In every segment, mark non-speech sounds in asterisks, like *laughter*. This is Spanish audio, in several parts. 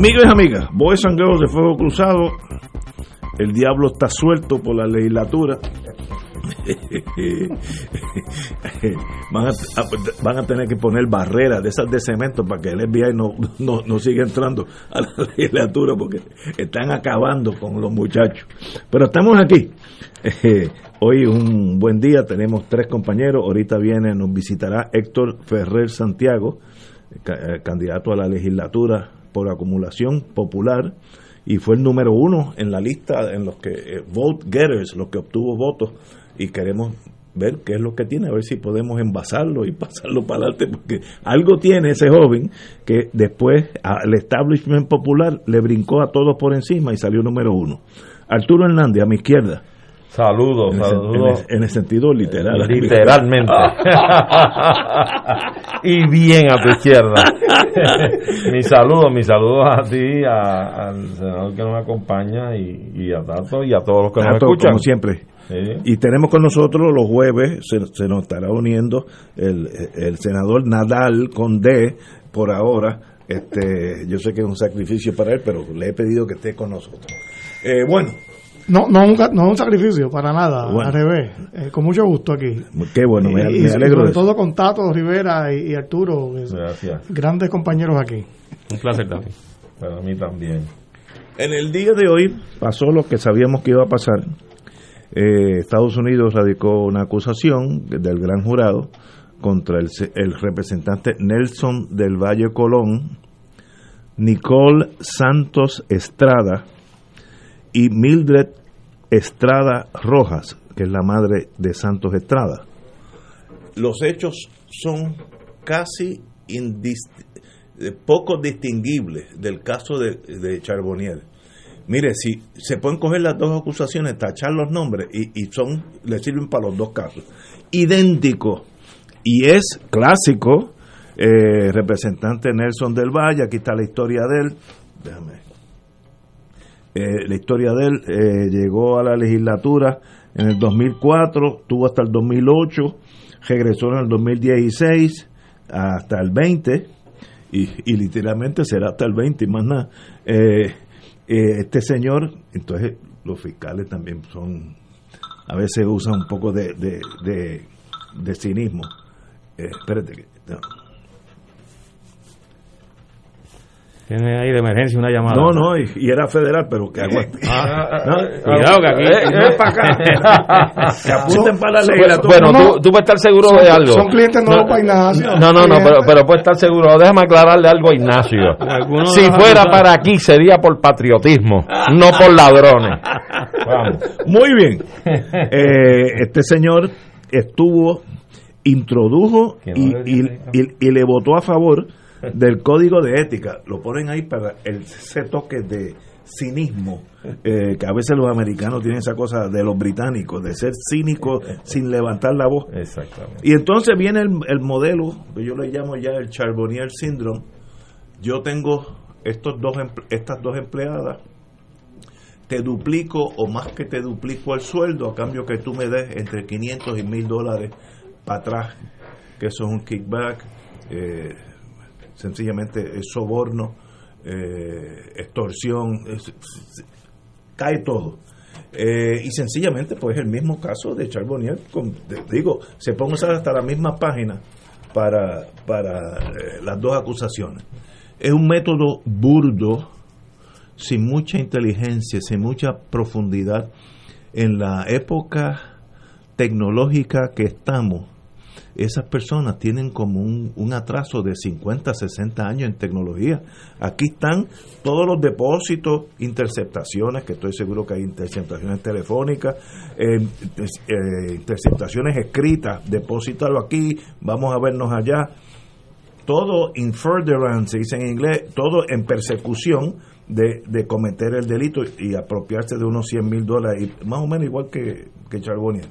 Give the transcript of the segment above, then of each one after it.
Amigos y amigas, Boys and Girls de Fuego Cruzado, el diablo está suelto por la legislatura. *laughs* van, a, tener que poner barreras de esas de cemento para que el FBI no, no, no siga entrando a la *laughs* legislatura porque están acabando con los muchachos. Pero estamos aquí. *laughs* Hoy un buen día, tenemos tres compañeros. Ahorita viene, nos visitará Héctor Ferrer Santiago, eh, candidato a la legislatura por acumulación popular y fue el número uno en la lista en los que eh, vote getters, los que obtuvo votos y queremos ver qué es lo que tiene, a ver si podemos envasarlo y *laughs* pasarlo para adelante, porque algo tiene ese joven que después al establishment popular le brincó a todos por encima y salió número uno. Arturo Hernández, a mi izquierda. Saludos, en saludos. El, en, el, sentido literal. Literalmente. *laughs* y bien a tu izquierda. *laughs* mis saludos, mis saludos a ti, a, al senador que nos acompaña y, y, a Tato y a todos los que nos escuchan. Como siempre. Sí. Y tenemos con nosotros los jueves, se, se nos estará uniendo el, el, senador Nadal con D por ahora. Este, yo sé que es un sacrificio para él, pero le he pedido que esté con nosotros. Eh, bueno, no, no, un, no es un sacrificio, para nada, bueno. al revés. Eh, con mucho gusto aquí. Qué bueno, me, y, me alegro. Y sobre todo con Tato Rivera y, y Arturo, Gracias. grandes compañeros aquí. Un placer también. Para mí también. En el día de hoy pasó lo que sabíamos que iba a pasar. Eh, Estados Unidos radicó una acusación del gran jurado contra el, el representante Nelson del Valle Colón, Nicole Santos Estrada, y Mildred Estrada Rojas, que es la madre de Santos Estrada. Los hechos son casi poco distinguibles del caso de, de, Charbonnier. Mire, si se pueden coger las dos acusaciones, tachar los nombres y, y son le sirven para los dos casos. Idéntico. Y es clásico, eh, representante Nelson del Valle, aquí está la historia de él. Déjame eh, la historia de él eh, llegó a la legislatura en el 2004, tuvo hasta el 2008, regresó en el 2016 hasta el 20 y, literalmente será hasta el 20 y más nada. Eh, este señor, entonces los fiscales también son, a veces usan un poco de, de, de, cinismo. espérate que... Tiene ahí de emergencia una llamada. No, no, y, y era federal, pero que aguante. *laughs* Ah, no, cuidado que aquí. Eh, no es para acá. *laughs* que apunten para la legislatura. Bueno, tú, tú puedes estar seguro son, de algo. Son clientes nuevos para Ignacio. No, no, no, pero, pero puedes estar seguro. Déjame aclararle algo a Ignacio. Si fuera para aquí, sería por patriotismo, no por ladrones. Vamos. Muy bien. Eh, este señor estuvo, introdujo y, y, y, y le votó a favor del código de ética. Lo ponen ahí para el, ese toque de cinismo, eh, que a veces los americanos tienen esa cosa de los británicos, de ser cínicos sin levantar la voz. Exactamente. Y entonces viene el, el modelo, que yo le llamo ya el Charbonnier Syndrome. Yo tengo estos dos, estas dos empleadas, te duplico o más que te duplico el sueldo a cambio que tú me des entre 500 y 1000 dólares para atrás, que eso es un kickback. Eh, sencillamente es soborno, eh, extorsión, cae todo. Eh, y sencillamente, pues el mismo caso de Charbonnier, digo, se pueden usar hasta la misma página para, para eh, las dos acusaciones. Es un método burdo, sin mucha inteligencia, sin mucha profundidad. En la época tecnológica que estamos, esas personas tienen como un, un, atraso de 50, 60 años en tecnología. Aquí están todos los depósitos, interceptaciones, que estoy seguro que hay interceptaciones telefónicas, eh, eh, interceptaciones escritas, depósitalo aquí, vamos a vernos allá. todo in furtherance, se dice en inglés, todo en persecución de, de cometer el delito y apropiarse de unos 100 mil dólares, más o menos igual que, que Charbonnier.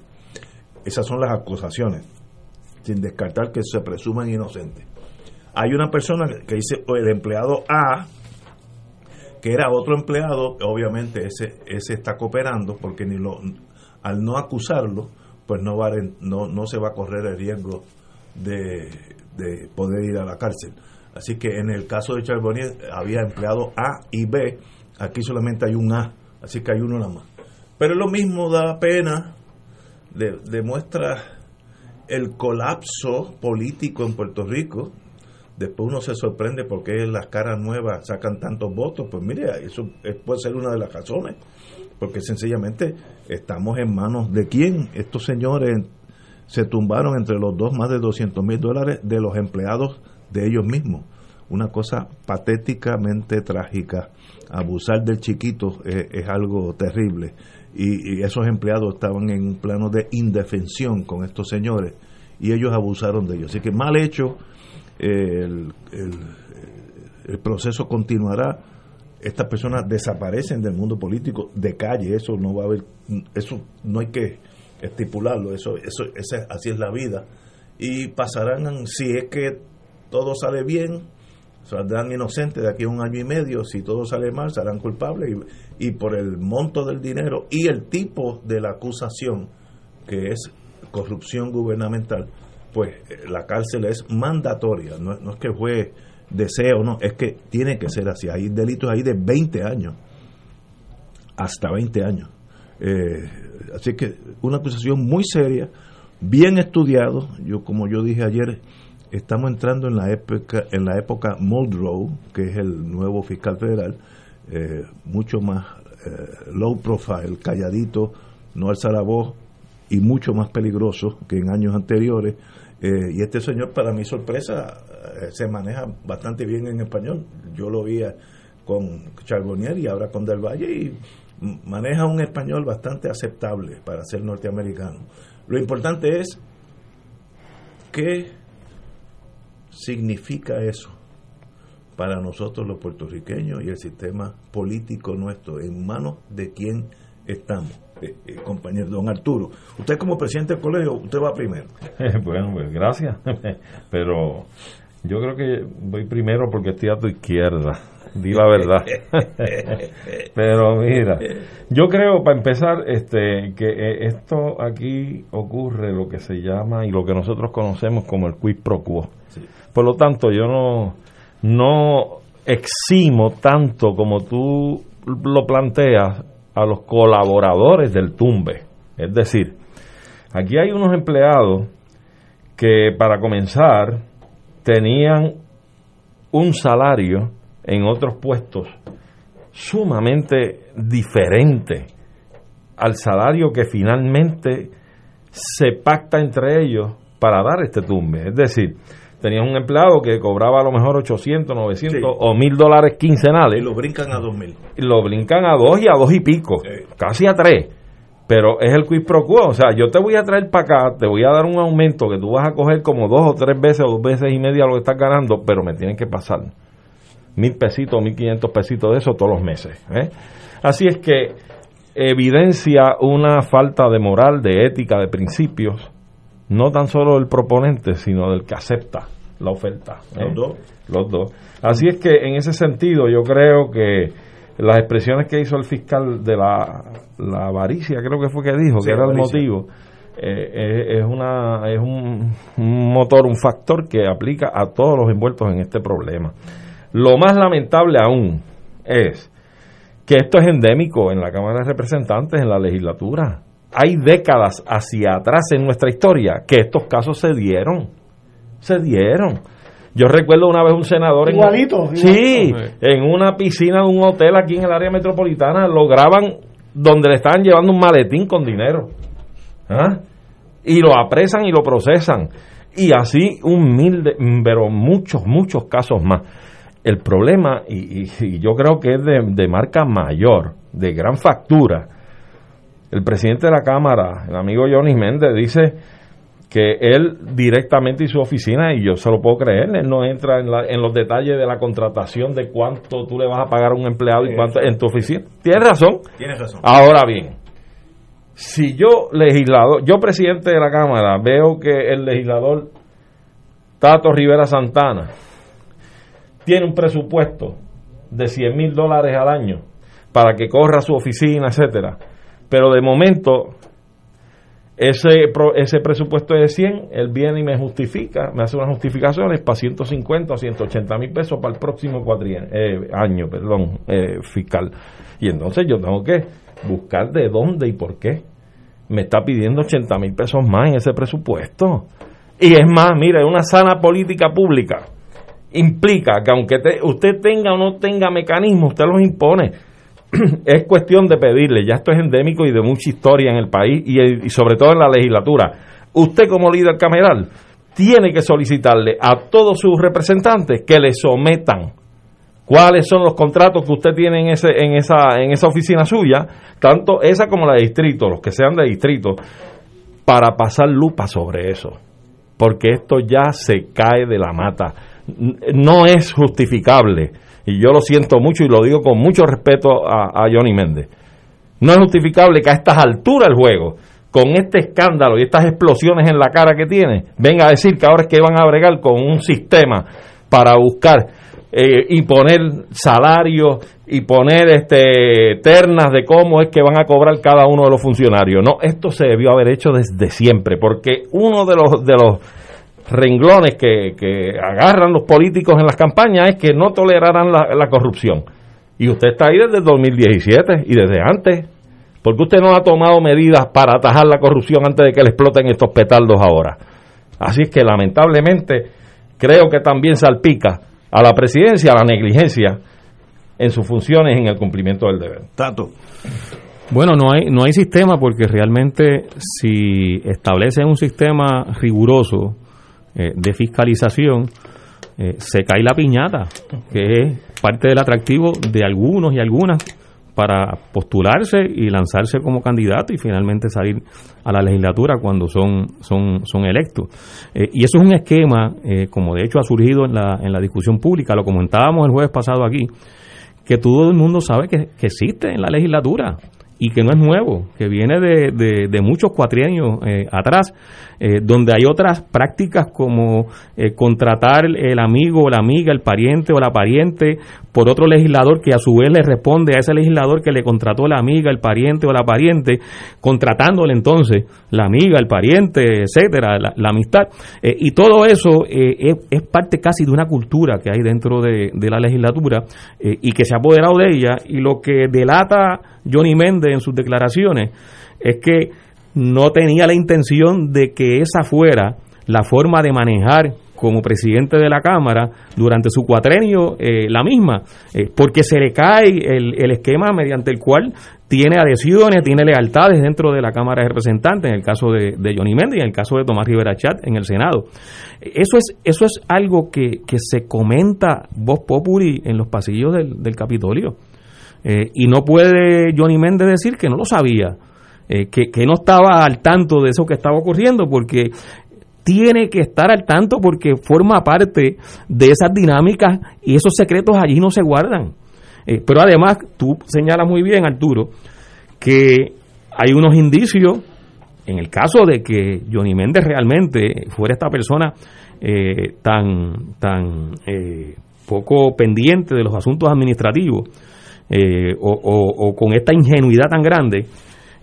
Esas son las acusaciones, sin descartar que se presuman inocentes. Hay una persona que dice, el empleado A, que era otro empleado, obviamente ese, ese está cooperando porque ni lo, al no acusarlo, pues no, va, no, no se va a correr el riesgo de, de poder ir a la cárcel. Así que en el caso de Charbonnier había empleado A y B, aquí solamente hay un A, así que hay uno nada más. Pero lo mismo da pena, demuestra el colapso político en Puerto Rico. Después uno se sorprende porque las caras nuevas sacan tantos votos. Pues mire, eso puede ser una de las razones. Porque sencillamente estamos en manos de quién. Estos señores se tumbaron entre los dos más de 200 mil dólares de los empleados de ellos mismos. Una cosa patéticamente trágica. Abusar del chiquito es, algo terrible. Y, esos empleados estaban en un plano de indefensión con estos señores y ellos abusaron de ellos. Así que mal hecho, el, el proceso continuará estas personas desaparecen del mundo político de calle, eso no va a haber, eso no hay que estipularlo, eso, eso, así es la vida. Y pasarán, si es que todo sale bien, saldrán inocentes de aquí a un año y medio, si todo sale mal, serán culpables y, por el monto del dinero y el tipo de la acusación, que es corrupción gubernamental, pues eh, la cárcel es mandatoria, no, es que fue deseo, no, es que tiene que ser así. Hay delitos ahí de 20 años, hasta 20 años. Eh, así que una acusación muy seria, bien estudiado. Yo, como yo dije ayer, estamos entrando en la época, en la época Muldrow, que es el nuevo fiscal federal, eh, mucho más eh, low profile, calladito, no alza la voz y mucho más peligroso que en años anteriores. y este señor, para mi sorpresa, eh, se maneja bastante bien en español. Yo lo vi con Charbonnier y ahora con Del Valle y maneja un español bastante aceptable para ser norteamericano. Lo importante es qué significa eso para nosotros los puertorriqueños y el sistema político nuestro, en manos de quién estamos. Eh, compañero don Arturo, usted como presidente del colegio, usted va primero. *laughs* bueno, pues gracias, *laughs* pero yo creo que voy primero porque estoy a tu izquierda. *laughs* Di la verdad. Pero mira, yo creo, para empezar, este, que eh, esto aquí ocurre lo que se llama y lo que nosotros conocemos como el quid pro quo. Por lo tanto, yo no, no eximo tanto como tú lo planteas a los colaboradores del tumbe. Es decir, aquí hay unos empleados que para comenzar tenían un salario en otros puestos sumamente diferente al salario que finalmente se pacta entre ellos para dar este tumbe. Es decir, tenían un empleado que cobraba a lo mejor 800, 900 o 1000 dólares quincenales. Y lo brincan a 2000. Y lo brincan a dos y a dos y pico, casi a tres pero es el quid pro quo. O sea, yo te voy a traer para acá, te voy a dar un aumento que tú vas a coger como dos o tres veces o dos veces y media lo que estás ganando, pero me tienen que pasar mil pesitos, mil quinientos pesitos de eso todos los meses. ¿eh? Así es que evidencia una falta de moral, de ética, de principios, no tan solo del proponente, sino del que acepta la oferta. ¿eh? Los dos. Los dos. Así es que en ese sentido yo creo que las expresiones que hizo el fiscal de la, la avaricia, creo que fue que dijo, que era el motivo, eh, es, una, es un, motor, un factor que aplica a todos los envueltos en este problema. Lo más lamentable aún es que esto es endémico en la Cámara de Representantes, en la legislatura. Hay décadas hacia atrás en nuestra historia que estos casos se dieron. Se dieron. Yo recuerdo una vez un senador igualito, sí, en una piscina de un hotel aquí en el área metropolitana lo graban donde le estaban llevando un maletín con dinero. ¿Ah? Y lo apresan y lo procesan. Y así un mil, de, pero muchos, muchos casos más. El problema, y, yo creo que es de, de marca mayor, de gran factura, el presidente de la Cámara, el amigo Johnny Méndez, dice que él directamente y su oficina, y yo se lo puedo creer, él no entra en, la, en los detalles de la contratación de cuánto tú le vas a pagar a un empleado y cuánto en tu oficina. Tienes razón. Tienes razón. Ahora bien, si yo legislador, yo presidente de la Cámara, veo que el legislador Tato Rivera Santana tiene un presupuesto de 100 mil dólares al año para que corra su oficina, etcétera, pero de momento ese, ese presupuesto de 100, él viene y me justifica, me hace unas justificaciones para 150 o 180 mil pesos para el próximo eh, año perdón, eh, fiscal. Y entonces yo tengo que buscar de dónde y por qué me está pidiendo 80 mil pesos más en ese presupuesto. Y es más, mire, una sana política pública implica que aunque usted tenga o no tenga mecanismos, usted los impone *clears throat* es cuestión de pedirle, ya esto es endémico y de mucha historia en el país y, sobre todo en la legislatura. Usted como líder cameral tiene que solicitarle a todos sus representantes que le sometan cuáles son los contratos que usted tiene en, ese, en, esa, en esa oficina suya, tanto esa como la de distrito, los que sean de distrito, para pasar lupa sobre eso. Porque esto ya se cae de la mata. No es justificable y yo lo siento mucho y lo digo con mucho respeto a, Johnny Méndez. No es justificable que a estas alturas del juego, con este escándalo y estas explosiones en la cara que tiene, venga a decir que ahora es que van a bregar con un sistema para buscar eh, y poner salarios y poner este ternas de cómo es que van a cobrar cada uno de los funcionarios. No, esto se debió haber hecho desde siempre, porque uno de los de los renglones que, agarran los políticos en las campañas es que no tolerarán la, corrupción. Y usted está ahí desde el 2017 y desde antes. porque usted no ha tomado medidas para atajar la corrupción antes de que le exploten estos petardos ahora? Así es que lamentablemente creo que también salpica a la presidencia la negligencia en sus funciones en el cumplimiento del deber. Tato. Bueno, no hay, no hay sistema porque realmente si establece un sistema riguroso, eh, de fiscalización, eh, se cae la piñata, que es parte del atractivo de algunos y algunas para postularse y lanzarse como candidato y finalmente salir a la legislatura cuando son, son, son electos. Eh, y eso es un esquema, como de hecho ha surgido en la, en la discusión pública, lo comentábamos el jueves pasado aquí, que todo el mundo sabe que, que existe en la legislatura y que no es nuevo, que viene de, de, muchos cuatrienios eh, atrás, eh, donde hay otras prácticas como eh, contratar el amigo o la amiga, el pariente o la pariente por otro legislador que a su vez le responde a ese legislador que le contrató la amiga, el pariente o la pariente, contratándole entonces la amiga, el pariente, etcétera, la, amistad. y todo eso es, es, parte casi de una cultura que hay dentro de, de la legislatura y que se ha apoderado de ella y lo que delata Johnny Méndez en sus declaraciones es que no tenía la intención de que esa fuera la forma de manejar como presidente de la Cámara durante su cuatrenio eh, la misma, eh, porque se le cae el, esquema mediante el cual tiene adhesiones, tiene lealtades dentro de la Cámara de Representantes, en el caso de, Johnny Méndez y en el caso de Tomás Rivera Chat en el Senado. Eso es, eso es algo que, se comenta voz populi en los pasillos del, del Capitolio. Eh, y no puede Johnny Méndez decir que no lo sabía, que, que no estaba al tanto de eso que estaba ocurriendo, porque tiene que estar al tanto porque forma parte de esas dinámicas y esos secretos allí no se guardan. Eh, pero además, tú señalas muy bien, Arturo, que hay unos indicios, en el caso de que Johnny Méndez realmente fuera esta persona tan, tan poco pendiente de los asuntos administrativos, eh, o, con esta ingenuidad tan grande,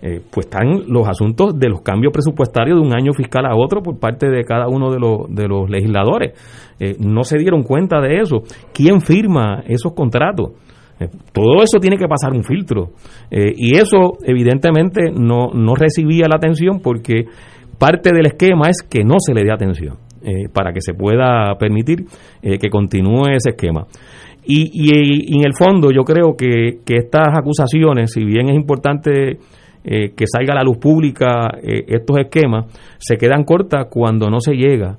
eh, pues están los asuntos de los cambios presupuestarios de un año fiscal a otro por parte de cada uno de los, de los legisladores. Eh, no se dieron cuenta de eso. ¿Quién firma esos contratos? todo eso tiene que pasar un filtro. y eso evidentemente no, no recibía la atención porque parte del esquema es que no se le dé atención. para que se pueda permitir que continúe ese esquema. Y, en el fondo yo creo que, estas acusaciones, si bien es importante eh, que salga a la luz pública eh, estos esquemas, se quedan cortas cuando no se llega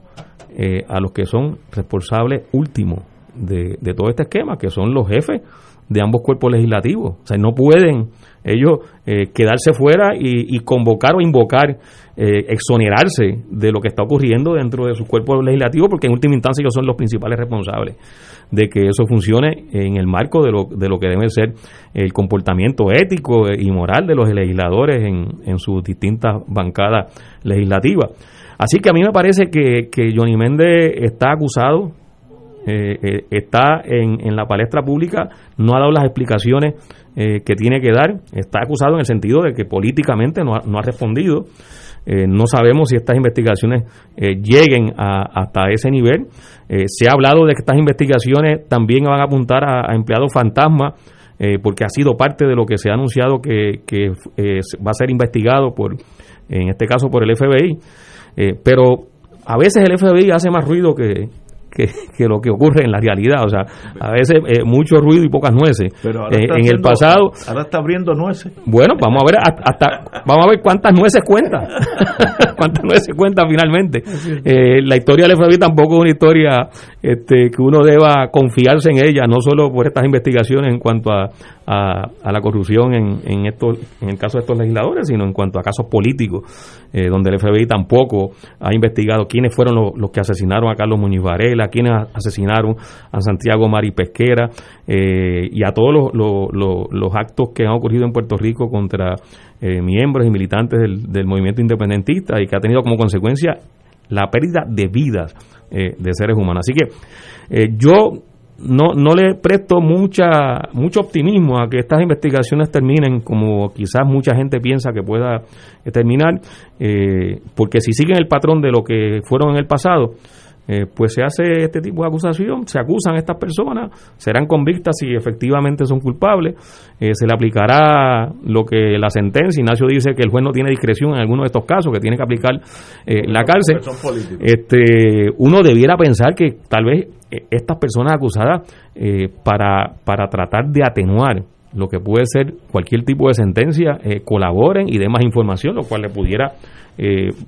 eh, a los que son responsables últimos de, de todo este esquema, que son los jefes de ambos cuerpos legislativos. O sea, no pueden ellos eh, quedarse fuera y, convocar o invocar, eh, exonerarse de lo que está ocurriendo dentro de sus cuerpos legislativos, porque en última instancia ellos son los principales responsables de que eso funcione en el marco de lo, de lo que debe ser el comportamiento ético y moral de los legisladores en, en sus distintas bancadas legislativas. Así que a mí me parece que, que Johnny Méndez está acusado eh, eh, está en, en, la palestra pública, no ha dado las explicaciones eh, que tiene que dar, está acusado en el sentido de que políticamente no ha, no ha respondido. no sabemos si estas investigaciones lleguen hasta ese nivel. se ha hablado de que estas investigaciones también van a apuntar a, empleados fantasmas, porque ha sido parte de lo que se ha anunciado que, que va a ser investigado por, en este caso, por el FBI. pero a veces el FBI hace más ruido que, que, lo que ocurre en la realidad. O sea, a veces eh, mucho ruido y pocas nueces. Pero eh, en el pasado. Ahora está abriendo nueces. Bueno, vamos a ver hasta, vamos a ver cuántas nueces cuenta. *laughs* cuántas nueces cuenta finalmente. Eh, la historia del FBI tampoco es una historia este, que uno deba confiarse en ella, no solo por estas investigaciones en cuanto a, a, la corrupción en, en, esto, en el caso de estos legisladores, sino en cuanto a casos políticos, eh, donde el FBI tampoco ha investigado quiénes fueron los, que asesinaron a Carlos Muñiz Varela, quiénes asesinaron a Santiago Mari Pesquera eh, y a todos los, actos que han ocurrido en Puerto Rico contra eh, miembros y militantes del, del movimiento independentista y que ha tenido como consecuencia la pérdida de vidas de seres humanos. Así que yo no, no le presto mucha, mucho optimismo a que estas investigaciones terminen como quizás mucha gente piensa que pueda eh, terminar, eh, porque si siguen el patrón de lo que fueron en el pasado, eh, pues se hace este tipo de acusación, se acusan a estas personas, serán convictas si efectivamente son culpables, se le aplicará lo que la sentencia, Ignacio dice que el juez no tiene discreción en algunos de estos casos, que tiene que aplicar la cárcel. Este, uno debiera pensar que tal vez eh, estas personas acusadas eh, para, para tratar de atenuar lo que puede ser cualquier tipo de sentencia, eh, colaboren y den más información, lo cual le pudiera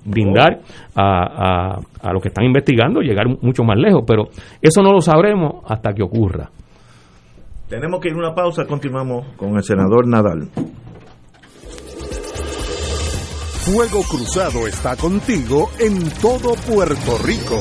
brindar a, a, a los que están investigando, llegar mucho más lejos, pero eso no lo sabremos hasta que ocurra. Tenemos que ir a una pausa, continuamos con el senador Nadal. Fuego Cruzado está contigo en todo Puerto Rico.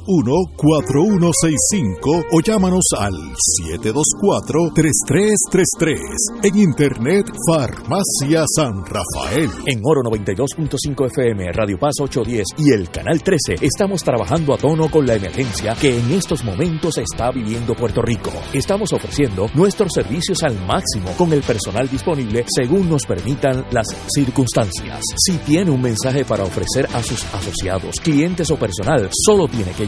4165 o llámanos al 724-3333. En Internet, Farmacia San Rafael. En Oro 92.5 FM, Radio Paz 810 y el Canal 13 estamos trabajando a tono con la emergencia que en estos momentos está viviendo Puerto Rico. Estamos ofreciendo nuestros servicios al máximo con el personal disponible según nos permitan las circunstancias. Si tiene un mensaje para ofrecer a sus asociados, clientes o personal, solo tiene que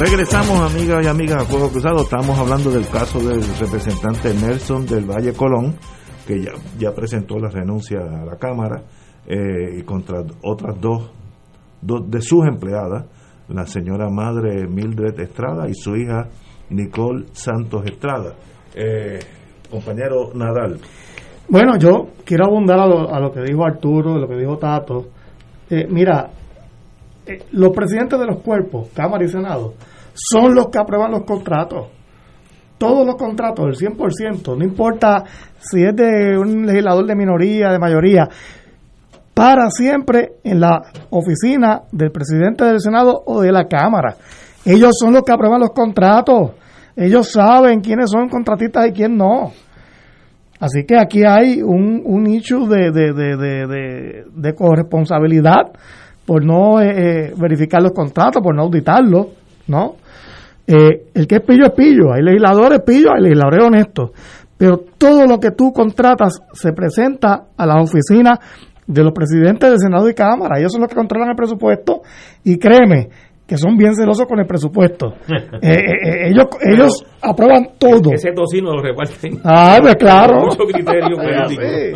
Regresamos, amigas y amigas, a Fuego Cruzado. Estamos hablando del caso del representante Nelson del Valle Colón, que ya, ya presentó la renuncia a la Cámara eh, y contra otras dos, dos de sus empleadas, la señora madre Mildred Estrada y su hija Nicole Santos Estrada. Eh, compañero Nadal. Bueno, yo quiero abundar a lo, que dijo Arturo, lo que dijo Tato. Eh, mira, los presidentes de los cuerpos, Cámara y Senado, son los que aprueban los contratos todos los contratos, el 100%, no importa si es de un legislador de minoría, de mayoría, para siempre en la oficina del presidente del Senado o de la Cámara. Ellos son los que aprueban los contratos. Ellos saben quiénes son contratistas y quién no. Así que aquí hay un, de, de corresponsabilidad por no eh, eh, verificar los contratos, por no auditarlos, ¿no? Eh, el que es pillo es pillo, hay legisladores pillos, hay legisladores honestos, pero todo lo que tú contratas se presenta a las oficinas de los presidentes del Senado y Cámara, ellos son los que controlan el presupuesto y créeme que son bien celosos con el presupuesto. *laughs* Eh, eh, ellos ellos aprueban todo. Ese tocino lo reparten. Ah, pues claro. Mucho criterio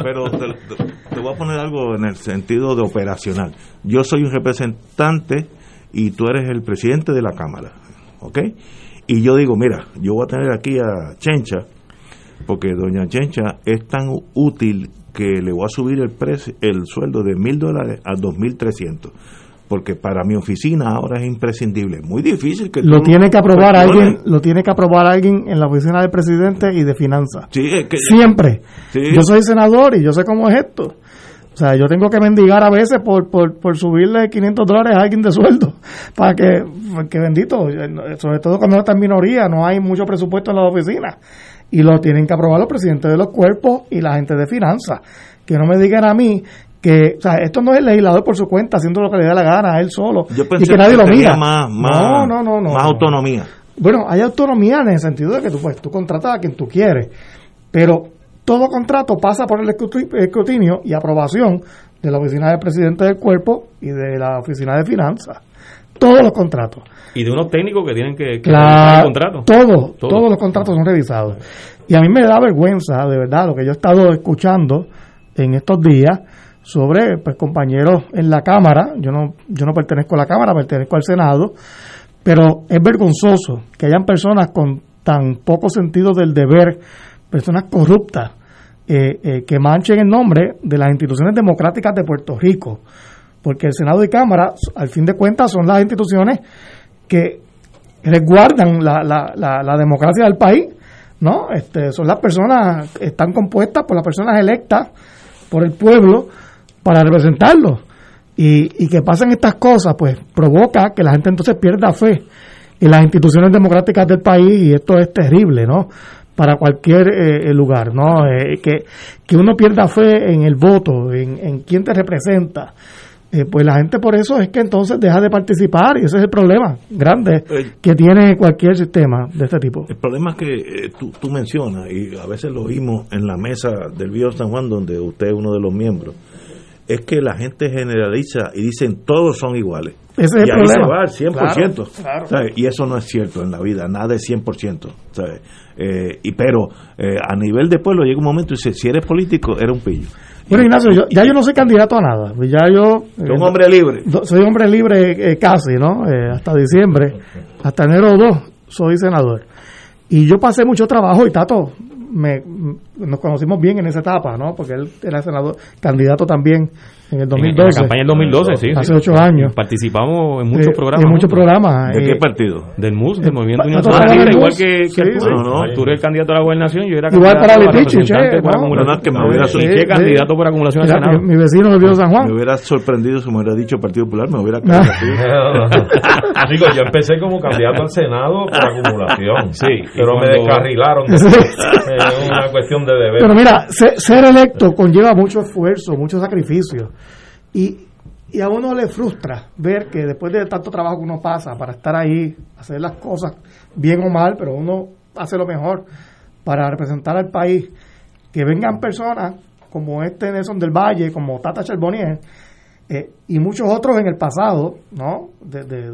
Pero te, te voy a poner algo en el sentido de operacional. Yo soy un representante y tú eres el presidente de la Cámara ¿ok? Y yo digo, mira, yo voy a tener aquí a Chencha, porque doña Chencha es tan útil que le voy a subir el, precio, el sueldo de mil dólares a dos mil trescientos porque para mi oficina ahora es imprescindible. Muy difícil que lo tiene que aprobar alguien, lo tiene que aprobar alguien en la oficina del presidente y de finanzas. Sí, Siempre. Yo soy senador y yo sé cómo es esto. O sea, yo tengo que mendigar a veces por, por, por subirle 500 dólares a alguien de sueldo, *laughs* para que, que bendito, sobre todo cuando está en minoría, no hay mucho presupuesto en las oficinas. Y lo tienen que aprobar los presidentes de los cuerpos y la gente de finanzas. Que no me digan a mí que, o sea, esto no es el legislador por su cuenta, haciendo lo que le da la gana a él solo. y que nadie lo mira. Más, más, no, no, no, más autonomía. Bueno, hay autonomía en el sentido de que tú, pues, tú contratas a quien tú quieres, pero todo contrato pasa por el escrutinio y aprobación de la oficina del presidente del cuerpo y de la oficina de finanzas. Todos los contratos. Y de unos técnicos que tienen que, que el contrato. Todo, todos los contratos son revisados. Y a mí me da vergüenza, de verdad, lo que yo he estado escuchando en estos días sobre pues, compañeros en la Cámara. Yo no, yo no pertenezco a la Cámara, pertenezco al Senado. Pero es vergonzoso que hayan personas con tan poco sentido del deber personas corruptas eh, eh, que manchen el nombre de las instituciones democráticas de Puerto Rico, porque el Senado y Cámara, al fin de cuentas, son las instituciones que resguardan la, la, la, democracia del país, ¿no? Este, son las personas, están compuestas por las personas electas por el pueblo para representarlos. Y, y que pasen estas cosas, pues provoca que la gente entonces pierda fe en las instituciones democráticas del país y esto es terrible, ¿no? para cualquier eh, lugar, ¿no? Eh, que, que uno pierda fe en el voto, en, en quién te representa. Eh, pues la gente por eso es que entonces deja de participar y ese es el problema grande que tiene cualquier sistema de este tipo. El problema es que tú, tú, mencionas, y a veces lo oímos en la mesa del Vío San Juan, donde usted es uno de los miembros, es que la gente generaliza y dicen todos son iguales. Ese es y ahí se va al 100%. Y eso no es cierto en la vida, nada es 100%. Eh, y, pero eh, a nivel de pueblo llega un momento y dice, si eres político, eres un pillo. Bueno, Ignacio, yo, ya yo no soy candidato a nada. Ya yo. Soy un hombre libre. Soy hombre libre eh, casi, ¿no? hasta diciembre, hasta enero 2, soy senador. Y yo pasé mucho trabajo y Tato, me, nos conocimos bien en esa etapa, ¿no? Porque él era senador, candidato también en el En, 2012. en la campaña del 2012, sí. Hace sí. ocho años. Participamos en muchos Eh, programas. En muchos programas. ¿De eh, qué partido? Del MUS, del Movimiento pa- Unión del igual que, sí, que sí. No, no. Arturo es el candidato a la gobernación, yo era Igual candidato para representante che, por ¿no? acumulación. Verdad que me hubiera Sí, sí, che, sí. candidato por acumulación Senado. mi, mi vecino de San Juan. Me hubiera sorprendido si me hubiera dicho Partido Popular, me hubiera así. *laughs* *laughs* Digo, yo empecé como candidato al Senado por acumulación. Sí, Pero me descarrilaron. *laughs* Es una cuestión de deber. Pero mira, ser, ser electo conlleva mucho esfuerzo, mucho sacrificio. Y, y a uno le frustra ver que después de tanto trabajo que uno pasa para estar ahí, hacer las cosas bien o mal, pero uno hace lo mejor para representar al país, que vengan personas como este Nelson del Valle, como Tata Charbonnier, eh, y muchos otros en el pasado, ¿no? De, de-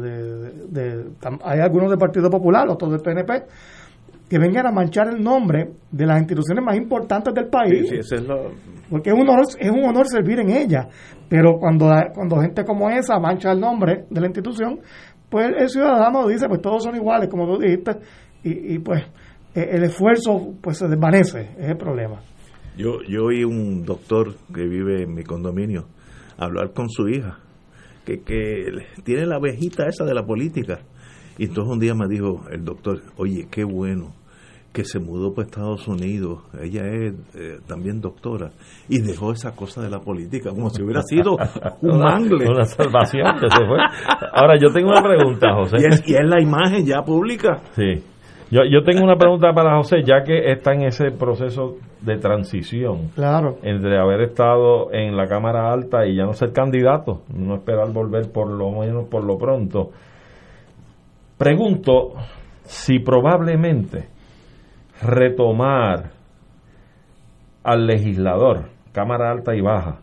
de- hay algunos del Partido Popular, otros del PNP, que vengan a manchar el nombre de las instituciones más importantes del país, Sí, sí, ese es lo- porque es un honor, es un honor servir en ella, pero cuando, cuando gente como esa mancha el nombre de la institución, pues el ciudadano dice, pues todos son iguales, como tú dijiste, y, y pues eh, el esfuerzo pues se desvanece, es el problema. Yo, yo oí un doctor que vive en mi condominio hablar con su hija, que, que tiene la abejita esa de la política. Y entonces un día me dijo el doctor, oye, qué bueno que se mudó para Estados Unidos, ella es eh, también doctora, y dejó esa cosa de la política, como si hubiera sido *laughs* un mangle. Una salvación que se fue. Ahora, yo tengo una pregunta, José. Y es, y es la imagen ya pública. Sí. Yo, yo tengo una pregunta para José, ya que está en ese proceso de transición Claro. entre haber estado en la Cámara Alta y ya no ser candidato, no esperar volver por lo menos por lo pronto. Pregunto si probablemente retomar al legislador, Cámara Alta y Baja,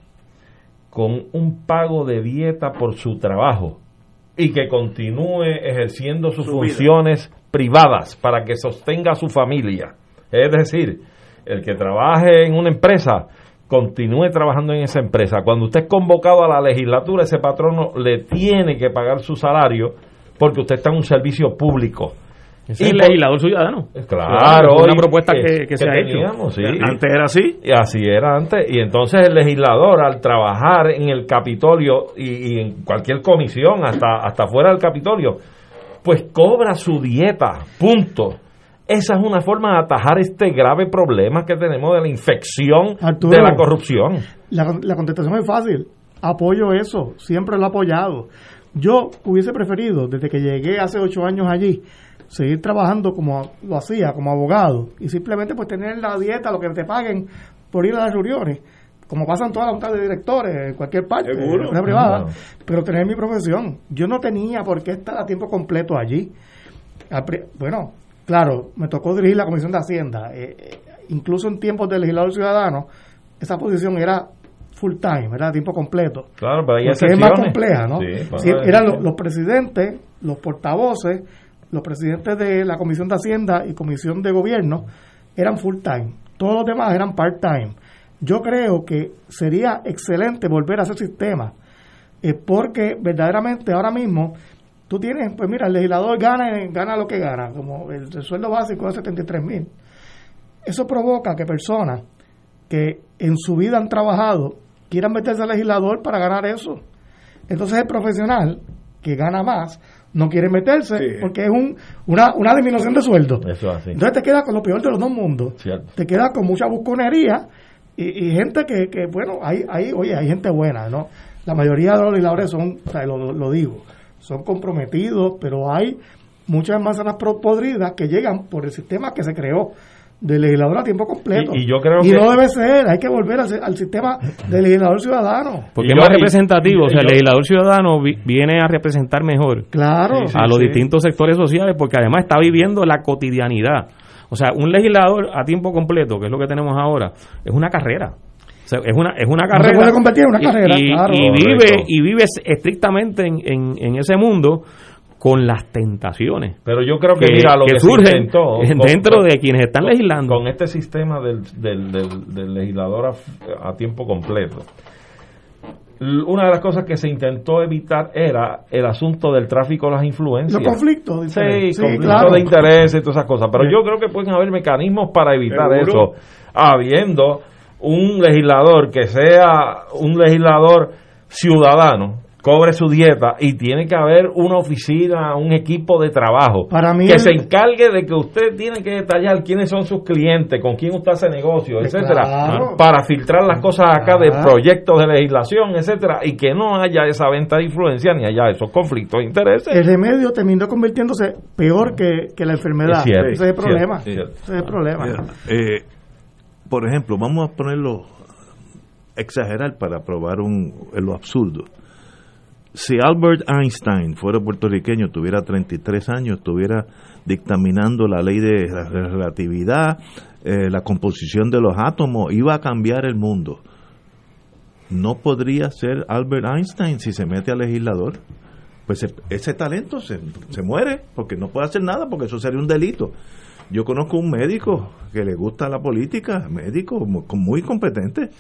con un pago de dieta por su trabajo y que continúe ejerciendo sus Su vida. funciones privadas para que sostenga a su familia. Es decir, el que trabaje en una empresa continúe trabajando en esa empresa. Cuando usted es convocado a la legislatura, ese patrono le tiene que pagar su salario porque usted está en un servicio público. Es Y el por- legislador ciudadano. Claro, Es una propuesta que, que se ha hecho. sí. Antes era así. Y así era antes. Y entonces el legislador, al trabajar en el Capitolio y, y en cualquier comisión, hasta, hasta fuera del Capitolio, pues cobra su dieta. Punto. Esa es una forma de atajar este grave problema que tenemos de la infección Arturo. de la corrupción. La, la contestación es fácil. Apoyo eso. Siempre lo he apoyado. Yo hubiese preferido, desde que llegué hace ocho años allí, seguir trabajando como lo hacía, como abogado, y simplemente pues tener la dieta, lo que te paguen por ir a las reuniones, como pasan todas las juntas de directores en cualquier parte, en empresa privada, Claro. pero tener mi profesión. Yo no tenía por qué estar a tiempo completo allí. Bueno, claro, me tocó dirigir la Comisión de Hacienda. eh, eh, incluso en tiempos de legislador ciudadano, esa posición era full time, era a tiempo completo. Claro, pero Porque es más compleja, ¿no? Sí, pues, Sí, eran los presidentes, los portavoces, los presidentes de la Comisión de Hacienda y Comisión de Gobierno eran full time. Todos los demás eran part time. Yo creo que sería excelente volver a ese sistema, eh, porque verdaderamente ahora mismo tú tienes, pues mira, el legislador gana, gana lo que gana, como el, el sueldo básico es 73 mil. Eso provoca que personas que en su vida han trabajado quieran meterse al legislador para ganar eso. Entonces el profesional que gana más no quiere meterse Sí. porque es un, una, una disminución de sueldo. Eso es así. Entonces te quedas con lo peor de los dos mundos. Cierto. Te quedas con mucha busconería y, y gente que, que, bueno, hay, hay, oye, hay gente buena, ¿no? La mayoría de los legisladores son, o sea, lo, lo digo, son comprometidos, pero hay muchas manzanas podridas que llegan por el sistema que se creó de legislador a tiempo completo. Y- y yo creo Y que- no debe ser, hay que volver al, al sistema de legislador ciudadano. Porque Y es más y- representativo. O sea, el legislador ciudadano vi- viene a representar mejor Claro. a los distintos sectores sociales porque además está viviendo la cotidianidad. O sea, un legislador a tiempo completo, que es lo que tenemos ahora, es una carrera. O sea, es una, es una se carrera. puede convertir en una y- carrera, y, claro. y Correcto. vive, y vive estrictamente en, en, en ese mundo con las tentaciones Pero yo creo que, que, mira lo que que, surgen *laughs* con- dentro de quienes están con- legislando. Con este sistema del, del, del- del legislador a, a tiempo completo. Una de las cosas que se intentó evitar era el asunto del tráfico de las influencias. Los conflictos. Sí, diferentes. conflicto claro. de intereses y todas esas cosas. Pero yo creo que pueden haber mecanismos para evitar Seguro. eso, habiendo un legislador que sea un legislador ciudadano cobre su dieta y tiene que haber una oficina, un equipo de trabajo Para mí que el- se encargue de que usted tiene que detallar quiénes son sus clientes, con quién usted hace negocio, Pues etcétera, claro. para filtrar las cosas acá de proyectos de legislación, etcétera, y que no haya esa venta de influencia ni haya esos conflictos de intereses. el remedio terminó convirtiéndose peor que, que la enfermedad. Es cierto, Ese es el problema. cierto. Ese es el problema. Eh, por ejemplo, vamos a ponerlo, exagerar para probar un, lo absurdo. Si Albert Einstein fuera puertorriqueño, tuviera 33 años, estuviera dictaminando la ley de la relatividad, eh, la composición de los átomos, iba a cambiar el mundo. No podría ser Albert Einstein si se mete al legislador. Pues ese talento se, se muere porque no puede hacer nada porque eso sería un delito. Yo conozco un médico que le gusta la política, médico mu- muy competente,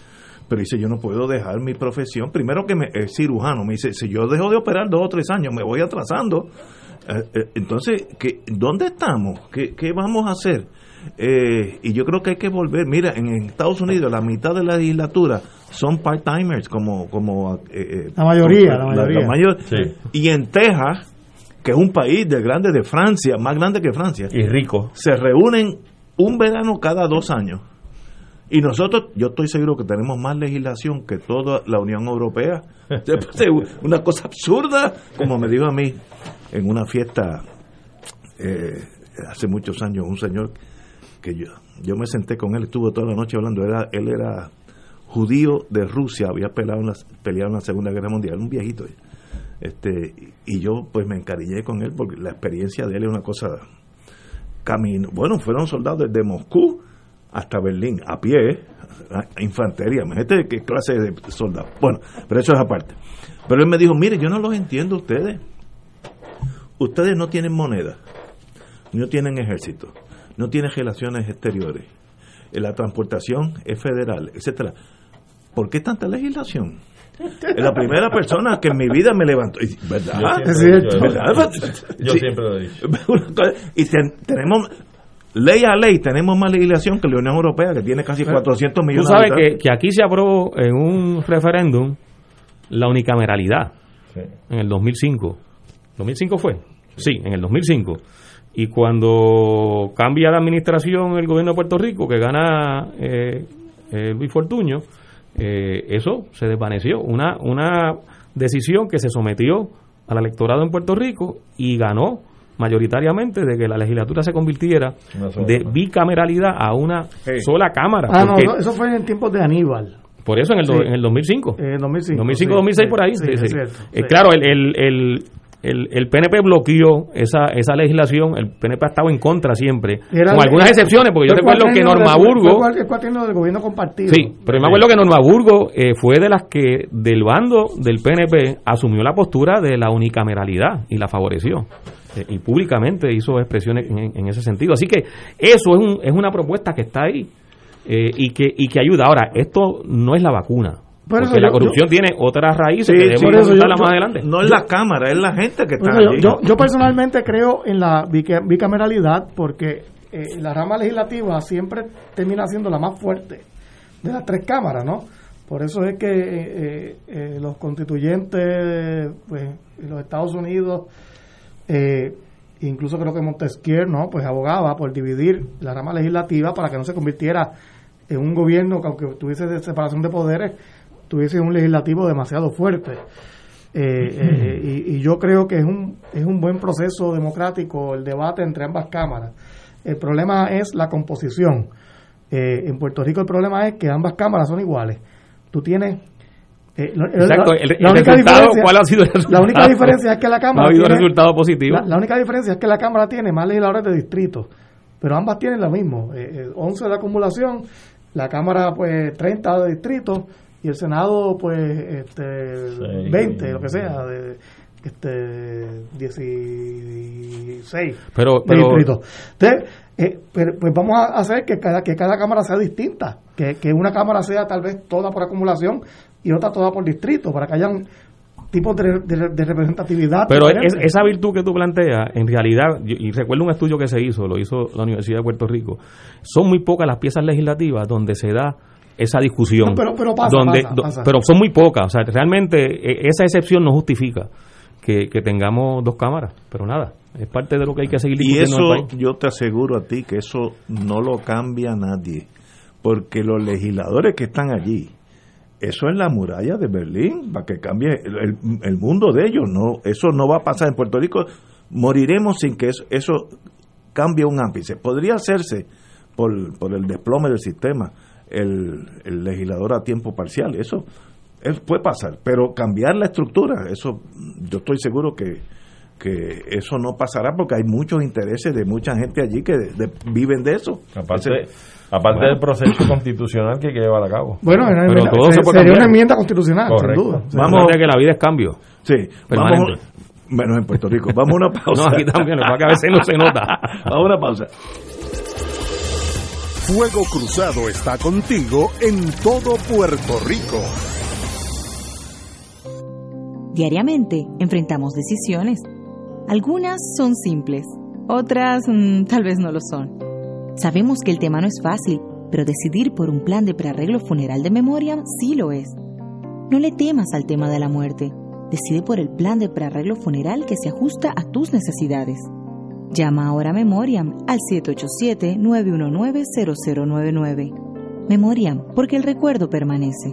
pero dice yo no puedo dejar mi profesión. Primero que me, es cirujano, me dice, si yo dejo de operar dos o tres años, me voy atrasando. Eh, eh, entonces, ¿qué, ¿dónde estamos? ¿Qué, qué vamos a hacer? Eh, y yo creo que hay que volver. Mira, en Estados Unidos la mitad de la legislatura son part-timers, como... como eh, La mayoría, la mayoría. mayor- Sí. Y en Texas, que es un país de grande de Francia, más grande que Francia, Y rico. se reúnen un verano cada dos años. Y nosotros, yo estoy seguro que tenemos más legislación que toda la Unión Europea. *laughs* una cosa absurda, como me dijo a mí en una fiesta eh, hace muchos años, un señor que yo, yo me senté con él, estuvo toda la noche hablando, era, él era judío de Rusia, había peleado en, la, peleado en la Segunda Guerra Mundial, un viejito. Este, y yo pues me encariñé con él porque la experiencia de él es una cosa camino. Bueno, fueron soldados desde Moscú hasta Berlín, a pie, a- infantería. Imagínate qué clase de soldados. Bueno, pero eso es aparte. Pero él me dijo, mire, yo no los entiendo a ustedes. Ustedes no tienen moneda, no tienen ejército, no tienen relaciones exteriores, eh, la transportación es federal, etcétera. ¿Por qué tanta legislación? Es la primera persona que en mi vida me levantó. ¿Verdad? Yo Es siempre- cierto. yo- ¿Verdad? Yo siempre lo he dicho. *laughs* Y ten- tenemos ley a ley tenemos más legislación que la Unión Europea que tiene casi 400 Tú millones sabes de que, habitantes. que aquí se aprobó en un referéndum la unicameralidad Sí. en el 2005. ¿2005 fue? Sí, en el 2005. Y cuando cambia la administración el gobierno de Puerto Rico, que gana eh, eh, Luis Fortuño, eh, eso se desvaneció. Una, una decisión que se sometió al electorado en Puerto Rico y ganó mayoritariamente de que la legislatura se convirtiera de bicameralidad a una sola cámara. Ah, no, Porque- no, eso fue en tiempos de Aníbal, por eso en el, Sí. en el 2005. eh, 2005. 2005, sí, 2006 sí, por ahí. sí, sí, es sí. cierto, Eh. Claro, el, el, el, el, el PNP bloqueó esa, esa legislación, el PNP ha estado en contra siempre, Era con algunas excepciones, porque yo recuerdo que cuatrienio de- Norma fue el cuatrienio del gobierno compartido. Sí, pero yo me acuerdo que Norma Burgo eh, fue de las que del bando del PNP asumió la postura de la unicameralidad y la favoreció. Eh, y públicamente hizo expresiones en, en ese sentido. Así que eso es, un, es una propuesta que está ahí eh, y, que, y que ayuda. Ahora, esto no es la vacuna. Por eso porque la yo- corrupción tiene otras raíces Sí, que sí, debemos por eso yo- más adelante. No es la Cámara, es la gente que está allí. yo, personalmente creo en la bica- bicameralidad porque eh, la rama legislativa siempre termina siendo la más fuerte de las tres cámaras, ¿no? Por eso es que eh, eh, los constituyentes pues, en los Estados Unidos, eh, incluso creo que Montesquieu, ¿no? Pues abogaba por dividir la rama legislativa para que no se convirtiera en un gobierno que aunque tuviese de separación de poderes, tuviese un legislativo demasiado fuerte. Eh, eh, y, y yo creo que es un, es un buen proceso democrático el debate entre ambas cámaras. El problema es la composición. Eh, en Puerto Rico el problema es que ambas cámaras son iguales. Tú tienes... eh, lo- Exacto, la- el, la el única resultado, diferencia- ¿cuál ha sido el La resultado? única diferencia es que la *laughs* No Cámara ha habido tiene- resultado positivo. la, la única diferencia es que la Cámara tiene más legisladores de distrito, pero ambas tienen lo mismo, eh, eh, 11 de acumulación, la Cámara pues 30 de distrito y el Senado pues este, Seis. 20, lo que sea, de este 16 Pero- de pero- distrito. Entonces, eh, pero, pues vamos a hacer que cada, que cada Cámara sea distinta, que, que una Cámara sea tal vez toda por acumulación y otra toda por distrito, para que hayan tipos de, de- de representatividad. Pero es- esa virtud que tú planteas, en realidad, yo- y recuerdo un estudio que se hizo, lo hizo la Universidad de Puerto Rico, son muy pocas las piezas legislativas donde se da esa discusión. pero, pero, pasa, donde, pasa, pero son muy pocas. O sea, realmente e, esa excepción no justifica que, que, tengamos dos cámaras. Pero nada, es parte de lo que hay que seguir discutiendo. Y eso, yo te aseguro a ti que eso no lo cambia nadie. Porque los legisladores que están allí, eso es la muralla de Berlín, para que cambie el, el, mundo de ellos. no Eso no va a pasar en Puerto Rico. Moriremos sin que eso, eso cambie un ápice. Podría hacerse por, por el desplome del sistema, el, el legislador a tiempo parcial. Eso puede pasar, pero cambiar la estructura, eso yo estoy seguro que, que eso no pasará porque hay muchos intereses de mucha gente allí que viven de eso. Aparte, aparte del proceso constitucional que hay que llevar a cabo. Bueno, pero todo se sería una enmienda constitucional, sin duda. Vamos a ver que la vida es cambio. Sí, vamos, menos en Puerto Rico. Vamos a una *laughs* pausa. no, aquí también, que a veces no se nota. *laughs* vamos a una pausa. Fuego Cruzado está contigo en todo Puerto Rico. Diariamente enfrentamos decisiones. Algunas son simples, otras mm, tal vez no lo son. Sabemos que el tema no es fácil, pero decidir por un plan de prearreglo funeral de memoria sí lo es. No le temas al tema de la muerte. Decide por el plan de prearreglo funeral que se ajusta a tus necesidades. Llama ahora a Memoriam al 787-919-0099. Memoriam, porque el recuerdo permanece.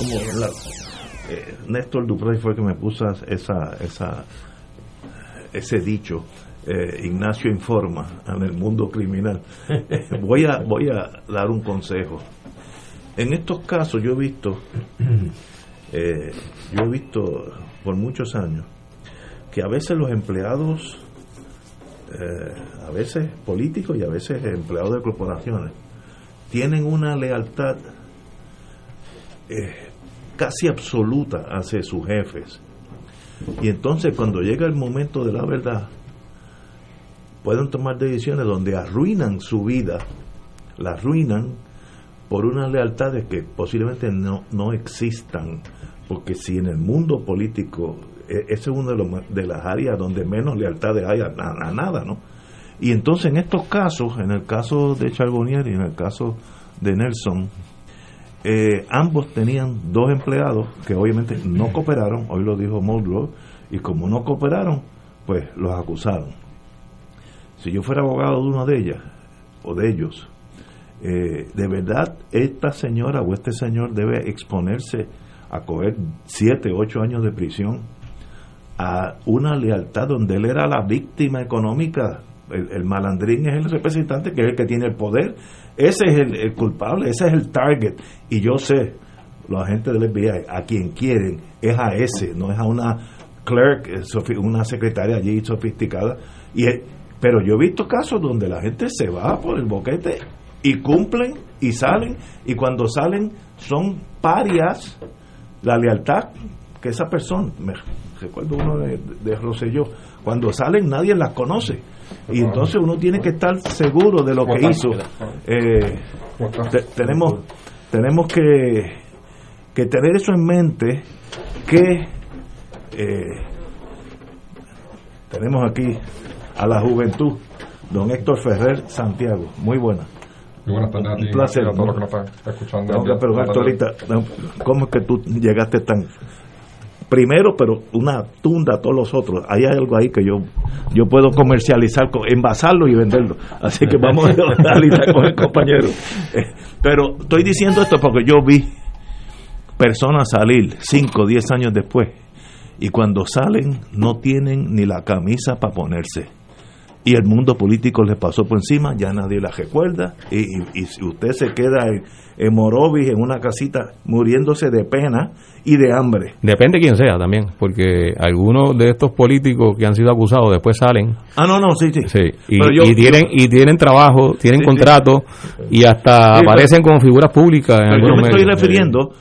como eh, Néstor Duprey fue el que me puso esa, esa, ese dicho. Eh, Ignacio informa en el mundo criminal. *laughs* voy, a, voy a dar un consejo. En estos casos yo he visto, *clears throat* eh, yo he visto por muchos años que a veces los empleados, a veces políticos y a veces empleados de corporaciones, tienen una lealtad casi absoluta hacia sus jefes. Y entonces cuando llega el momento de la verdad, pueden tomar decisiones donde arruinan su vida, la arruinan por unas lealtades que posiblemente no, no existan, porque si en el mundo político e, ese es una de, los, de las áreas donde menos lealtades hay a, a, nada, ¿no? Y entonces en estos casos, en el caso de Charbonnier y en el caso de Nelson, eh, ambos tenían dos empleados que obviamente no cooperaron, hoy lo dijo Muldrow, y como no cooperaron, pues los acusaron. Si yo fuera abogado de una de ellas, o de ellos, eh, de verdad esta señora o este señor debe exponerse a coger siete, ocho años de prisión a una lealtad donde él era la víctima económica. El, malandrín es el representante, que es el que tiene el poder. Ese es el, culpable, ese es el target. Y yo sé, los agentes del FBI, a quien quieren, es a ese, no es a una clerk, eh, una secretaria allí sofisticada. Y pero yo he visto casos donde la gente se va por el boquete y cumplen y salen, y cuando salen son parias la lealtad que esa persona, me recuerdo uno de, de Rosselló, cuando salen nadie las conoce. Y entonces uno tiene que estar seguro de lo que hizo. Eh, tenemos tenemos que, que tener eso en mente que eh, tenemos aquí a la juventud, don Héctor Ferrer Santiago. Muy buena. Muy buenas tardes Un placer. a todos los que nos están escuchando. No, pero ahorita, ¿cómo es que tú llegaste tan primero, pero una tunda a todos los otros. Hay algo ahí que yo yo puedo comercializar, envasarlo y venderlo. Así que vamos a analizar con el compañero. Eh, pero estoy diciendo esto porque yo vi personas salir 5, 10 años después y cuando salen no tienen ni la camisa para ponerse y el mundo político le pasó por encima, ya nadie la recuerda, y, si usted se queda en, en, Morovis, en una casita, muriéndose de pena y de hambre. Depende de quién sea también, porque algunos de estos políticos que han sido acusados después salen. Ah, no, no, sí, sí. sí. Y, tienen, y tienen trabajo, tienen contrato, y hasta aparecen como figuras públicas. En yo me estoy refiriendo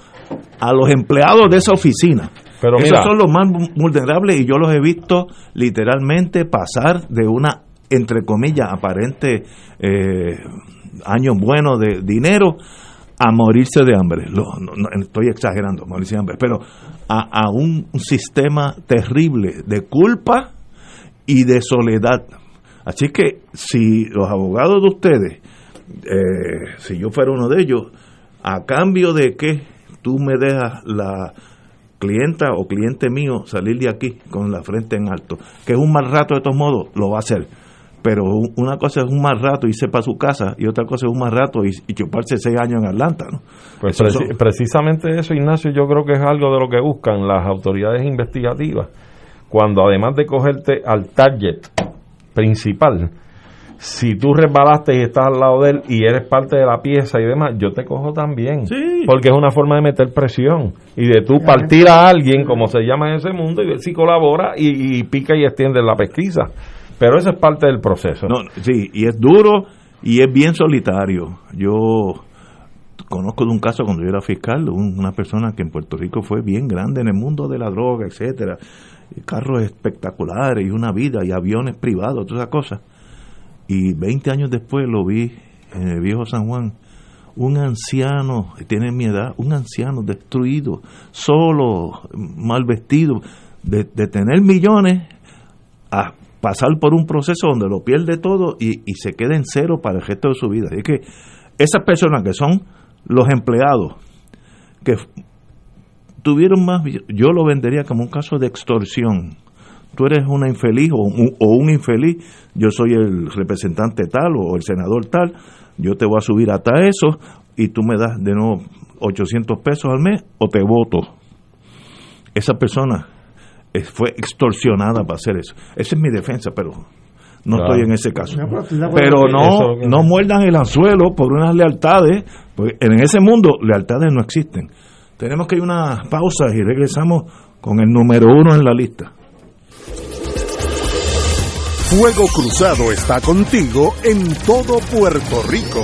a los empleados de esa oficina pero Esos son los más vulnerables y yo los he visto literalmente pasar de una entre comillas, aparente eh, años buenos de dinero a morirse de hambre. Lo, estoy exagerando, morirse de hambre, pero a, un sistema terrible de culpa y de soledad. Así que si los abogados de ustedes, eh, si yo fuera uno de ellos, a cambio de que tú me dejas la clienta o cliente mío salir de aquí con la frente en alto, que es un mal rato de todos modos, lo va a hacer pero una cosa es un mal rato irse para su casa y otra cosa es un mal rato y, chuparse seis años en Atlanta. ¿no? Pues precisamente eso, Ignacio, yo creo que es algo de lo que buscan las autoridades investigativas, cuando además de cogerte al target principal, si tú resbalaste y estás al lado de él y eres parte de la pieza y demás, yo te cojo también. Porque es una forma de meter presión y de tú partir a alguien, como se llama en ese mundo, y ver si colabora y, y pica y extiende la pesquisa. Pero eso es parte del proceso. Sí, y es duro y es bien solitario. Yo conozco de un caso cuando yo era fiscal, una persona que en Puerto Rico fue bien grande en el mundo de la droga, etcétera, carros espectaculares y una vida y aviones privados, todas esas cosas. Y 20 años después lo vi en el viejo San Juan, un anciano, tiene mi edad, un anciano destruido, solo, mal vestido, de tener millones a pasar por un proceso donde lo pierde todo y, se queda en cero para el resto de su vida. Es que esas personas que son los empleados, que tuvieron más, yo lo vendería como un caso de extorsión. Tú eres una infeliz o un, o un infeliz, yo soy el representante tal o el senador tal, yo te voy a subir hasta eso y tú me das de nuevo 800 pesos al mes o te voto. Esa persona fue extorsionada para hacer eso. Esa es mi defensa, pero no estoy en ese caso. Pero no, no muerdan el anzuelo por unas lealtades, porque en ese mundo lealtades no existen. Tenemos que ir a una pausa y regresamos con el número uno en la lista. Fuego Cruzado está contigo en todo Puerto Rico.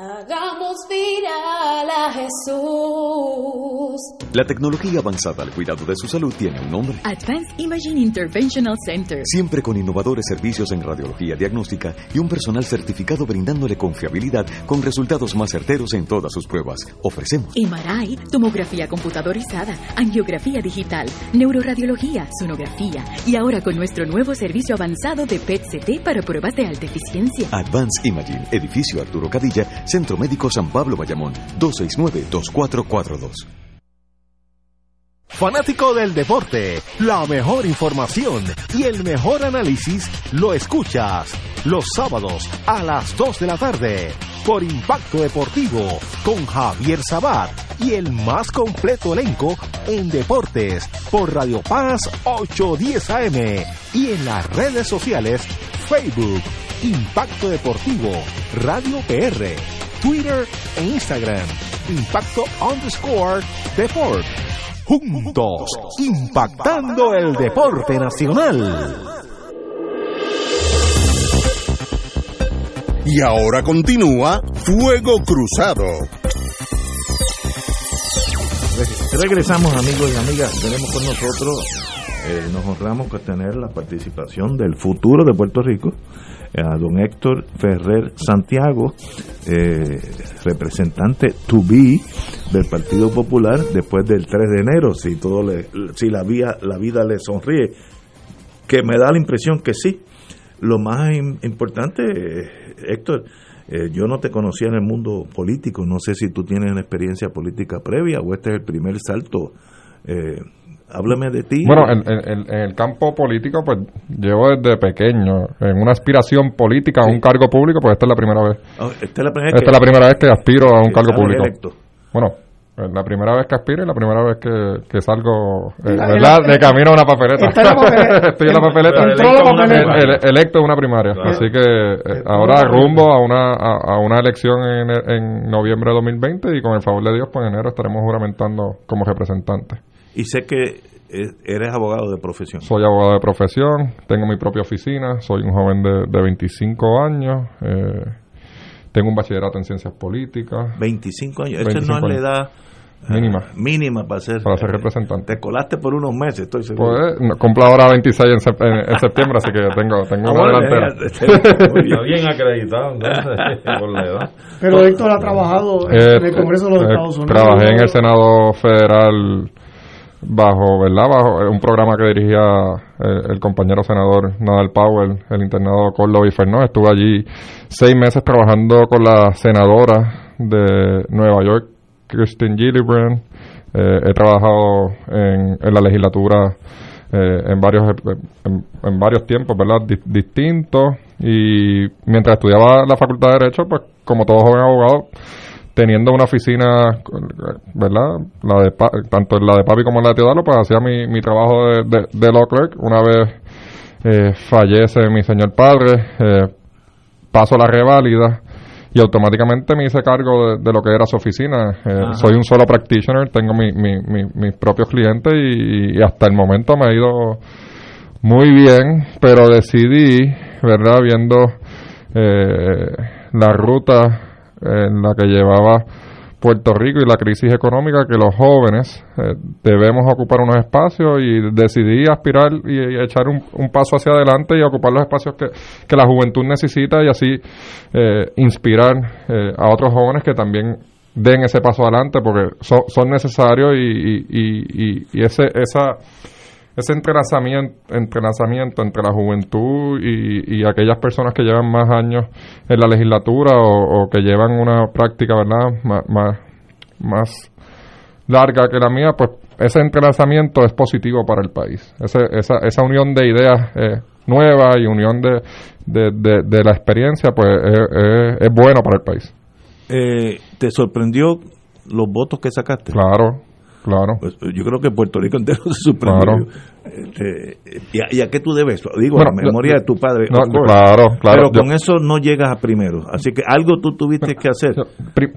Hagamos viral a Jesús. La tecnología avanzada al cuidado de su salud tiene un nombre. Advanced Imaging Interventional Center. Siempre con innovadores servicios en radiología diagnóstica y un personal certificado brindándole confiabilidad con resultados más certeros en todas sus pruebas. Ofrecemos MRI, tomografía computadorizada, angiografía digital, neuroradiología, sonografía y ahora con nuestro nuevo servicio avanzado de PET-CT para pruebas de alta eficiencia. Advanced Imaging, edificio Arturo Cadilla, Centro Médico San Pablo Bayamón, 269-2442. Fanático del deporte, la mejor información y el mejor análisis lo escuchas los sábados a las 2 de la tarde por Impacto Deportivo con Javier Sabat y el más completo elenco en deportes por Radio Paz 810 AM y en las redes sociales Facebook Impacto Deportivo Radio PR Twitter e Instagram Impacto underscore Deport juntos, impactando el deporte nacional. Y ahora continúa Fuego Cruzado. Regresamos amigos y amigas, tenemos con nosotros, eh, nos honramos con tener la participación del futuro de Puerto Rico, a don Héctor Ferrer Santiago, eh, representante to be del Partido Popular después del 3 de enero, si todo le, si la vida, la vida le sonríe, que me da la impresión que sí. Lo más im- importante, eh, Héctor, eh, yo no te conocía en el mundo político, no sé si tú tienes una experiencia política previa o este es el primer salto. Eh, háblame de ti. Bueno, en, en- en- en el campo político, pues llevo desde pequeño en una aspiración política a un cargo público, pues esta es la primera vez. Ah, esta es la primera vez Esta que- es la primera vez que aspiro a un cargo público. electo. Bueno, es la primera vez que aspiro y la primera vez que, que salgo, eh, La- ¿verdad? la- De camino a una papeleta. La. *laughs* Estoy en la papeleta. Entró la papeleta. El- el- electo en una primaria. Así que eh, ahora rumbo a una, a, a una elección en, en noviembre de 2020 y con el favor de Dios, pues en enero estaremos juramentando como representante. Y sé que eh, eres abogado de profesión. Soy abogado de profesión, tengo mi propia oficina, soy un joven de, de 25 años, eh, tengo un bachillerato en ciencias políticas. 25 años. Esa 25 no es la edad eh, Mínima. mínima para ser, Para ser representante. Te colaste por unos meses, estoy seguro. Pues, no, cumplo ahora 26 en, sep- en- en septiembre, así que tengo, tengo Ah, una bueno, delantera. Está *laughs* bien acreditado, entonces, *laughs* por la edad. Pero Héctor ha trabajado Eh, en el Congreso de los eh, Estados Unidos. Trabajé en el Senado Federal bajo, ¿verdad? Bajo eh, un programa que dirigía el, el compañero senador Nadal Powell, el internado Córdoba y Fernó. Estuve allí seis meses trabajando con la senadora de Nueva York, Kristen Gillibrand. Eh, he trabajado en, la legislatura eh, en varios en, varios tiempos, ¿verdad? Di- distintos. Y mientras estudiaba la Facultad de Derecho, pues como todo joven abogado, teniendo una oficina, ¿verdad? La de pa- tanto la de papi como la de Teodoro, pues hacía mi, mi trabajo de, de, de law clerk. Una vez eh, fallece mi señor padre, eh, paso la reválida y automáticamente me hice cargo de, de lo que era su oficina. Eh, soy un solo practitioner, tengo mi, mi- mi- mis propios clientes y, y hasta el momento me ha ido muy bien, pero decidí, ¿verdad? Viendo eh, la ruta en la que llevaba Puerto Rico y la crisis económica, que los jóvenes eh, debemos ocupar unos espacios y decidí aspirar y, echar un, paso hacia adelante y ocupar los espacios que, que la juventud necesita y así eh, inspirar eh, a otros jóvenes que también den ese paso adelante porque son, son necesarios y- y- y ese, esa ese entrelazamiento, entrelazamiento entre la juventud y, y, aquellas personas que llevan más años en la legislatura o, que llevan una práctica verdad más, más, larga que la mía pues ese entrelazamiento es positivo para el país. Esa, esa unión de ideas eh, nuevas y unión de, de, la experiencia pues es, es, bueno para el país. Eh, ¿te sorprendió los votos que sacaste? Claro, Claro. Pues, yo creo que Puerto Rico entero *laughs* se sorprendió. Este, ¿y, a, qué tú debes? Digo, a la memoria de tu padre. claro, claro. Pero con eso no llegas a primero. Así que algo tú tuviste que hacer.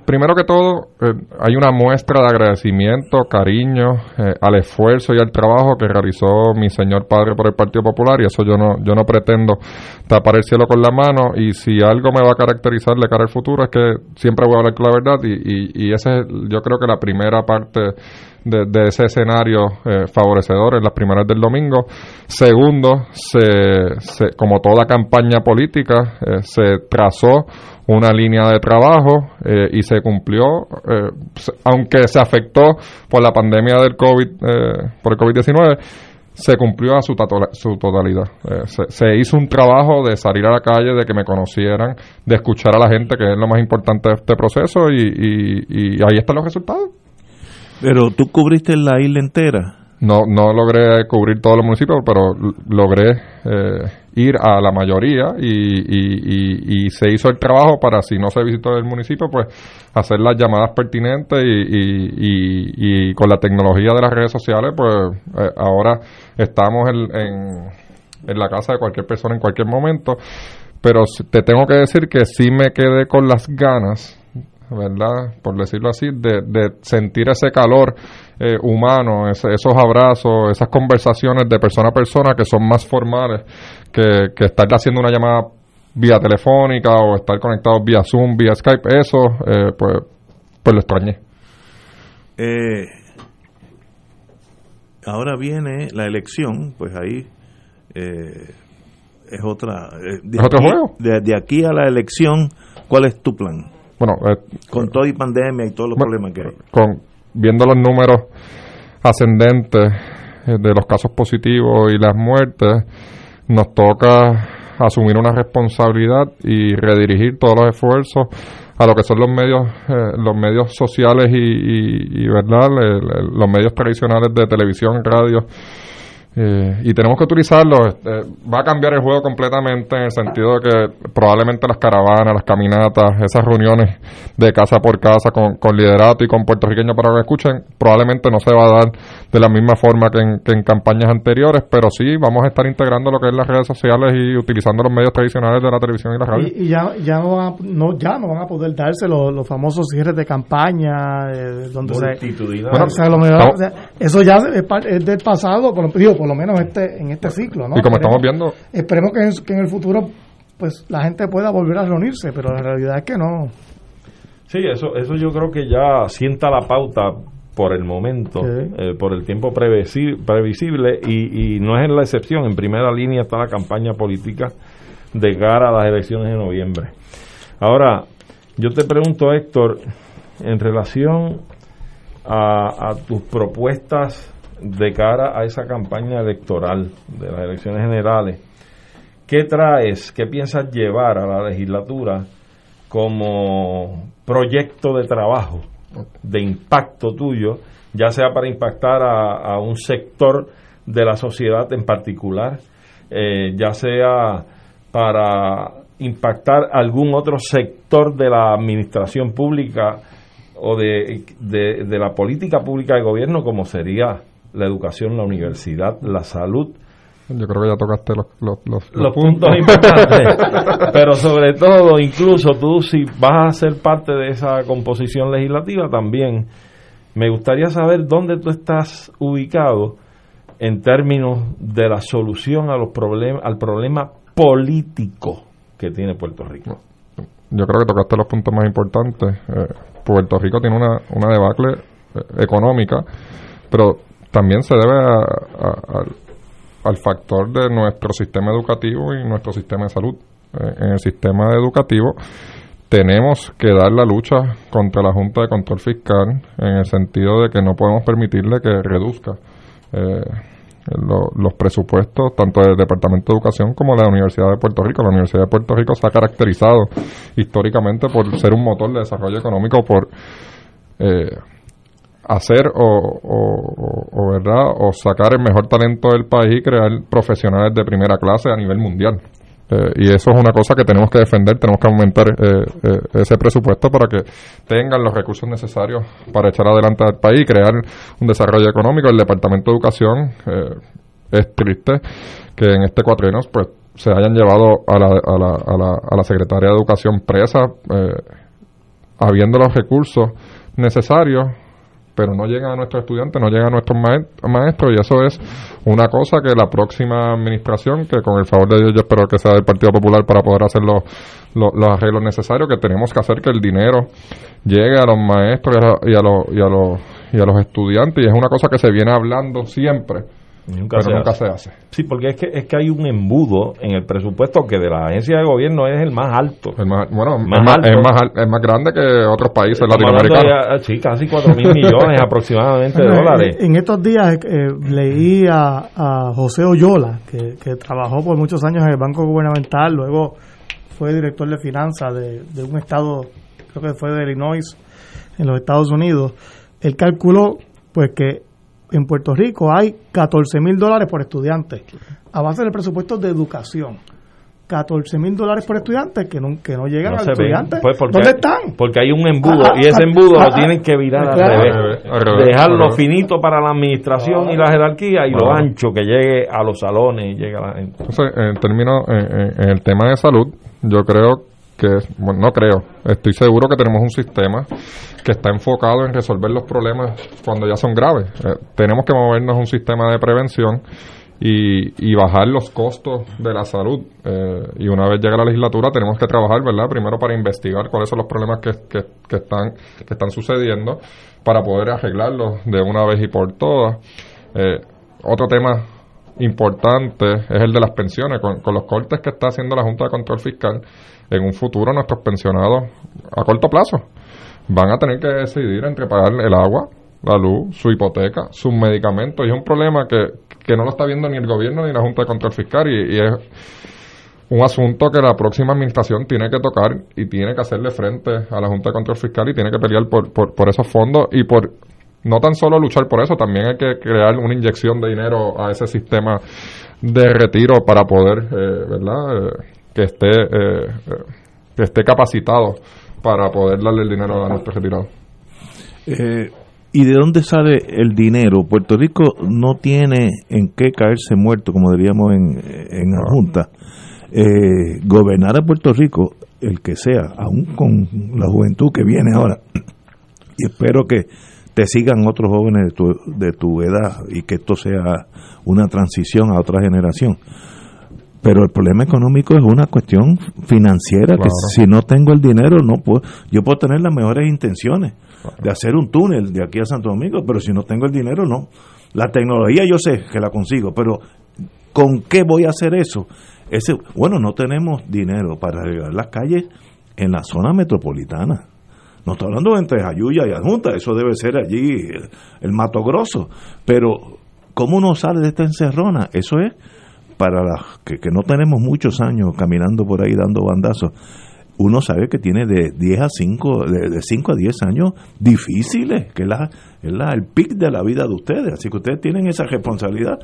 primero que todo, eh, hay una muestra de agradecimiento, cariño eh, al esfuerzo y al trabajo que realizó mi señor padre por el Partido Popular. Y eso yo no, yo no pretendo tapar el cielo con la mano. Y si algo me va a caracterizar de cara al futuro es que siempre voy a hablar con la verdad. Y, y, y ese es, yo creo que la primera parte de, ese escenario eh, favorecedor en las primeras del domingo. Segundo, se, como toda campaña política, eh, se trazó una línea de trabajo eh, y se cumplió, aunque se afectó por la pandemia del COVID, por el COVID-19, se cumplió a su, su totalidad. se, hizo un trabajo de salir a la calle, de que me conocieran, de escuchar a la gente, que es lo más importante de este proceso, y, y ahí están los resultados. Pero tú cubriste la isla entera. No, no logré cubrir todos los municipios, pero logré eh, ir a la mayoría y, y, se hizo el trabajo para, si no se visitó el municipio, pues hacer las llamadas pertinentes y, con la tecnología de las redes sociales, pues eh, ahora estamos en, en la casa de cualquier persona en cualquier momento. Pero te tengo que decir que sí me quedé con las ganas ¿verdad? Por decirlo así, de, de sentir ese calor eh, humano, esos abrazos, esas conversaciones de persona a persona que son más formales que, que estar haciendo una llamada vía telefónica o estar conectados vía Zoom, vía Skype, eso, eh, pues, pues lo extrañé. Eh, ahora viene la elección, pues ahí es otra. ¿Es otro juego? de aquí a la elección, ¿cuál es tu plan? Bueno, eh, con todo y pandemia y todos los problemas que hay. Con, viendo los números ascendentes eh, de los casos positivos y las muertes, nos toca asumir una responsabilidad y redirigir todos los esfuerzos a lo que son los medios eh, los medios sociales y, y, verdad los medios tradicionales de televisión radio eh, y tenemos que utilizarlo. Este, va a cambiar el juego completamente en el sentido de que probablemente las caravanas, las caminatas, esas reuniones de casa por casa con, con liderato y con puertorriqueños para que escuchen, probablemente no se va a dar de la misma forma que en, campañas anteriores, pero sí vamos a estar integrando lo que es las redes sociales y utilizando los medios tradicionales de la televisión y la radio. Y, ya, ya, no van a, no, ya no van a poder darse los, famosos cierres de campaña, eh, donde se, eso ya es, del pasado, por, digo, por lo menos este, en este ciclo. ¿no? Y como estamos viendo... Esperemos que en, que en el futuro pues la gente pueda volver a reunirse, pero la realidad es que no. Sí, eso, eso yo creo que ya sienta la pauta por el momento, eh, por el tiempo previsible, y, y, no es la excepción. En primera línea está la campaña política de cara a las elecciones de noviembre. Ahora, yo te pregunto, Héctor, en relación a, a tus propuestas de cara a esa campaña electoral de las elecciones generales, ¿qué traes, qué piensas llevar a la legislatura como proyecto de trabajo, de impacto tuyo, ya sea para impactar a, un sector de la sociedad en particular, eh, ya sea para impactar algún otro sector de la administración pública o de, de, la política pública de gobierno, como sería la educación, la universidad, la salud. Yo creo que ya tocaste los, los, puntos importantes. *laughs* Pero sobre todo, incluso tú si vas a ser parte de esa composición legislativa también, me gustaría saber dónde tú estás ubicado en términos de la solución a los problemas, al problema político que tiene Puerto Rico. Yo creo que tocaste los puntos más importantes. Eh, Puerto Rico tiene una, una debacle eh, económica, pero también se debe al factor de nuestro sistema educativo y nuestro sistema de salud. Eh, en el sistema educativo tenemos que dar la lucha contra la Junta de Control Fiscal en el sentido de que no podemos permitirle que reduzca eh, los presupuestos tanto del Departamento de Educación como de la Universidad de Puerto Rico. La Universidad de Puerto Rico se ha caracterizado históricamente por ser un motor de desarrollo económico, por eh, hacer o, verdad o sacar el mejor talento del país y crear profesionales de primera clase a nivel mundial. Eh, y eso es una cosa que tenemos que defender, tenemos que aumentar eh, eh, ese presupuesto para que tengan los recursos necesarios para echar adelante al país y crear un desarrollo económico. El Departamento de Educación es triste que en este cuatrienio pues, se hayan llevado a la, a la, a la, a la Secretaría de Educación presa, habiendo los recursos necesarios pero no llegan a nuestros estudiantes, no llegan a nuestros maestros y eso es una cosa que la próxima administración, que con el favor de Dios yo espero que sea del Partido Popular para poder hacer los, los, arreglos necesarios, que tenemos que hacer que el dinero llegue a los maestros y a, los, y a, los, y a los estudiantes y es una cosa que se viene hablando siempre Nunca, pero se, nunca hace. se hace. Sí, porque es que, es que hay un embudo en el presupuesto que de la agencia de gobierno es el más alto. más, bueno, es, más, es, más, grande que otros países latinoamericanos. sí, casi 4 mil millones *laughs* aproximadamente de dólares. En, estos días eh, leí a, José Oyola, que, que trabajó por muchos años en el Banco Gubernamental, luego fue director de finanzas de, de un estado, creo que fue de Illinois, en los Estados Unidos. Él calculó pues que en Puerto Rico hay 14 mil dólares por estudiante, a base del presupuesto de educación. 14 mil dólares por estudiante que no, que no llegan al estudiante. Pues ¿Dónde están? Porque hay un embudo y ese embudo lo tienen que virar al revés. Dejarlo finito para la administración y la jerarquía y lo ancho que llegue a los salones y llegue a la gente. Entonces, en términos, en, en el tema de salud, yo creo que, bueno, no creo, estoy seguro que tenemos un sistema que está enfocado en resolver los problemas cuando ya son graves. Eh, tenemos que movernos a un sistema de prevención y, bajar los costos de la salud. Eh, y una vez llegue la legislatura tenemos que trabajar, ¿verdad? Primero para investigar cuáles son los problemas que, que, están, que están sucediendo para poder arreglarlos de una vez y por todas. Eh, otro tema importante es el de las pensiones. Con, con, los cortes que está haciendo la Junta de Control Fiscal, en un futuro nuestros pensionados a corto plazo van a tener que decidir entre pagar el agua, la luz, su hipoteca, sus medicamentos. Y es un problema que, que no lo está viendo ni el gobierno ni la Junta de Control Fiscal y, es un asunto que la próxima administración tiene que tocar y tiene que hacerle frente a la Junta de Control Fiscal y tiene que pelear por, por, por esos fondos y por no tan solo luchar por eso, también hay que crear una inyección de dinero a ese sistema de retiro para poder, eh, ¿verdad? Eh, que esté eh, que esté capacitado para poder darle el dinero a nuestros retirados. Eh, ¿Y de dónde sale el dinero? Puerto Rico no tiene en qué caerse muerto, como diríamos en, en la Junta. Eh, gobernar a Puerto Rico, el que sea, aún con la juventud que viene ahora, y espero que te sigan otros jóvenes de tu, de tu edad y que esto sea una transición a otra generación. Pero el problema económico es una cuestión financiera que si no tengo el dinero no puedo yo puedo tener las mejores intenciones de hacer un túnel de aquí a Santo Domingo pero si no tengo el dinero no. La tecnología yo sé que la consigo pero con qué voy a hacer eso ese bueno no tenemos dinero para arreglar las calles en la zona metropolitana no estoy hablando entre Jayuya y Adjunta eso debe ser allí el, Mato Grosso pero cómo uno sale de esta encerrona eso es para las que, no tenemos muchos años caminando por ahí dando bandazos, uno sabe que tiene de 10 a 5, de, 5 a 10 años difíciles, que es, la, es la, el pic de la vida de ustedes. Así que ustedes tienen esa responsabilidad.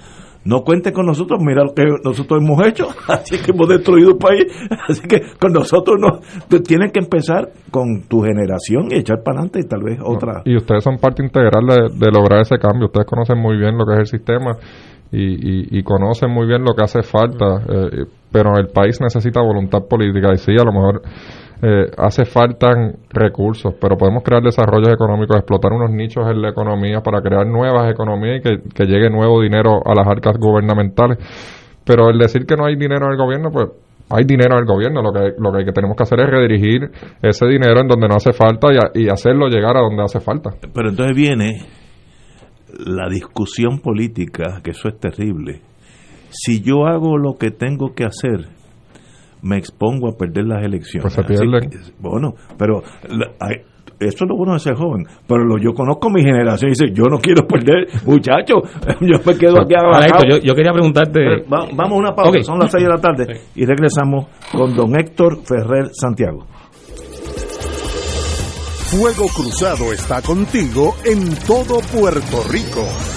No cuenten con nosotros, mira lo que nosotros hemos hecho, *laughs* así que hemos destruido el país. Así que con nosotros no. Tienen que empezar con tu generación y echar para adelante y tal vez otra. y ustedes son parte integral de, de lograr ese cambio. Ustedes conocen muy bien lo que es el sistema y, y, conocen muy bien lo que hace falta, eh, pero el país necesita voluntad política y sí, a lo mejor eh, hace falta recursos, pero podemos crear desarrollos económicos, explotar unos nichos en la economía para crear nuevas economías y que, que llegue nuevo dinero a las arcas gubernamentales. Pero el decir que no hay dinero en gobierno, pues hay dinero en gobierno, lo que, lo que tenemos que hacer es redirigir ese dinero en donde no hace falta y, y hacerlo llegar a donde hace falta. Pero entonces viene la discusión política, que eso es terrible. Si yo hago lo que tengo que hacer, me expongo a perder las elecciones. Pues bueno, pero eso es lo bueno de ser joven. Pero lo, yo conozco mi generación y dice, yo no quiero perder, muchacho, *laughs* yo me quedo aquí abajo. Yo, yo, quería preguntarte... vamos a una pausa, son las 6 de la tarde y regresamos con don Héctor Ferrer Santiago. Fuego Cruzado está contigo en todo Puerto Rico.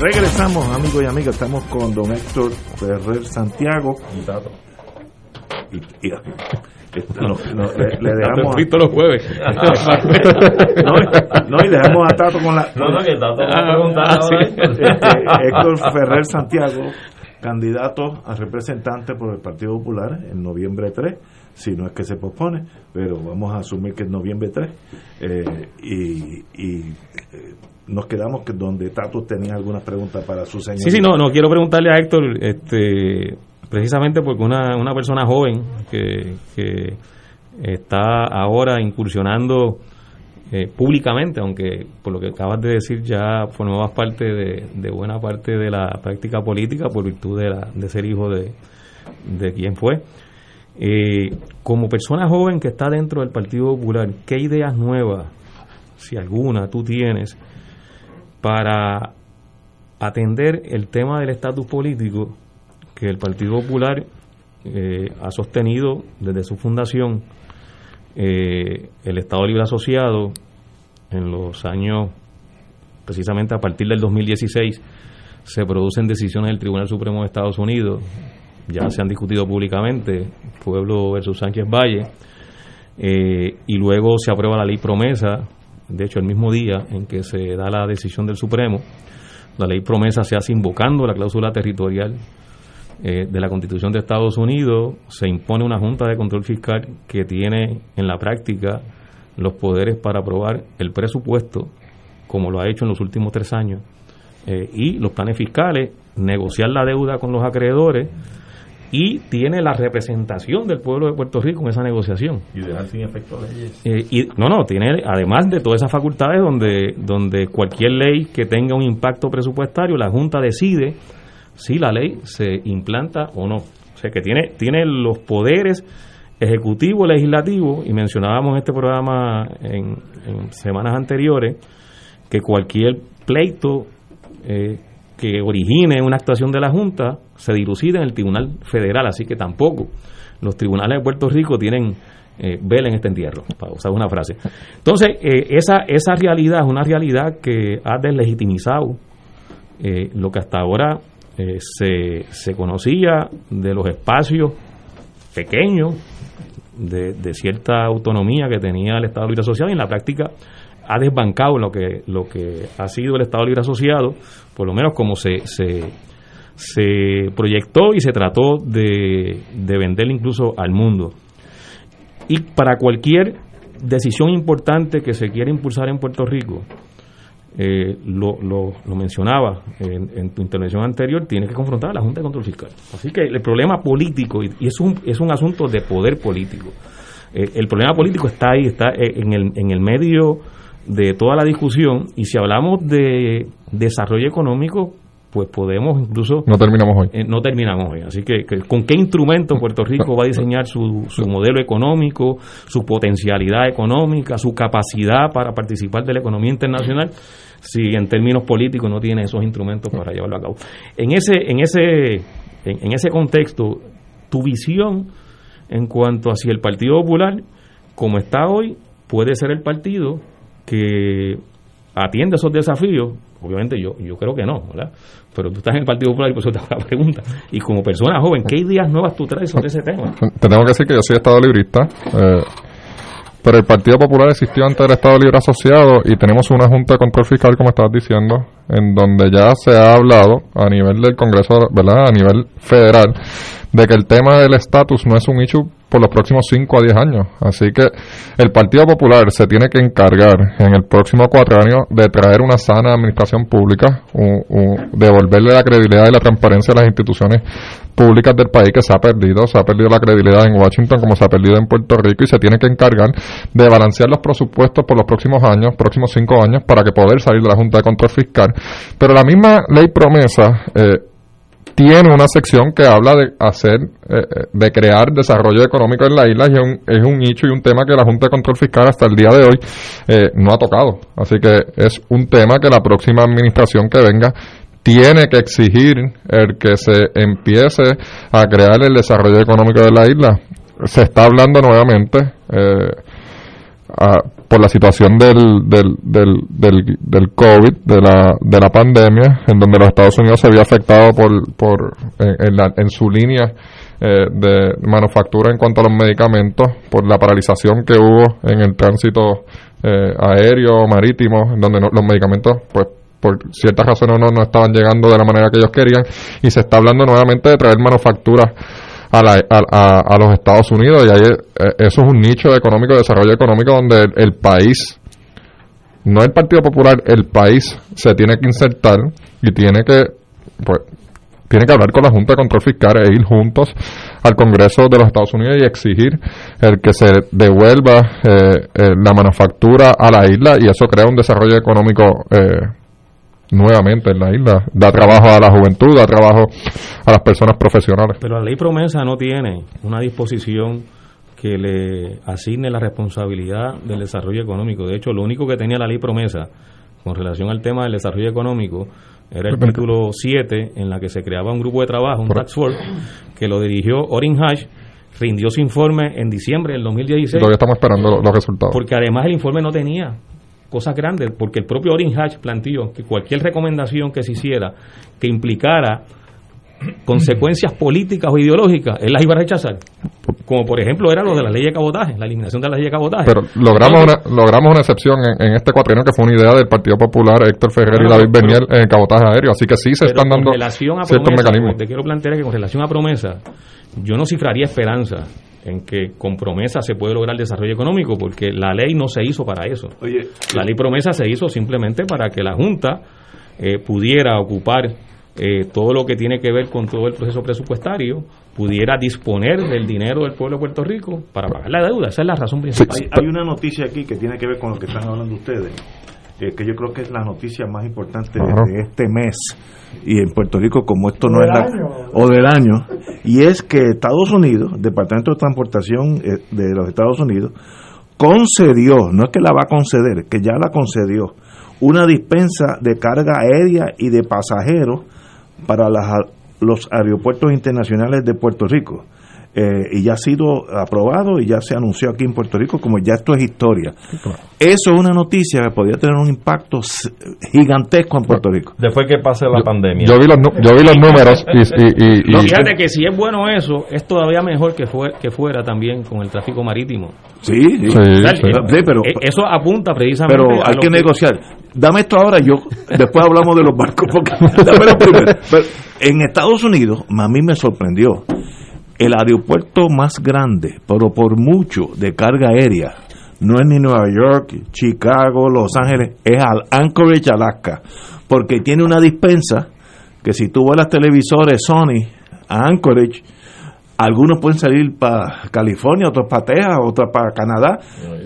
Regresamos, amigos y amigas. Estamos con don Héctor Ferrer Santiago. Y Tato. Y, y- esto no- no, le, le dejamos. Tato los jueves. no, *laughs* no, y dejamos a Tato con la. No, no, que Tato va a Ah, preguntar ah, ahora. sí. Este, Héctor Ferrer Santiago, candidato a representante por el Partido Popular en noviembre 3, si no es que se pospone, pero vamos a asumir que es noviembre 3. eh, y y eh, nos quedamos que donde Tato tenía algunas preguntas para su señor. Sí, sí, no, no quiero preguntarle a Héctor, este, precisamente porque una, una persona joven que, está ahora incursionando eh, públicamente, aunque por lo que acabas de decir ya formabas parte de, de buena parte de la práctica política por virtud de, la, de ser hijo de, de quien fue. Eh, como persona joven que está dentro del Partido Popular, ¿qué ideas nuevas, si alguna, tú tienes para atender el tema del estatus político que el Partido Popular eh, ha sostenido desde su fundación, eh, el Estado Libre Asociado, en los años, precisamente a partir del 2016, se producen decisiones del Tribunal Supremo de Estados Unidos, ya se han discutido públicamente, Pueblo versus Sánchez Valle, eh, y luego se aprueba la ley promesa, de hecho el mismo día en que se da la decisión del Supremo, la ley promesa se hace invocando la cláusula territorial eh, de la Constitución de Estados Unidos, se impone una Junta de Control Fiscal que tiene en la práctica los poderes para aprobar el presupuesto como lo ha hecho en los últimos tres años. Eh, y los planes fiscales, negociar la deuda con los acreedores y tiene la representación del pueblo de Puerto Rico en esa negociación. Y dejar sin efecto leyes. Eh, y no, no, tiene además de todas esas facultades donde, donde cualquier ley que tenga un impacto presupuestario, la Junta decide si la ley se implanta o no. O sea que tiene, tiene los poderes ejecutivo, legislativo, y mencionábamos en este programa en, en semanas anteriores, que cualquier pleito eh, que origine una actuación de la Junta se dilucida en el Tribunal Federal, así que tampoco los tribunales de Puerto Rico tienen eh, vela en este entierro, para usar una frase. Entonces, eh, esa, esa realidad es una realidad que ha deslegitimizado eh, lo que hasta ahora eh, se, se conocía de los espacios pequeños de, de cierta autonomía que tenía el Estado Libre Asociado y en la práctica ha desbancado lo que lo que ha sido el Estado Libre Asociado, por lo menos como se, se, se proyectó y se trató de, de vender incluso al mundo. Y para cualquier decisión importante que se quiera impulsar en Puerto Rico, eh, lo, lo, mencionaba en, tu intervención anterior, tiene que confrontar a la Junta de Control Fiscal. Así que el problema político, y, es, un, es un asunto de poder político, eh, el problema político está ahí, está en el, en el medio de toda la discusión, y si hablamos de desarrollo económico, pues podemos incluso... No terminamos hoy. Eh, no terminamos hoy. Así que, que, ¿con qué instrumento Puerto Rico va a diseñar su, su modelo económico, su potencialidad económica, su capacidad para participar de la economía internacional? si en términos políticos no tiene esos instrumentos para llevarlo a cabo. En ese, en ese, en, en ese contexto, tu visión en cuanto a si el Partido Popular, como está hoy, puede ser el partido que atiende esos desafíos, obviamente yo, yo creo que no, ¿verdad? Pero tú estás en el Partido Popular y por eso te hago la *laughs* pregunta. Y como persona joven, ¿qué ideas nuevas tú traes sobre ese tema? Te tengo que decir que yo soy Estado librista. Eh, pero el Partido Popular existió antes del Estado Libre Asociado y tenemos una Junta de Control Fiscal, como estabas diciendo, en donde ya se ha hablado a nivel del Congreso, ¿verdad? A nivel federal, de que el tema del estatus no es un issue por los próximos 5 a 10 años. Así que el Partido Popular se tiene que encargar en el próximo cuatro años de traer una sana administración pública, un, un, devolverle la credibilidad y la transparencia a las instituciones públicas del país que se ha perdido. Se ha perdido la credibilidad en Washington como se ha perdido en Puerto Rico y se tiene que encargar de balancear los presupuestos por los próximos años, próximos 5 años, para que poder salir de la Junta de Control Fiscal. Pero la misma ley promesa... Eh, tiene una sección que habla de hacer, eh, de crear desarrollo económico en la isla y es un, es un nicho y un tema que la Junta de Control Fiscal hasta el día de hoy eh, no ha tocado. Así que es un tema que la próxima administración que venga tiene que exigir el que se empiece a crear el desarrollo económico de la isla. Se está hablando nuevamente. Eh, por la situación del, del, del, del, del COVID, de la, de la pandemia, en donde los Estados Unidos se había afectado por, por en, en, la, en su línea eh, de manufactura en cuanto a los medicamentos, por la paralización que hubo en el tránsito eh, aéreo, marítimo, en donde no, los medicamentos, pues, por ciertas razones no, no estaban llegando de la manera que ellos querían, y se está hablando nuevamente de traer manufacturas a, la, a, a, los Estados Unidos y ahí eh, eso es un nicho económico, de desarrollo económico donde el, el, país, no el Partido Popular, el país se tiene que insertar y tiene que, pues, tiene que hablar con la Junta de Control Fiscal e ir juntos al Congreso de los Estados Unidos y exigir el que se devuelva eh, eh, la manufactura a la isla y eso crea un desarrollo económico eh, nuevamente en la isla. Da trabajo a la juventud, da trabajo a las personas profesionales. Pero la ley promesa no tiene una disposición que le asigne la responsabilidad del desarrollo económico. De hecho, lo único que tenía la ley promesa con relación al tema del desarrollo económico era el título 7 en la que se creaba un grupo de trabajo, un tax force, que lo dirigió Orin Hash, rindió su informe en diciembre del 2016. Todavía estamos esperando los resultados. Porque además el informe no tenía cosas grandes, porque el propio Orin Hatch planteó que cualquier recomendación que se hiciera que implicara *clears throat* consecuencias políticas o ideológicas, él las iba a rechazar. Como por ejemplo era lo de la ley de cabotaje, la eliminación de la ley de cabotaje. Pero logramos, Entonces, una, logramos una excepción en, en este cuatrienio que fue una idea del Partido Popular, Héctor Ferrer y David pero, Bernier en el cabotaje aéreo. Así que sí se están dando ciertos promesa, mecanismos. Te quiero plantear que con relación a promesa, yo no cifraría esperanza en que con promesa se puede lograr el desarrollo económico, porque la ley no se hizo para eso. Oye, la ley promesa se hizo simplemente para que la Junta eh, pudiera ocupar eh, todo lo que tiene que ver con todo el proceso presupuestario, pudiera disponer del dinero del pueblo de Puerto Rico para pagar la deuda. Esa es la razón principal. Hay, hay una noticia aquí que tiene que ver con lo que están hablando ustedes, eh, que yo creo que es la noticia más importante de- este mes y en Puerto Rico como esto no es la año. o del año y es que Estados Unidos, Departamento de Transportación eh, de los Estados Unidos concedió, no es que la va a conceder, que ya la concedió una dispensa de carga aérea y de pasajeros para las- los aeropuertos internacionales de Puerto Rico. Eh, y ya ha sido aprobado y ya se anunció aquí en Puerto Rico como ya esto es historia. Eso es una noticia que podría tener un impacto gigantesco en Puerto Rico. Después que pase la pandemia. Yo vi los, yo vi los números y, y- y- y- Fíjate que si es bueno eso, es todavía mejor que, fue, que fuera también con el tráfico marítimo. Sí, sí. O sea, Sí, sí, pero- eh, eso apunta precisamente Pero a hay lo que negociar. Dame esto ahora, yo después hablamos de los barcos. Porque, *laughs* dámelo primero. Pero en Estados Unidos, a mí me sorprendió, el aeropuerto más grande, pero por mucho, de carga aérea, no es ni Nueva York, Chicago, Los Ángeles, es al Anchorage, Alaska, porque tiene una dispensa que si tú vuelas televisores Sony a Anchorage, algunos pueden salir para California, otros para Texas, otros para Canadá,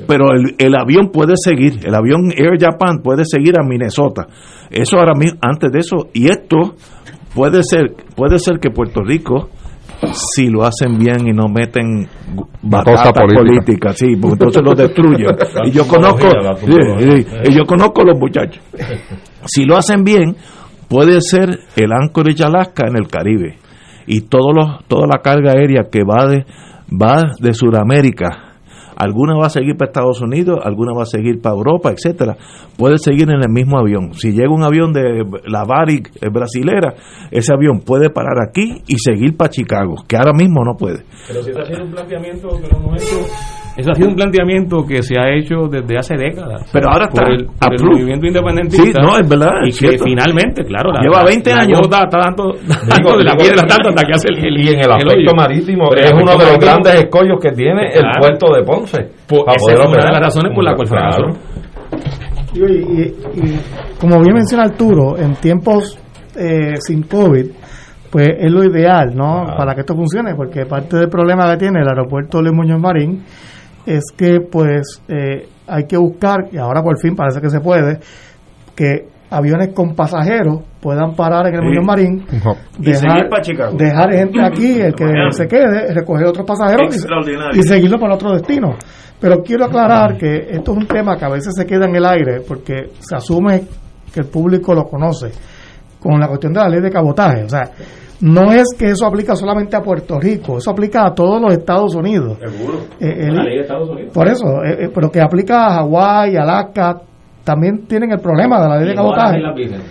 pero el, el avión puede seguir, el avión Air Japan puede seguir a Minnesota. Eso ahora mismo, antes de eso, y esto puede ser, puede ser que Puerto Rico, si lo hacen bien y no meten batatas política. políticas, sí, porque entonces lo destruyen. *laughs* Y yo conozco, y yo conozco los muchachos. Si lo hacen bien, puede ser el Anchorage Alaska en el Caribe y todos los toda la carga aérea que va de va de Sudamérica alguna va a seguir para Estados Unidos, alguna va a seguir para Europa, etcétera. Puede seguir en el mismo avión. Si llega un avión de la Varig eh, brasilera, ese avión puede parar aquí y seguir para Chicago, que ahora mismo no puede. Pero si ese ha sido un planteamiento que no hemos hecho, eso ha sido un planteamiento que se ha hecho desde hace décadas. Pero ahora por está el, por movimiento independentista. Sí, no, es verdad, Y es que cierto. finalmente, claro, la- Lleva la- 20 la años. gota está dando, *laughs* dando de la digo, piedra tanto hasta que hace el, el- y en el aspecto hoyo. marítimo Pero es uno de los grandes escollos que tiene el puerto de Ponce. Pues para esa poder es una de las razones por la cual fracasó. Y, y- y como bien menciona Arturo, en tiempos eh, sin COVID, pues es lo ideal, ¿no? Para que esto funcione, porque parte del problema que tiene el aeropuerto Luis Muñoz Marín es que, pues, eh, hay que buscar, y ahora por fin parece que se puede, que aviones con pasajeros puedan parar en el Sí. Muñoz Marín, Y seguir para Chicago. dejar gente aquí, el que Miami. se quede, recoger otros pasajeros y seguirlo para otro destino. Pero quiero aclarar que esto es un tema que a veces se queda en el aire porque se asume que el público lo conoce con la cuestión de la ley de cabotaje. O sea, no es que eso aplica solamente a Puerto Rico, eso aplica a todos los Estados Unidos. Seguro. Eh, el- la ley de Estados Unidos. Por eso, eh, eh, pero que aplica a Hawái, Alaska, también tienen el problema de la ley de cabotaje. las Islas Vírgenes.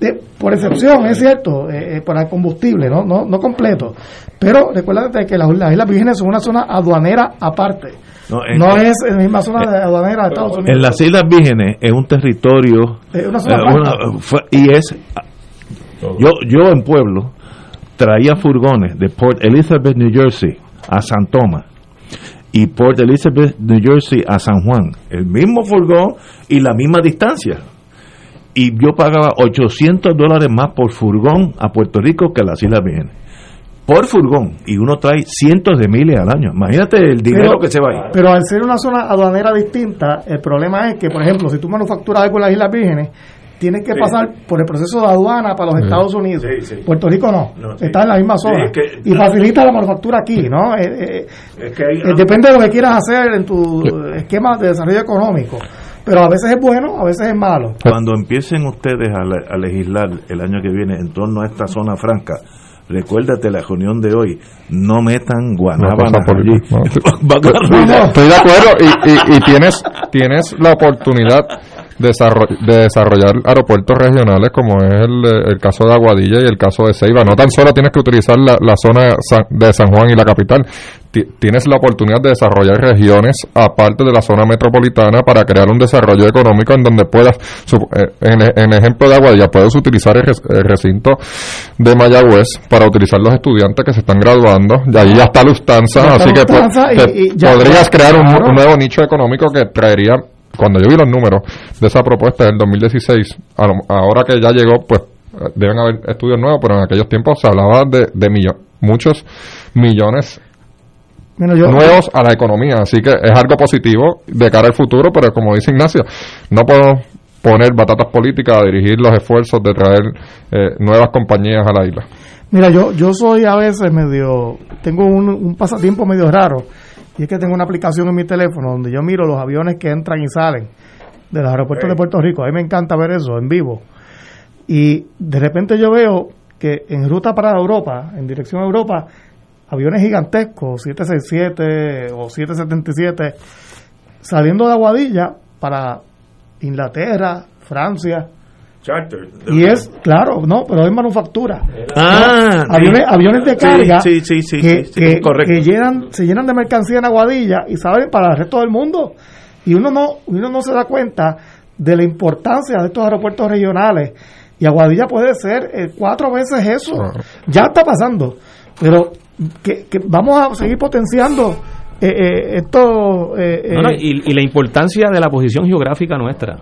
Eh, por excepción, es cierto, eh, eh, para el combustible, ¿no? No, no completo. Pero recuérdate que las, las Islas Vírgenes son una zona aduanera aparte. No, en- No en- es la misma zona de aduanera de Estados Unidos. En las Islas Vírgenes es un territorio Es una zona eh, una- fue- y es yo yo en pueblo traía furgones de Port Elizabeth, New Jersey a San Tomás y Port Elizabeth, New Jersey a San Juan, el mismo furgón y la misma distancia. Y yo pagaba 800 dólares más por furgón a Puerto Rico que a las Islas Vírgenes. Por furgón. Y uno trae cientos de miles al año. Imagínate el dinero Pero- que se va ahí. Pero al ser una zona aduanera distinta, el problema es que, por ejemplo, si tú manufacturas algo en las Islas Vírgenes, tienes que Sí. pasar por el proceso de aduana para los Sí. Estados Unidos. Sí, sí. Puerto Rico no, No, sí. está en la misma Sí, zona. es que- y facilita la manufactura aquí, ¿no? Eh, eh, Es que hay- eh, depende de lo que quieras hacer en tu esquema de desarrollo económico. Pero a veces es bueno, a veces es malo. Cuando empiecen ustedes a, le- a legislar el año que viene en torno a esta zona franca, recuérdate la reunión de hoy, no metan guanábanas cosa allí. política, no. *laughs* Van a arruinar. Estoy de acuerdo y, y- y tienes, tienes la oportunidad de desarrollar aeropuertos regionales como es el, caso de Aguadilla y el caso de Ceiba. No tan solo tienes que utilizar la, la zona de San Juan y la capital, ti- tienes la oportunidad de desarrollar regiones aparte de la zona metropolitana para crear un desarrollo económico en donde puedas, su- eh, en, en ejemplo de Aguadilla, puedes utilizar el, recinto de Mayagüez para utilizar los estudiantes que se están graduando. Y ahí ya está Ya está así que y- ya- podrías crear un, claro. un nuevo nicho económico que traería, cuando yo vi los números de esa propuesta del 2016, a lo- ahora que ya llegó, pues eh, deben haber estudios nuevos, pero en aquellos tiempos se hablaba de, de millo- muchos millones Bueno, yo- nuevos a la economía, así que es algo positivo de cara al futuro, pero como dice Ignacio, no podemos poner batatas políticas a dirigir los esfuerzos de traer eh, nuevas compañías a la isla. Mira, yo, yo soy a veces medio, tengo un, un pasatiempo medio raro, y es que tengo una aplicación en mi teléfono donde yo miro los aviones que entran y salen de los aeropuertos de Puerto Rico. A mí me encanta ver eso en vivo. Y de repente yo veo que en ruta para Europa, en dirección a Europa, aviones gigantescos, 767 o 777, saliendo de Aguadilla para Inglaterra, Francia, Charter. y es, claro, no, pero es manufactura. Ah, ¿no? aviones, sí. aviones de carga sí, sí, sí, que, sí, sí, que- correcto. que llenan, se llenan de mercancía en Aguadilla y salen para el resto del mundo. Y uno no, uno no se da cuenta de la importancia de estos aeropuertos regionales. Y Aguadilla puede ser eh, cuatro veces eso. Ya está pasando. Pero que, que vamos a seguir potenciando eh, eh, esto. eh, eh, No, no, y, y la importancia de la posición geográfica nuestra.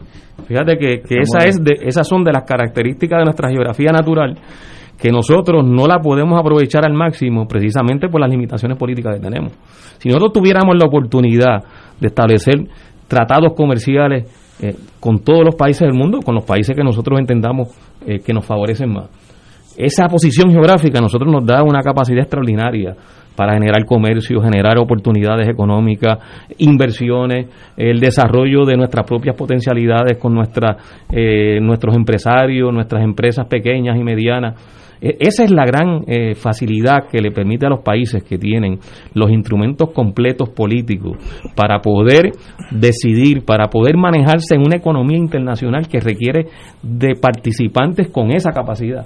Fíjate que, que esa es de, esas son de las características de nuestra geografía natural que nosotros no la podemos aprovechar al máximo precisamente por las limitaciones políticas que tenemos. Si nosotros tuviéramos la oportunidad de establecer tratados comerciales eh, con todos los países del mundo, con los países que nosotros entendamos eh, que nos favorecen más, esa posición geográfica a nosotros nos da una capacidad extraordinaria para generar comercio, generar oportunidades económicas, inversiones, el desarrollo de nuestras propias potencialidades con nuestra, eh, nuestros empresarios, nuestras empresas pequeñas y medianas. E- Esa es la gran eh, facilidad que le permite a los países que tienen los instrumentos completos políticos para poder decidir, para poder manejarse en una economía internacional que requiere de participantes con esa capacidad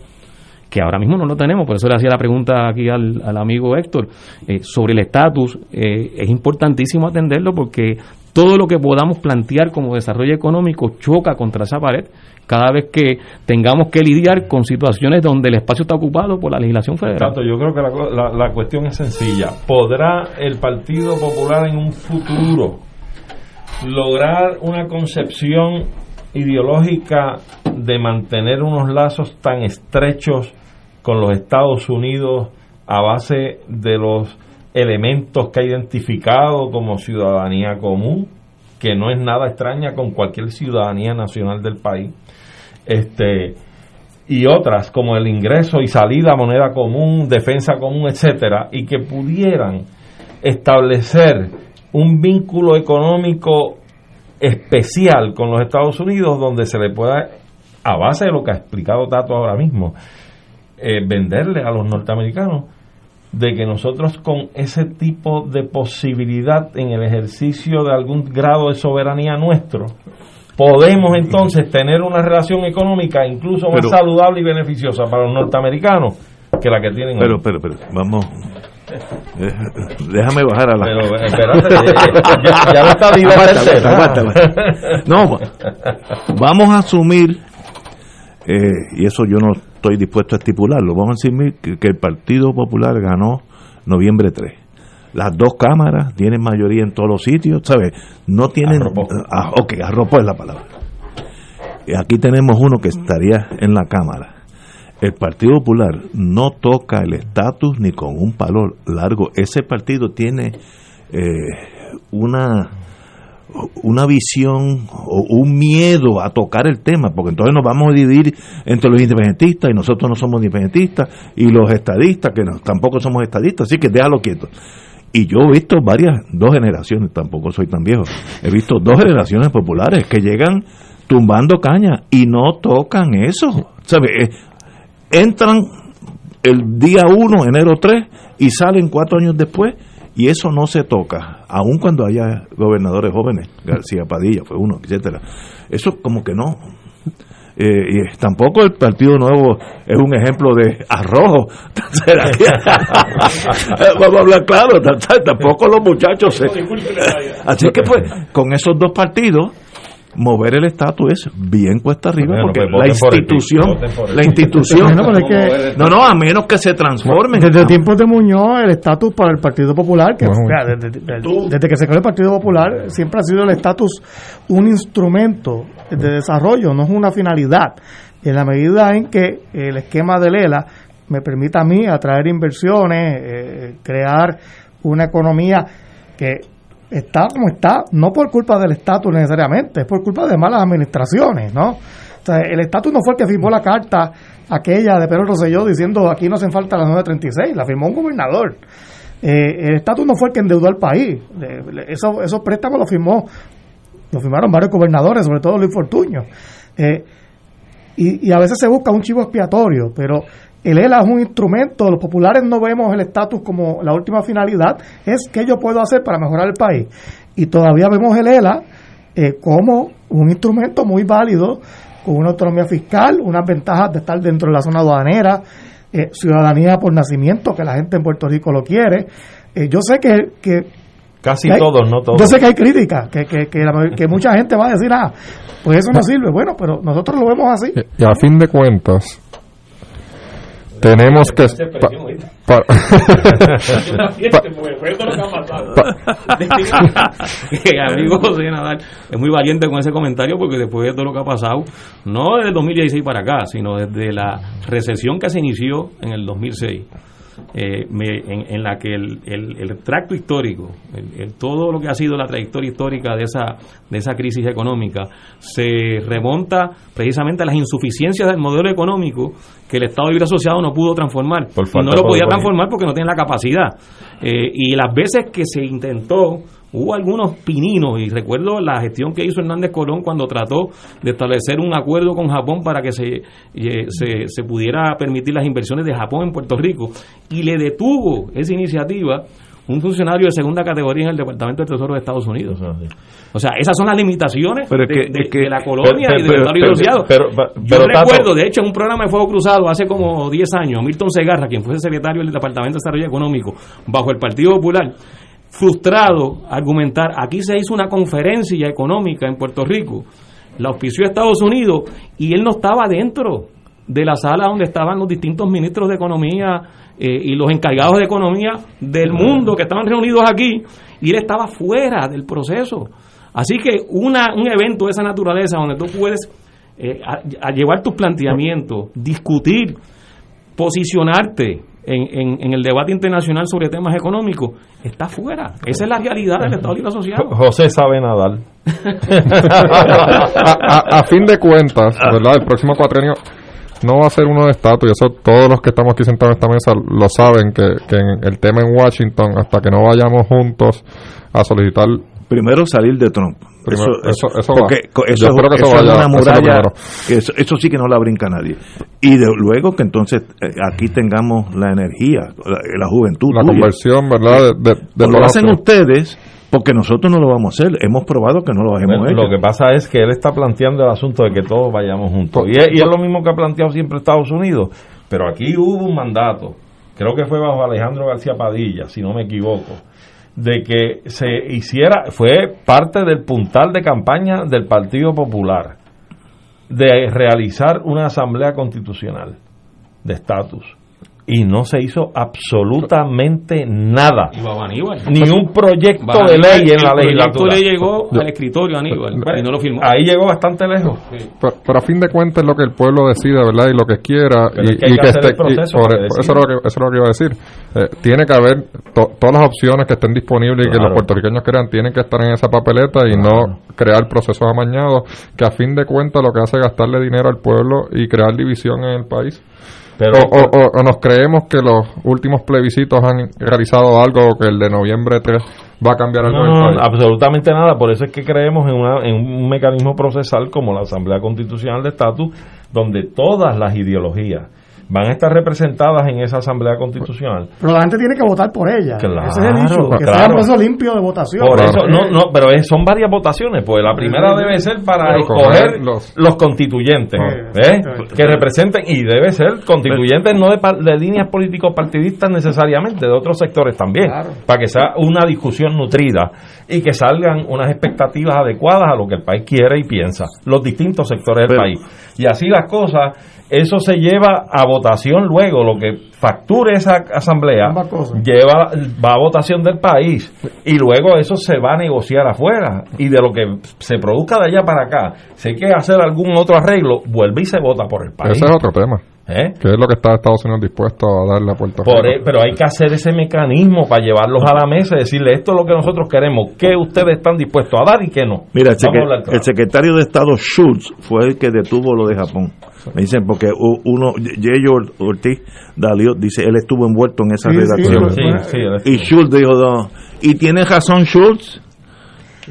que ahora mismo no lo tenemos, por eso le hacía la pregunta aquí al, amigo Héctor eh, sobre el estatus, eh, es importantísimo atenderlo porque todo lo que podamos plantear como desarrollo económico choca contra esa pared cada vez que tengamos que lidiar con situaciones donde el espacio está ocupado por la legislación federal. Exacto, yo creo que la, la- la cuestión es sencilla. ¿Podrá el Partido Popular en un futuro lograr una concepción ideológica de mantener unos lazos tan estrechos con los Estados Unidos a base de los elementos que ha identificado como ciudadanía común, que no es nada extraña con cualquier ciudadanía nacional del país? Este, y otras como el ingreso y salida, moneda común, defensa común, etcétera, y que pudieran establecer un vínculo económico especial con los Estados Unidos donde se le pueda, a base de lo que ha explicado Tato ahora mismo, eh, venderle a los norteamericanos de que nosotros con ese tipo de posibilidad en el ejercicio de algún grado de soberanía nuestro, podemos entonces tener una relación económica incluso más Pero- saludable y beneficiosa para los norteamericanos que la que tienen Pero, hoy. pero, pero, vamos. *laughs* Déjame bajar a la. Pero, espérate, ya- ya- ya la estabilidad Aguanta, es tercera. aguanta, aguanta. No, vamos a asumir, eh, y eso yo no estoy dispuesto a estipularlo, vamos a asumir que, que el Partido Popular ganó noviembre 3. Las dos cámaras tienen mayoría en todos los sitios, ¿sabes? No tienen. Arropó. Ah, ok, arropó es la palabra. Y aquí tenemos uno que estaría en la Cámara. El Partido Popular no toca el estatus ni con un palo largo. Ese partido tiene eh, una una visión o un miedo a tocar el tema, porque entonces nos vamos a dividir entre los independentistas y nosotros no somos independentistas y los estadistas que no- tampoco somos estadistas, así que déjalo quieto. Y yo he visto varias, dos generaciones, tampoco soy tan viejo, he visto dos generaciones populares que llegan tumbando caña y no tocan eso. ¿Sabe? Entran el día 1, enero 3, y salen cuatro años después, y eso no se toca. aun cuando haya gobernadores jóvenes, García Padilla fue uno, etcétera. Eso como que no. Eh, y tampoco el Partido Nuevo es un ejemplo de arrojo. *laughs* *laughs* Vamos a hablar claro, tampoco los muchachos. Se... Así que pues, con esos dos partidos mover el estatus es bien cuesta arriba porque pues, la por institución la institución *laughs* no no a menos que se transformen Desde tiempos de Muñoz, el estatus para el Partido Popular, que Bueno. o sea, desde, desde- desde que se creó el Partido Popular, siempre ha sido el estatus un instrumento de desarrollo, no es una finalidad. En la medida en que el esquema de Lela me permita a mí atraer inversiones, eh, crear una economía que está como está, no por culpa del estatus necesariamente, es por culpa de malas administraciones, ¿no? O sea, el estatus no fue el que firmó la carta aquella de Pedro Rosselló diciendo aquí no hacen falta las 936, la firmó un gobernador. Eh, el estatus no fue el que endeudó al país, le- eso- esos préstamos los firmó, los firmaron varios gobernadores, sobre todo Luis Fortuño. Eh, y, y a veces se busca un chivo expiatorio, pero el ELA es un instrumento, los populares no vemos el estatus como la última finalidad, es qué yo puedo hacer para mejorar el país. Y todavía vemos el ELA eh, como un instrumento muy válido, con una autonomía fiscal, unas ventajas de estar dentro de la zona aduanera, eh, ciudadanía por nacimiento, que la gente en Puerto Rico lo quiere. Eh, yo sé que, que Casi hay- todos, no todos. Yo sé que hay críticas, que, que, que, la- que mucha gente va a decir, ah, pues eso no sirve. Bueno, pero nosotros lo vemos así. Y a fin de cuentas, tenemos que... pa- pa- *laughs* que *laughs* amigo José Nadal es muy valiente con ese comentario porque después de todo lo que ha pasado, no desde el 2016 para acá, sino desde la recesión que se inició en el 2006, eh, me- en, en la que el, el- el tracto histórico, el- el- todo lo que ha sido la trayectoria histórica de esa, de esa crisis económica, se remonta precisamente a las insuficiencias del modelo económico que el Estado Libre Asociado no pudo transformar. Por no lo podía transformar porque no tiene la capacidad. Eh, y las veces que se intentó, hubo algunos pininos, y recuerdo la gestión que hizo Hernández Colón cuando trató de establecer un acuerdo con Japón para que se, eh, se, se pudiera permitir las inversiones de Japón en Puerto Rico, y le detuvo esa iniciativa un funcionario de segunda categoría en el Departamento del Tesoro de Estados Unidos. O sea, esas son las limitaciones Pero es de, que- de- es que- de la colonia pero- y del Estado Asociado. pero- pero- Yo recuerdo, de hecho, en un programa de Fuego Cruzado hace como 10 años, Milton Segarra, quien fue secretario del Departamento de Desarrollo Económico bajo el Partido Popular, frustrado argumentar, aquí se hizo una conferencia económica en Puerto Rico, la auspició Estados Unidos y él no estaba dentro de la sala donde estaban los distintos ministros de Economía eh, y los encargados de Economía del mundo que estaban reunidos aquí y él estaba fuera del proceso. Así que una, un evento de esa naturaleza donde tú puedes eh, a, a llevar tus planteamientos, discutir, posicionarte en, en- en el debate internacional sobre temas económicos, está fuera. Esa es la realidad del Estado Libre Asociado. José sabe nadar. *laughs* a, a- a fin de cuentas, ¿verdad? El próximo cuatrenio no va a ser uno de estatus, y eso todos los que estamos aquí sentados en esta mesa lo saben, que, que en el tema en Washington, hasta que no vayamos juntos a solicitar... primero salir de Trump Primero, eso- eso porque va. co- Yo eso, que eso es una muralla eso, eso sí que no la brinca nadie y de, luego que entonces eh, aquí tengamos la energía la, la juventud La tuya. conversión, ¿verdad? De, de- de lo hacen ustedes porque nosotros no lo vamos a hacer hemos probado que no lo hemos Bueno, hecho lo que pasa es que él está planteando el asunto de que todos vayamos juntos. Y es, y es lo mismo que ha planteado siempre Estados Unidos. Pero aquí hubo un mandato, creo que fue bajo Alejandro García Padilla, si no me equivoco, de que se hiciera, fue parte del puntal de campaña del Partido Popular, de realizar una asamblea constitucional de estatus. Y no se hizo absolutamente nada. Y bajo Aníbal. Ni un proyecto de ley en la el proyecto legislatura. le llegó al escritorio Aníbal y no lo firmó. Ahí llegó bastante lejos. Pero, pero a fin de cuentas es lo que el pueblo decida, ¿verdad? Y lo que quiera. Pero y, es que hay y que que hacer esté. el proceso y por- para por- decidir. eso, es lo que, eso es lo que iba a decir. Eh, tiene que haber to- todas las opciones que estén disponibles y que Claro. los puertorriqueños crean tienen que estar en esa papeleta y no crear procesos amañados que a fin de cuentas lo que hace es gastarle dinero al pueblo y crear división en el país. Pero- o, o- o- nos creemos que los últimos plebiscitos han realizado algo o que el de noviembre 3 va a cambiar algo No, en el país. absolutamente nada. Por eso es que creemos en, una- en un mecanismo procesal como la Asamblea Constitucional de Estatus, donde todas las ideologías van a estar representadas en esa Asamblea Constitucional. Pero la gente tiene que votar por ella. Claro, Ese es el issue, que sea claro. un proceso limpio de votación. Por eso, no, no, pero es- son varias votaciones, pues la primera debe ser para Pero escoger coger los, los- constituyentes, Sí, ¿eh? que representen, y debe ser constituyentes no de, par- de líneas políticos partidistas necesariamente, de otros sectores también, para que sea una discusión nutrida y que salgan unas expectativas adecuadas a lo que el país quiere y piensa, los distintos sectores del Pero- país. Y así las cosas, eso se lleva a votación luego, lo que facture esa asamblea lleva va a votación del país y luego eso se va a negociar afuera y de lo que se produzca de allá para acá, si hay que hacer algún otro arreglo, vuelve y se vota por el país. Ese es otro tema. ¿Eh? ¿Qué es lo que está Estados Unidos dispuesto a darle a Puerto Por Rico? e- pero hay que hacer ese mecanismo para llevarlos a la mesa y decirle esto es lo que nosotros queremos, qué ustedes están dispuestos a dar y qué no. Mira, claro. el secretario de Estado Schultz fue el que detuvo lo de Japón. Me dicen porque uno, J. Ortiz Dalio dice él estuvo envuelto en esa Sí, redacción. sí, sí, y Schultz dijo, no. y tiene razón Schultz.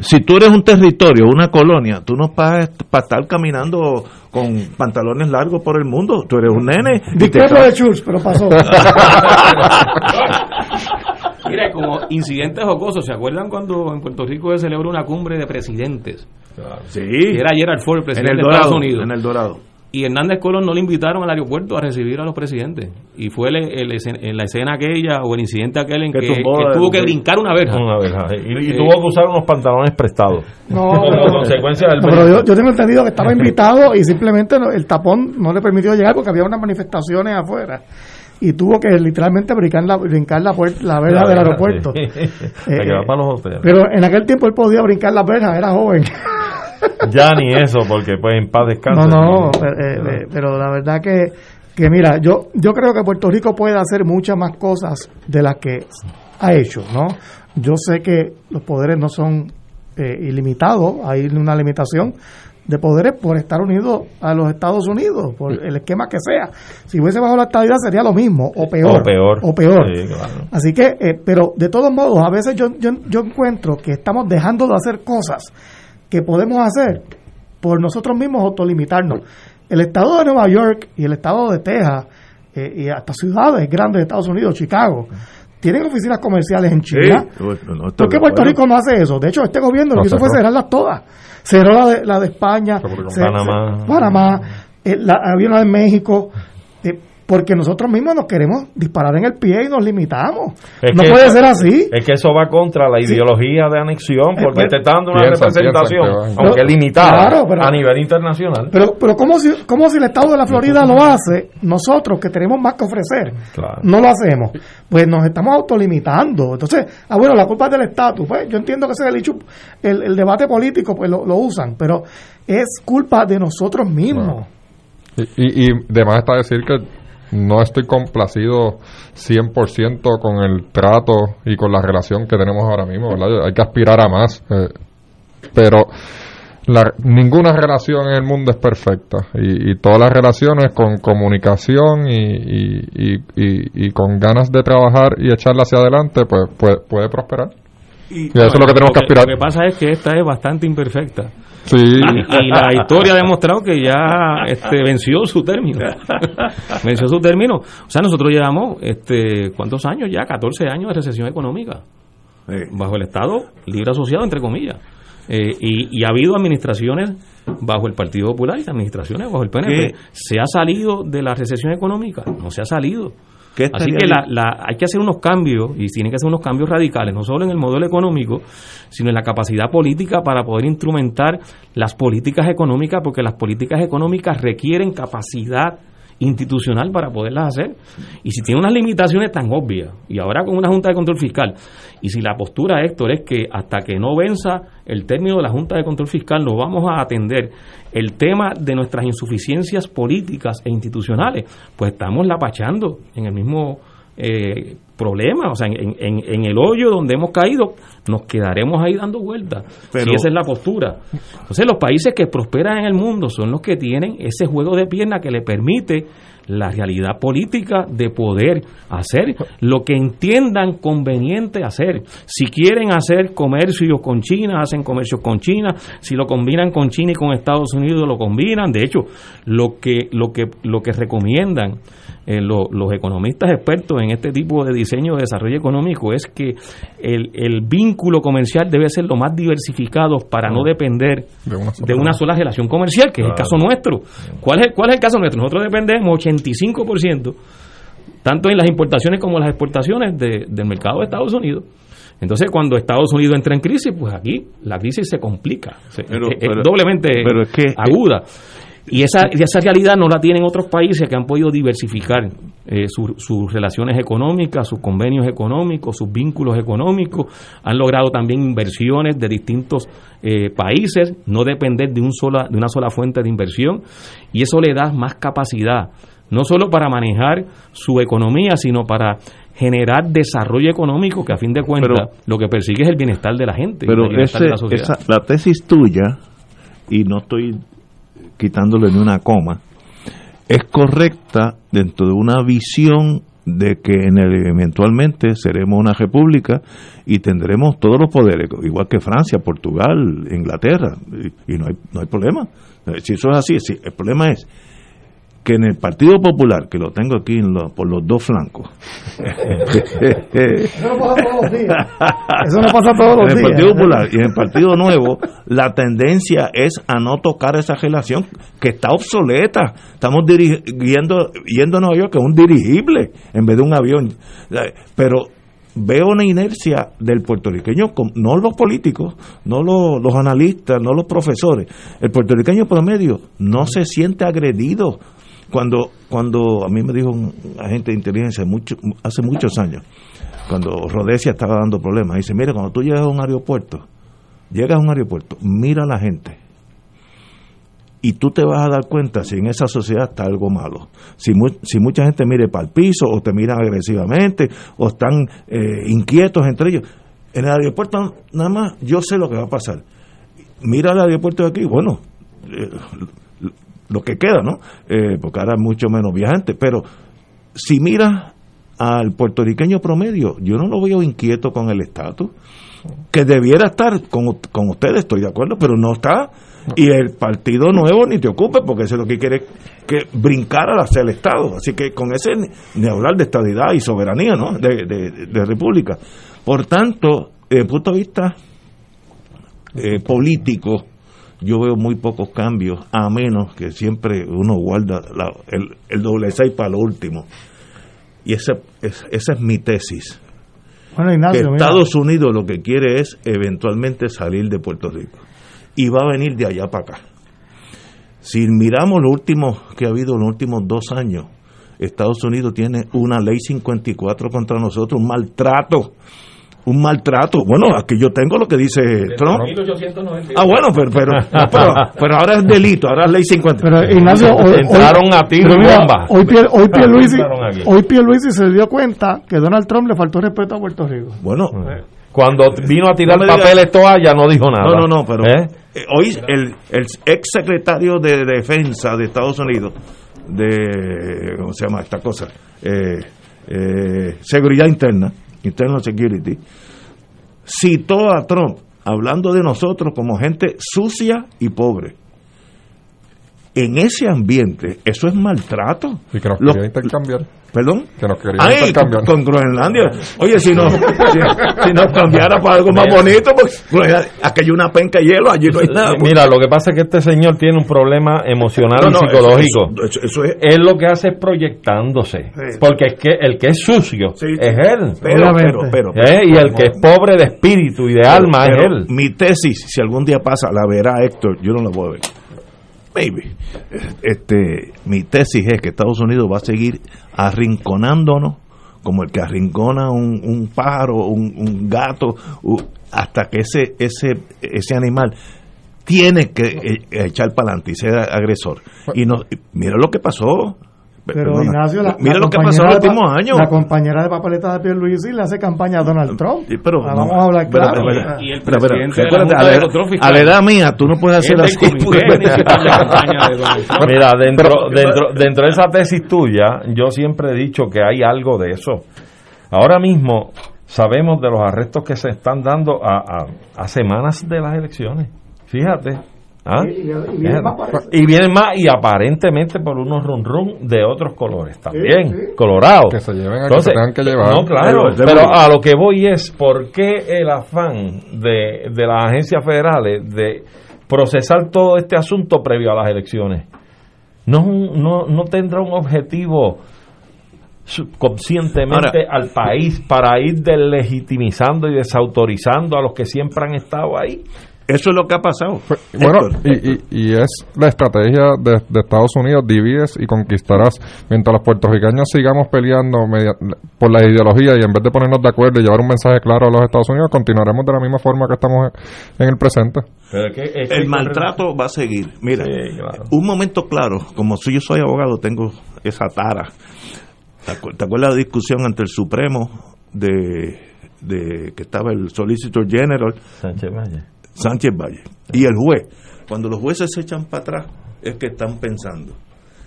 Si tú eres un territorio, una colonia, tú no para estar caminando con pantalones largos por el mundo. Tú eres un nene. ca- de Schultz, pero pasó. *laughs* Mire, como incidentes jocosos, ¿se acuerdan cuando en Puerto Rico se celebró una cumbre de presidentes? Sí. Era Gerald Ford, el presidente En el de Estados Dorado, Unidos. en el Dorado. Y Hernández Colón no le invitaron al aeropuerto a recibir a los presidentes. Y fue el- el en la escena aquella o el incidente aquel en que, Que tumbó que el- tuvo que brincar una verja. Una verja. Y, y Eh, tuvo que usar unos pantalones prestados. No, como pero- consecuencia del No, pero yo, yo tengo entendido que estaba *laughs* invitado y simplemente no- el tapón no le permitió llegar porque había unas manifestaciones afuera y tuvo que literalmente brincar la, brincar la, puerta, la verja La del verja, aeropuerto. sí. *laughs* Eh, para los hoteles. Pero en aquel tiempo él podía brincar la verja, era joven. Ya ni eso, porque pues en paz descanse. No, no, pero, eh, eh, pero la verdad que, que mira, yo, yo creo que Puerto Rico puede hacer muchas más cosas de las que ha hecho, ¿no? Yo sé que los poderes no son eh, ilimitados, hay una limitación de poderes por estar unidos a los Estados Unidos, por el esquema que sea. Si hubiese bajo la estabilidad sería lo mismo, o peor. O peor. O peor. Sí, claro. Así que, eh, pero de todos modos, a veces yo, yo, yo encuentro que estamos dejando de hacer cosas que podemos hacer por nosotros mismos autolimitarnos. El estado de Nueva York y el estado de Texas eh, y hasta ciudades grandes de Estados Unidos, Chicago, tienen oficinas comerciales en China. Sí, no, no, estoy ¿Por qué Puerto. Rico no hace eso? De hecho, este gobierno lo que hizo fue cerrarlas todas. Cerró la de, la de España, Panamá. Panamá, eh, la, había una de México, eh, porque nosotros mismos nos queremos disparar en el pie y nos limitamos. Es no que puede ser así. Es que eso va contra la ideología de anexión, porque Eh, te está dando una representación, aunque Pero- limitada, claro, pero- a nivel internacional. Pero, pero ¿cómo, si, ¿cómo si el Estado de la Florida lo hace, nosotros que tenemos más que ofrecer, Claro. no lo hacemos? Pues nos estamos autolimitando. Entonces, ah, bueno, la culpa es del estatus. Pues yo entiendo que ese es el, hecho- el, el debate político, pues lo, lo usan, pero es culpa de nosotros mismos. Y, y, y de más está decir que no estoy complacido 100% con el trato y con la relación que tenemos ahora mismo, ¿verdad? Hay que aspirar a más, eh, pero la- ninguna relación en el mundo es perfecta y, y todas las relaciones con comunicación y, y, y, y- y con ganas de trabajar y echarla hacia adelante, pues puede, puede prosperar. Y, eso es lo que tenemos que aspirar. Lo que pasa es que esta es bastante imperfecta. Sí. Y, y la historia ha demostrado que ya este, venció su término. *laughs* venció su término. O sea, nosotros llevamos, este, ¿cuántos años ya? 14 años de recesión económica. Bajo el Estado libre asociado, entre comillas. Eh, y, y ha habido administraciones bajo el Partido Popular y administraciones bajo el PNP. ¿Qué? ¿Se ha salido de la recesión económica? No se ha salido. ¿Qué Así que la, la- hay que hacer unos cambios y tienen que hacer unos cambios radicales, no solo en el modelo económico, sino en la capacidad política para poder instrumentar las políticas económicas, porque las políticas económicas requieren capacidad institucional para poderlas hacer. Y si tiene unas limitaciones tan obvias, y ahora con una Junta de Control Fiscal, y si la postura, Héctor, es que hasta que no venza el término de la Junta de Control Fiscal, no vamos a atender el tema de nuestras insuficiencias políticas e institucionales, pues estamos lapachando en el mismo eh, problemas, o sea, en, en, en el hoyo donde hemos caído, nos quedaremos ahí dando vueltas. Pero- si esa es la postura. Entonces, los países que prosperan en el mundo son los que tienen ese juego de pierna que le permite la realidad política de poder hacer lo que entiendan conveniente hacer. Si quieren hacer comercio con China, hacen comercio con China. Si lo combinan con China y con Estados Unidos, lo combinan. De hecho, lo que, lo que, lo que recomiendan eh, lo- los economistas expertos en este tipo de diseño de desarrollo económico es que el, el vínculo comercial debe ser lo más diversificado para no depender De una sola- de una sola relación comercial, que es el caso nuestro. ¿Cuál es, ¿Cuál es el caso nuestro? Nosotros dependemos 85%, tanto en las importaciones como en las exportaciones de- del mercado de Estados Unidos. Entonces, cuando Estados Unidos entra en crisis, pues aquí la crisis se complica, se- Pero- es, es pero- doblemente pero es que- aguda. Y esa, y esa realidad no la tienen otros países que han podido diversificar eh, su- sus relaciones económicas, sus convenios económicos, sus vínculos económicos. Han logrado también inversiones de distintos eh, países, no depender de, un sola, de una sola fuente de inversión. Y eso le da más capacidad, no solo para manejar su economía, sino para generar desarrollo económico que a fin de cuentas lo que persigue es el bienestar de la gente, y Pero el bienestar ese- de la sociedad. esa- la tesis tuya, y no estoy quitándole ni una coma, es correcta dentro de una visión de que en el, eventualmente seremos una república y tendremos todos los poderes, igual que Francia, Portugal, Inglaterra, y, y no, hay, no hay problema. Si eso es así, sí, el problema es que en el Partido Popular, que lo tengo aquí en lo- por los dos flancos, Eso no pasa todos los días. Eso no pasa todos los en el días. Partido Popular y en el Partido Nuevo, la tendencia es a no tocar esa relación que está obsoleta. Estamos dirigiendo, yendo a Nueva York en un dirigible en vez de un avión. Pero veo una inercia del puertorriqueño, no los políticos, no los, los analistas, no los profesores. El puertorriqueño promedio no se siente agredido. Cuando, cuando a mí me dijo un agente de inteligencia mucho, hace muchos años, cuando Rodesia estaba dando problemas, dice, mira, cuando tú llegas a un aeropuerto, llegas a un aeropuerto, mira a la gente y tú te vas a dar cuenta si en esa sociedad está algo malo. Si, mu- si mucha gente mire para el piso o te miran agresivamente o están eh, inquietos entre ellos. En el aeropuerto nada más yo sé lo que va a pasar. Mira el aeropuerto de aquí, bueno, eh, lo que queda, ¿no? Eh, porque ahora mucho menos viajantes, pero si miras al puertorriqueño promedio, yo no lo veo inquieto con el estatus, que debiera estar con, con ustedes, estoy de acuerdo, pero no está. Y el Partido Nuevo ni te ocupe, porque eso es lo que quiere que brincar hacia el Estado. Así que con ese ni, ni hablar de estadidad y soberanía, ¿no? De, de, de república. Por tanto, desde el punto de vista eh, político, yo veo muy pocos cambios, a menos que siempre uno guarda la- el, el doble seis para lo último. Y esa, es- esa es mi tesis. Bueno, que Ignacio, mira. Estados Unidos lo que quiere es eventualmente salir de Puerto Rico. Y va a venir de allá para acá. Si miramos lo último que ha habido en los últimos dos años, Estados Unidos tiene una ley 54 contra nosotros, un maltrato. Un maltrato. Bueno, aquí yo tengo lo que dice Trump. Ah, bueno, pero, pero, no, pero, *laughs* pero ahora es delito, ahora es ley 50. Pero Ignacio, hoy, hoy- pero mira, Hoy, Pier- hoy Pierluisi, Entraron aquí. hoy Pierluisi se dio cuenta que Donald Trump le faltó respeto a Puerto Rico. Bueno, Cuando vino a tirar No papeles toalla no dijo nada. No, no, no, pero ¿Eh? eh, hoy el, el ex secretario de Defensa de Estados Unidos, de, ¿cómo se llama esta cosa? Eh, eh, seguridad interna, Internal Security, citó a Trump hablando de nosotros como gente sucia y pobre. En ese ambiente, eso es maltrato. Y que nos Lo- quería intercambiar. ¿Perdón? Que nos quería Ay, intercambiar. con, con Groenlandia. Oye, si no, si, si nos cambiara para algo más bonito, pues aquí hay una penca de hielo, allí no hay nada. pues. Mira, lo que pasa es que este señor tiene un problema emocional No, y psicológico. eso- eso- eso es- Él lo que hace es proyectándose. Sí. Porque es que el que es sucio es él. Pero, pero, pero, pero- ¿Eh? y el que es pobre de espíritu y de alma Pero es él. Mi tesis, si algún día pasa, la verá Héctor, yo no la voy a ver. Maybe. Este, mi tesis es que Estados Unidos va a seguir arrinconándonos como el que arrincona un, un pájaro, un, un gato, hasta que ese, ese, ese animal tiene que eh, echar para adelante y ser agresor. Y no, mira lo que pasó. Pero perdona. Ignacio, la, mira la lo que ha pasado compañera en los de últimos años. La compañera de papeleta de Pierluisi le hace campaña a Donald Trump. Sí, pero no. vamos a hablar Pero, claro. pero, pero, pero, recuérdate, a, la, Control a la edad mía, tú no puedes hacer así. *laughs* Mira, dentro, dentro, dentro de esa tesis tuya, yo siempre he dicho que hay algo de eso. Ahora mismo sabemos de los arrestos que se están dando a, a, a semanas de las elecciones. Fíjate. ¿Ah? Y- y- y vienen más. Y vienen más y aparentemente por unos run run de otros colores también, Sí, sí. colorados. Que se lleven a que se tengan que llevar. No, claro, Pero- pero a lo que voy es por qué el afán de, de las agencias federales de procesar todo este asunto previo a las elecciones. No, es un- no, no tendrá un objetivo subconscientemente al país para ir deslegitimizando y desautorizando a los que siempre han estado ahí. Eso es lo que ha pasado. Bueno, Héctor. y, y, y es la estrategia de, de Estados Unidos, divides y conquistarás. Mientras los puertorriqueños sigamos peleando media- por la ideología y en vez de ponernos de acuerdo y llevar un mensaje claro a los Estados Unidos, continuaremos de la misma forma que estamos en el presente. el maltrato va a seguir. Mira, Sí, claro. un momento claro, como si yo soy abogado, tengo esa tara. ¿Te acu- te acuerdas la discusión ante el Supremo de, de que estaba el Solicitor General Sánchez Valle. Sánchez Valle y el juez? Cuando los jueces se echan para atrás es que están pensando.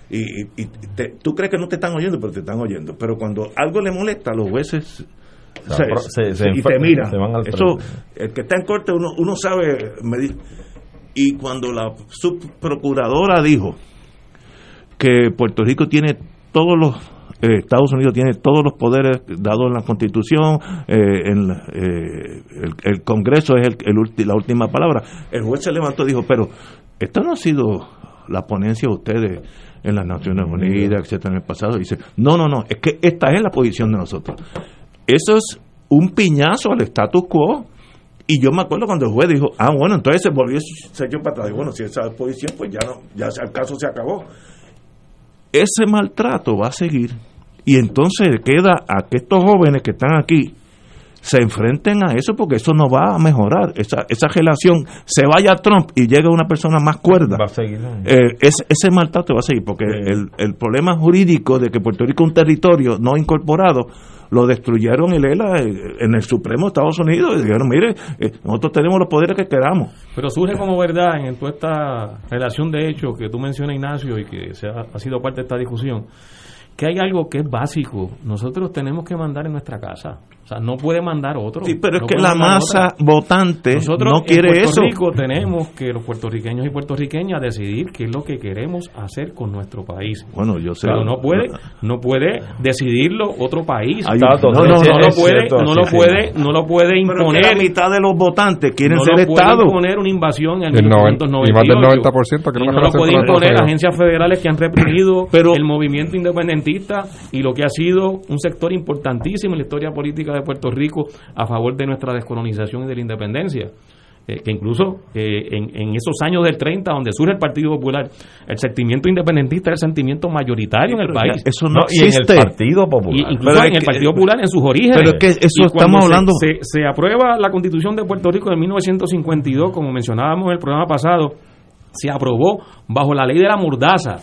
Y, y- y te- tú crees que no te están oyendo, pero te están oyendo. Pero cuando algo le molesta, los jueces Se se- se- se y enfer- te miran. se van al Eso, el que está en corte, uno, uno sabe medir. Y cuando la subprocuradora dijo que Puerto Rico tiene todos los eh, Estados Unidos tiene todos los poderes dados en la Constitución, eh, eh, el, Congreso es el, la última palabra. El juez se levantó y dijo, pero esto no ha sido la ponencia de ustedes en las Naciones Unidas, etcétera, en el pasado. Dice, no, no, no, es que esta es la posición de nosotros. Eso es un piñazo al status quo. Y yo me acuerdo cuando el juez dijo, ah, bueno, entonces se volvió, se echó para atrás. Y bueno, si esa es la posición, pues ya no, ya el caso se acabó ese maltrato va a seguir y entonces queda a que estos jóvenes que están aquí se enfrenten a eso porque eso no va a mejorar esa, esa relación se vaya Trump y llega una persona más cuerda Va a seguir. ¿no? eh, ese, ese maltrato va a seguir porque el, el problema jurídico de que Puerto Rico es un territorio no incorporado lo destruyeron y Lela eh, en el Supremo de Estados Unidos y dijeron mire eh, nosotros tenemos los poderes que queramos Pero surge como verdad en toda esta relación de hechos que tú mencionas, Ignacio, y que se ha, ha sido parte de esta discusión, que hay algo que es básico. Nosotros tenemos que mandar en nuestra casa. O sea, no puede mandar otro. sí pero es No que la masa otra. votante Nosotros no quiere en Puerto eso Rico tenemos que los puertorriqueños y puertorriqueñas decidir qué es lo que queremos hacer con nuestro país. bueno yo sé Pero no puede, no puede decidirlo otro país. Hay- no, no, no, no, no, no, lo puede, cierto, no lo puede, no lo puede Pero que imponer. la mitad de los votantes quieren no ser lo puede Estado. imponer una invasión en El noven- 1998. y más del 90% quiere Y una no lo puede imponer agencias federales que han reprimido Pero- el movimiento independentista y lo que ha sido un sector importantísimo en la historia política de Puerto Rico a favor de nuestra descolonización y de la independencia. Eh, que incluso eh, en, en esos años del 30, donde surge el Partido Popular, el sentimiento independentista era el sentimiento mayoritario en el país. eso no, No, y en el existe. Partido Popular. Y incluso Pero en es el que- Partido Popular en sus orígenes. pero es que eso estamos se- hablando- Se, se aprueba la Constitución de Puerto Rico en 1952, como mencionábamos en el programa pasado, se aprobó bajo la ley de la Mordaza,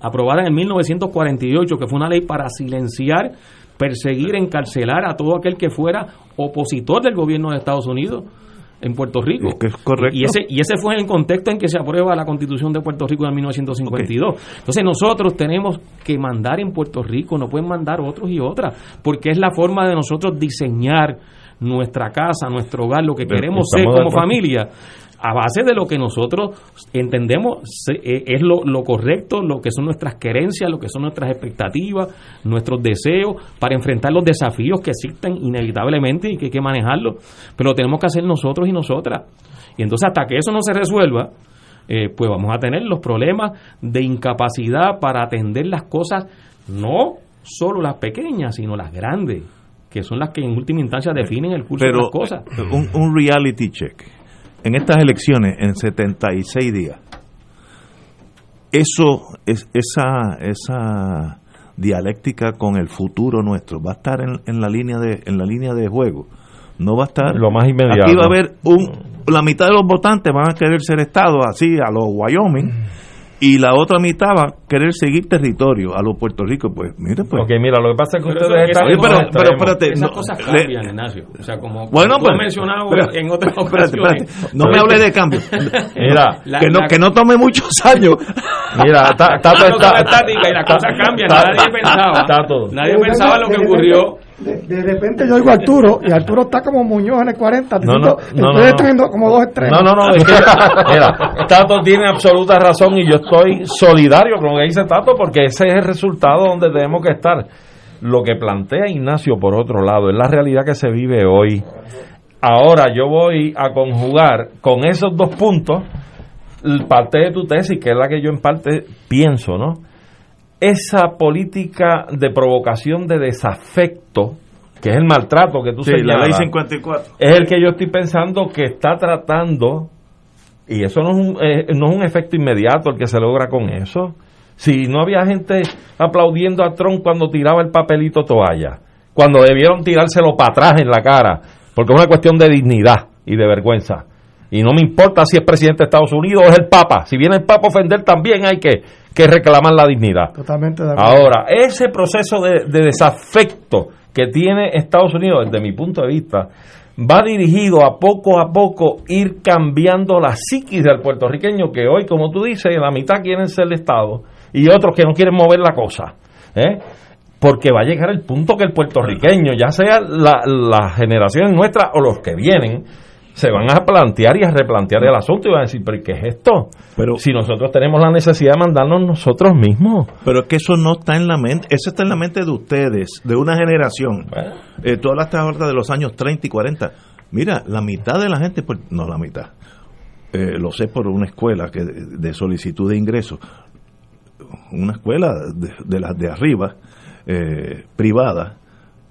aprobada en 1948, que fue una ley para silenciar, perseguir, encarcelar a todo aquel que fuera opositor del gobierno de Estados Unidos en Puerto Rico. Es que es correcto. Y ese, y ese fue el contexto en que se aprueba la Constitución de Puerto Rico en 1952. Entonces nosotros tenemos que mandar en Puerto Rico, no pueden mandar otros y otras, porque es la forma de nosotros diseñar nuestra casa, nuestro hogar, lo que Pero queremos ser de como familia a base de lo que nosotros entendemos eh, es lo, lo correcto, lo que son nuestras querencias, lo que son nuestras expectativas, nuestros deseos, para enfrentar los desafíos que existen inevitablemente y que hay que manejarlos, pero lo tenemos que hacer nosotros y nosotras. Y entonces hasta que eso no se resuelva, eh, pues vamos a tener los problemas de incapacidad para atender las cosas, no solo las pequeñas, sino las grandes, que son las que en última instancia definen el curso de las cosas. eh, un, un reality check. En estas elecciones, en 76 días, eso, es, esa, esa dialéctica con el futuro nuestro va a estar en, en la línea de en la línea de juego. No va a estar. Lo más inmediato. Aquí va a haber un. La mitad de los votantes van a querer ser Estado, así a los Wyoming. Y la otra mitad va a querer seguir territorio a los Puerto Rico. Pues mire, pues. Ok, mira, lo que pasa es que Pero ustedes están. esas pero- pero espérate, esas no, cosas le- cambian, Ignacio. O sea, como Bueno, tú pues, has mencionado pero- en otras espérate, ocasiones. espérate. No me hable de cambio. *laughs* Mira, La- que, no, la- que no tome muchos años. Mira, Tato la cosa está. estática y las cosas cambian. Nadie pensaba. Nadie pensaba lo que ocurrió. De, de repente yo oigo a Arturo y Arturo está como Muñoz en el 40. No, no, no, viendo como dos extremos. No, no, no, es que, *laughs* mira, Tato tiene absoluta razón y yo estoy solidario con lo que dice Tato porque ese es el resultado donde tenemos que estar. Lo que plantea Ignacio, por otro lado, es la realidad que se vive hoy. Ahora yo voy a conjugar con esos dos puntos parte de tu tesis, que es la que yo en parte pienso, ¿no? Esa política de provocación de desafecto, que es el maltrato que tú Sí, la ley señalas, 54. es el que yo estoy pensando que está tratando, y eso no es, un, eh, no es un efecto inmediato el que se logra con eso. Si no había gente aplaudiendo a Trump cuando tiraba el papelito toalla, cuando debieron tirárselo para atrás en la cara, porque es una cuestión de dignidad y de vergüenza. Y no me importa si es presidente de Estados Unidos o es el Papa. Si viene el Papa a ofender, también hay que, que reclamar la dignidad. Totalmente de acuerdo. Ahora, ese proceso de, de desafecto que tiene Estados Unidos, desde mi punto de vista, va dirigido a poco a poco ir cambiando la psiquis del puertorriqueño, que hoy, como tú dices, la mitad quieren ser el Estado y otros que no quieren mover la cosa. ¿eh? Porque va a llegar el punto que el puertorriqueño, ya sea la, las generaciones nuestras o los que vienen, se van a plantear y a replantear el asunto y van a decir, pero ¿qué es esto? Pero, si nosotros tenemos la necesidad de mandarnos nosotros mismos. Pero es que eso no está en la mente, eso está en la mente de ustedes, de una generación. Eh, tú hablaste ahora de los años 30 y 40. Mira, la mitad de la gente, pues, no la mitad, eh, lo sé por una escuela que de, solicitud de ingreso, una escuela de, de las de arriba, eh, privada,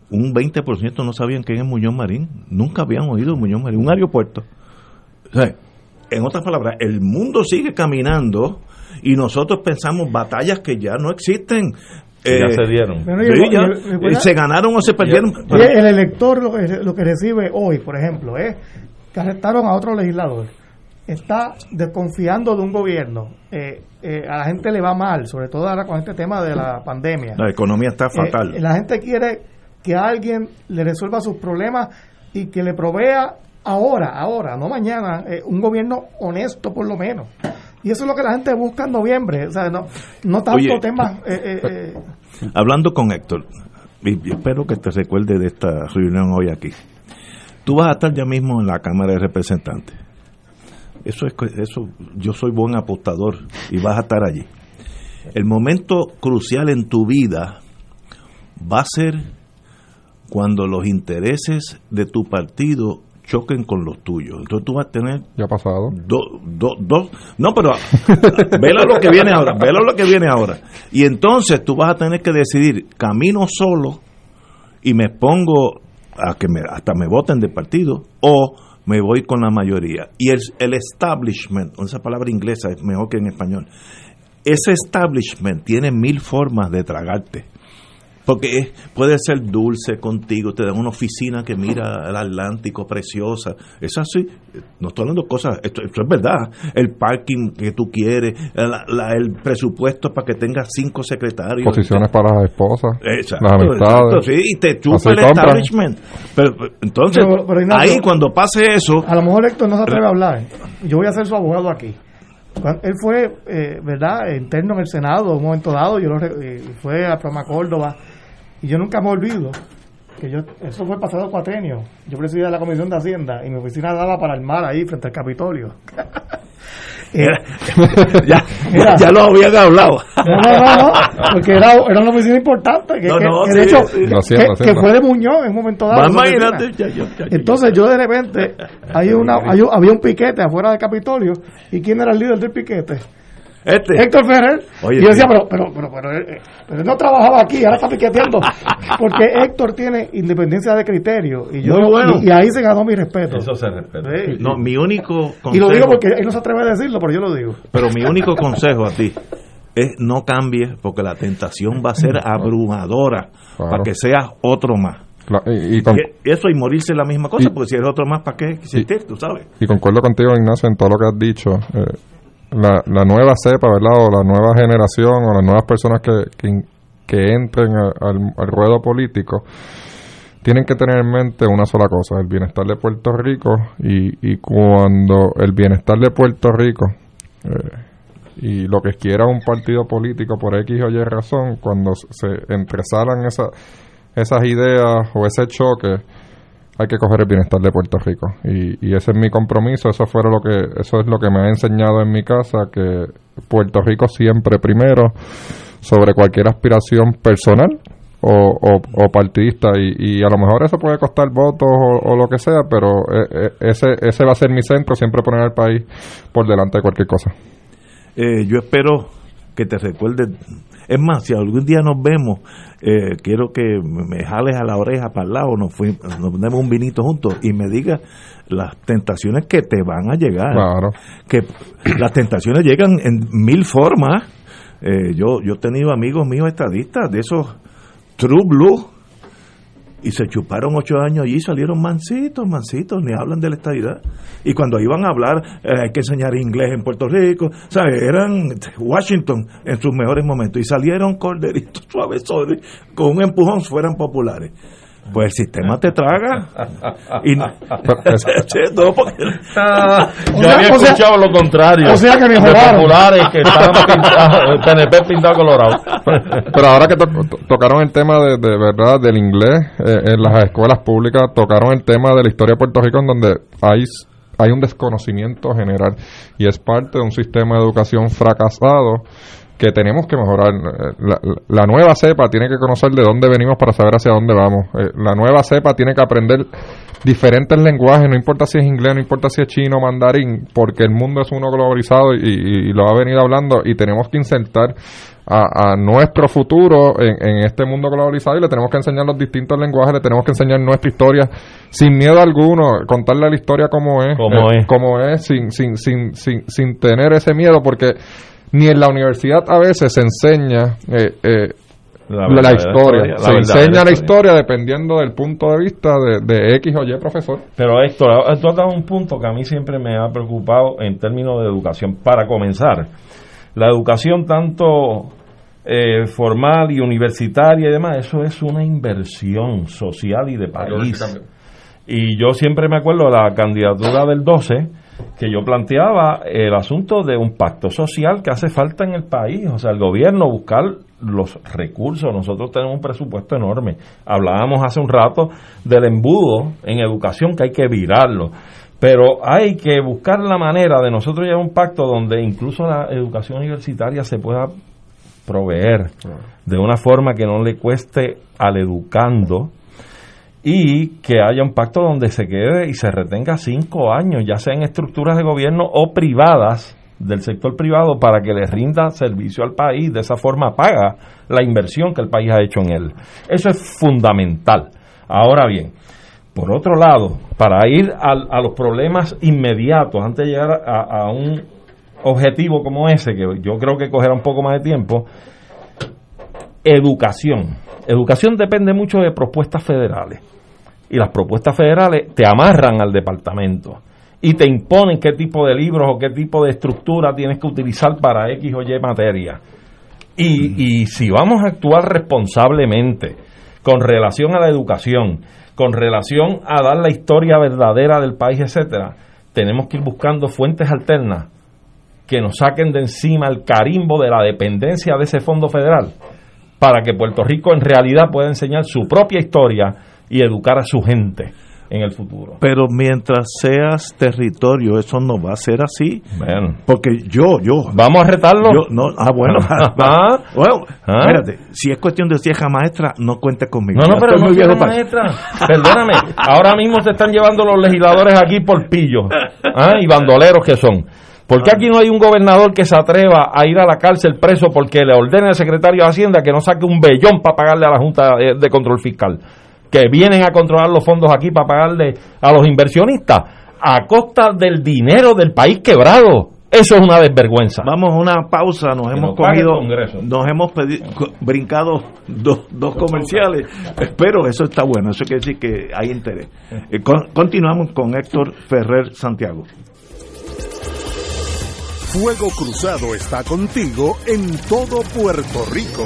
un 20% no sabían quién es Muñoz Marín, nunca habían oído Muñoz Marín, un aeropuerto. O sea, en otras palabras, el mundo sigue caminando y nosotros pensamos batallas que ya no existen. Que ya Eh, se dieron. Bueno, sí, ya, se ganaron o se perdieron. Y el elector lo que, lo que recibe hoy, por ejemplo, es que arrestaron a otro legislador. Está desconfiando de un gobierno. Eh, eh, a la gente le va mal, sobre todo ahora con este tema de la pandemia. La economía está fatal. Eh, la gente quiere que alguien le resuelva sus problemas y que le provea ahora, ahora, no mañana, eh, un gobierno honesto por lo menos. Y eso es lo que la gente busca en noviembre. O sea, no, no tanto Oye. temas... *laughs* eh, eh, eh, Hablando con Héctor, y espero que te recuerde de esta reunión hoy aquí. Tú vas a estar ya mismo en la Cámara de Representantes. Eso es eso yo soy buen apostador y vas a estar allí. El momento crucial en tu vida va a ser cuando los intereses de tu partido choquen con los tuyos. Entonces tú vas a tener Ya ha pasado. dos, dos, dos, no, pero *laughs* velo lo que viene ahora, velo lo que viene ahora. Y entonces tú vas a tener que decidir, camino solo y me pongo a que me, hasta me voten de partido o me voy con la mayoría. Y el, el establishment, esa palabra inglesa es mejor que en español, ese establishment tiene mil formas de tragarte. Porque es- puede ser dulce contigo, te dan una oficina que mira al Atlántico preciosa. Es así. No estoy hablando de cosas, esto, esto es verdad. El parking que tú quieres, la- la- el presupuesto para que tengas cinco secretarios. Posiciones para las esposas, Exacto, las amistades. exacto, sí, y te chupa el compran. establishment. Pero, entonces, Pero- pero, Ignacio, ahí cuando pase eso, A lo mejor Héctor no se atreve a hablar. Yo voy a ser su abogado aquí. Él fue, eh, ¿verdad?, interno en el Senado en un momento dado. Yo lo eh, fue a Proma Córdoba. Y yo nunca me olvido que yo, eso fue el pasado cuatrenio. Yo presidía la Comisión de Hacienda y mi oficina daba para el mar ahí frente al Capitolio. *laughs* *laughs* Ya, ya lo habían hablado. No, no, no, no, porque era, era una oficina importante. Que, No, que- no, que sí, de hecho, sí. que, fue de Muñoz en un momento dado. Imagínate, ya, ya, ya, ya. Entonces yo de repente, hay *laughs* una, hay había un piquete afuera del Capitolio. ¿Y quién era el líder del piquete? Este. Héctor Ferrer. Oye, y yo decía, pero, pero, pero, pero, él, pero él no trabajaba aquí, ahora está piqueteando. *laughs* Porque Héctor tiene independencia de criterio. Y, yo, Muy bueno. y, y ahí se ganó mi respeto. Eso se respeta. Sí. No, mi único consejo, y lo digo porque él no se atreve a decirlo, pero yo lo digo. pero mi único *laughs* consejo a ti es no cambies porque la tentación va a ser abrumadora Claro. para que seas otro más. Y, y con- Y eso y morirse es la misma cosa, Y- porque si eres otro más, ¿para qué existir? Tú sabes. y concuerdo contigo, Ignacio, en todo lo que has dicho. Eh, la, nueva cepa, ¿verdad? O la nueva generación o las nuevas personas que, que, entren al ruedo político tienen que tener en mente una sola cosa, el bienestar de Puerto Rico y, y cuando el bienestar de Puerto Rico eh, y lo que quiera un partido político por X o Y razón, cuando se entresalan esa, esas ideas o ese choque, hay que coger el bienestar de Puerto Rico y, ese es mi compromiso eso fue lo que eso es lo que me ha enseñado en mi casa que Puerto Rico siempre primero sobre cualquier aspiración personal o, o, partidista y, y a lo mejor eso puede costar votos o, o lo que sea pero eh, eh, ese ese va a ser mi centro siempre poner al país por delante de cualquier cosa Eh, yo espero que te recuerdes. Es más, si algún día nos vemos, eh, quiero que me jales a la oreja para el lado, nos, fui- nos ponemos un vinito juntos y me digas las tentaciones que te van a llegar. Claro. Que las tentaciones llegan en mil formas. Eh, yo, yo he tenido amigos míos estadistas de esos True Blue y se chuparon ocho años allí y salieron mansitos, mansitos, ni hablan de la estadidad. Y cuando iban a hablar, eh, hay que enseñar inglés en Puerto Rico, ¿sabes? Eran Washington en sus mejores momentos y salieron corderitos *laughs* suaves con un empujón fueran populares. Pues el sistema te traga. Y no, *laughs* No, porque- Yo había escuchado lo contrario. o sea que de mejoraron. populares que estaban pintados, PNP pintado colorado. Pero ahora que to- to- tocaron el tema de, de verdad del inglés eh, en las escuelas públicas, tocaron el tema de la historia de Puerto Rico en donde hay, hay un desconocimiento general y es parte de un sistema de educación fracasado que tenemos que mejorar. Eh, La, nueva cepa tiene que conocer de dónde venimos para saber hacia dónde vamos. Eh, La nueva cepa tiene que aprender diferentes lenguajes, no importa si es inglés, no importa si es chino mandarín, porque el mundo es uno globalizado y, y- y lo ha venido hablando y tenemos que insertar a, a nuestro futuro en, en este mundo globalizado y le tenemos que enseñar los distintos lenguajes, le tenemos que enseñar nuestra historia sin miedo alguno, contarle la historia como es, Como eh, es. como es, sin, sin, sin, sin, sin tener ese miedo, porque ni en la universidad a veces se enseña eh, eh, La historia. historia, la se enseña la historia. historia dependiendo del punto de vista de, de X o Y profesor. Pero Héctor, tú has dado un punto que a mí siempre me ha preocupado en términos de educación. Para comenzar, la educación tanto eh, formal y universitaria y demás, eso es una inversión social y de país. Y yo siempre me acuerdo de la candidatura del 12, que yo planteaba el asunto de un pacto social que hace falta en el país, o sea, el gobierno buscar los recursos, nosotros tenemos un presupuesto enorme. Hablábamos hace un rato del embudo en educación que hay que virarlo, pero hay que buscar la manera de nosotros llevar un pacto donde incluso la educación universitaria se pueda proveer de una forma que no le cueste al educando y que haya un pacto donde se quede y se retenga cinco años, ya sea en estructuras de gobierno o privadas del sector privado para que le rinda servicio al país, de esa forma paga la inversión que el país ha hecho en él. Eso es fundamental. Ahora bien, por otro lado, para ir al- a, los problemas inmediatos, antes de llegar a, a un objetivo como ese, que yo creo que cogerá un poco más de tiempo, educación. Educación depende mucho de propuestas federales. Y las propuestas federales te amarran al departamento y te imponen qué tipo de libros o qué tipo de estructura tienes que utilizar para X o Y materia. Y, y si vamos a actuar responsablemente con relación a la educación, con relación a dar la historia verdadera del país, etcétera, tenemos que ir buscando fuentes alternas que nos saquen de encima el carimbo de la dependencia de ese fondo federal para que Puerto Rico en realidad pueda enseñar su propia historia y educar a su gente en el futuro. Pero mientras seas territorio, eso no va a ser así. Bueno. Porque yo, yo. Vamos a retarlo. Yo, no, ah, bueno. *laughs* Ah. bueno, Ah. espérate. Si es cuestión de vieja maestra, no cuente conmigo. No, no, pero no para- maestra. Perdóname. Ahora mismo se están llevando los legisladores aquí por pillos. ¿ah? Y bandoleros que son. ¿Por qué aquí no hay un gobernador que se atreva a ir a la cárcel preso porque le ordene al secretario de Hacienda que no saque un bellón para pagarle a la Junta de Control Fiscal? Que vienen a controlar los fondos aquí para pagarle a los inversionistas a costa del dinero del país quebrado. Eso es una desvergüenza. Vamos a una pausa, nos Que hemos nos Congreso. nos hemos pedi- co- brincado dos, dos comerciales, pero eso está bueno, eso quiere decir que hay interés. Eh, con- continuamos con Héctor Ferrer Santiago. Fuego Cruzado está contigo en todo Puerto Rico.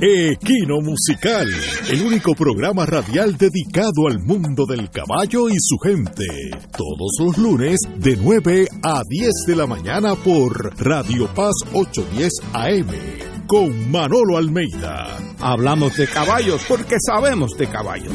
Equino Musical, el único programa radial dedicado al mundo del caballo y su gente. Todos los lunes de 9 a 10 de la mañana por Radio Paz 810 AM con Manolo Almeida. Hablamos de caballos porque sabemos de caballos.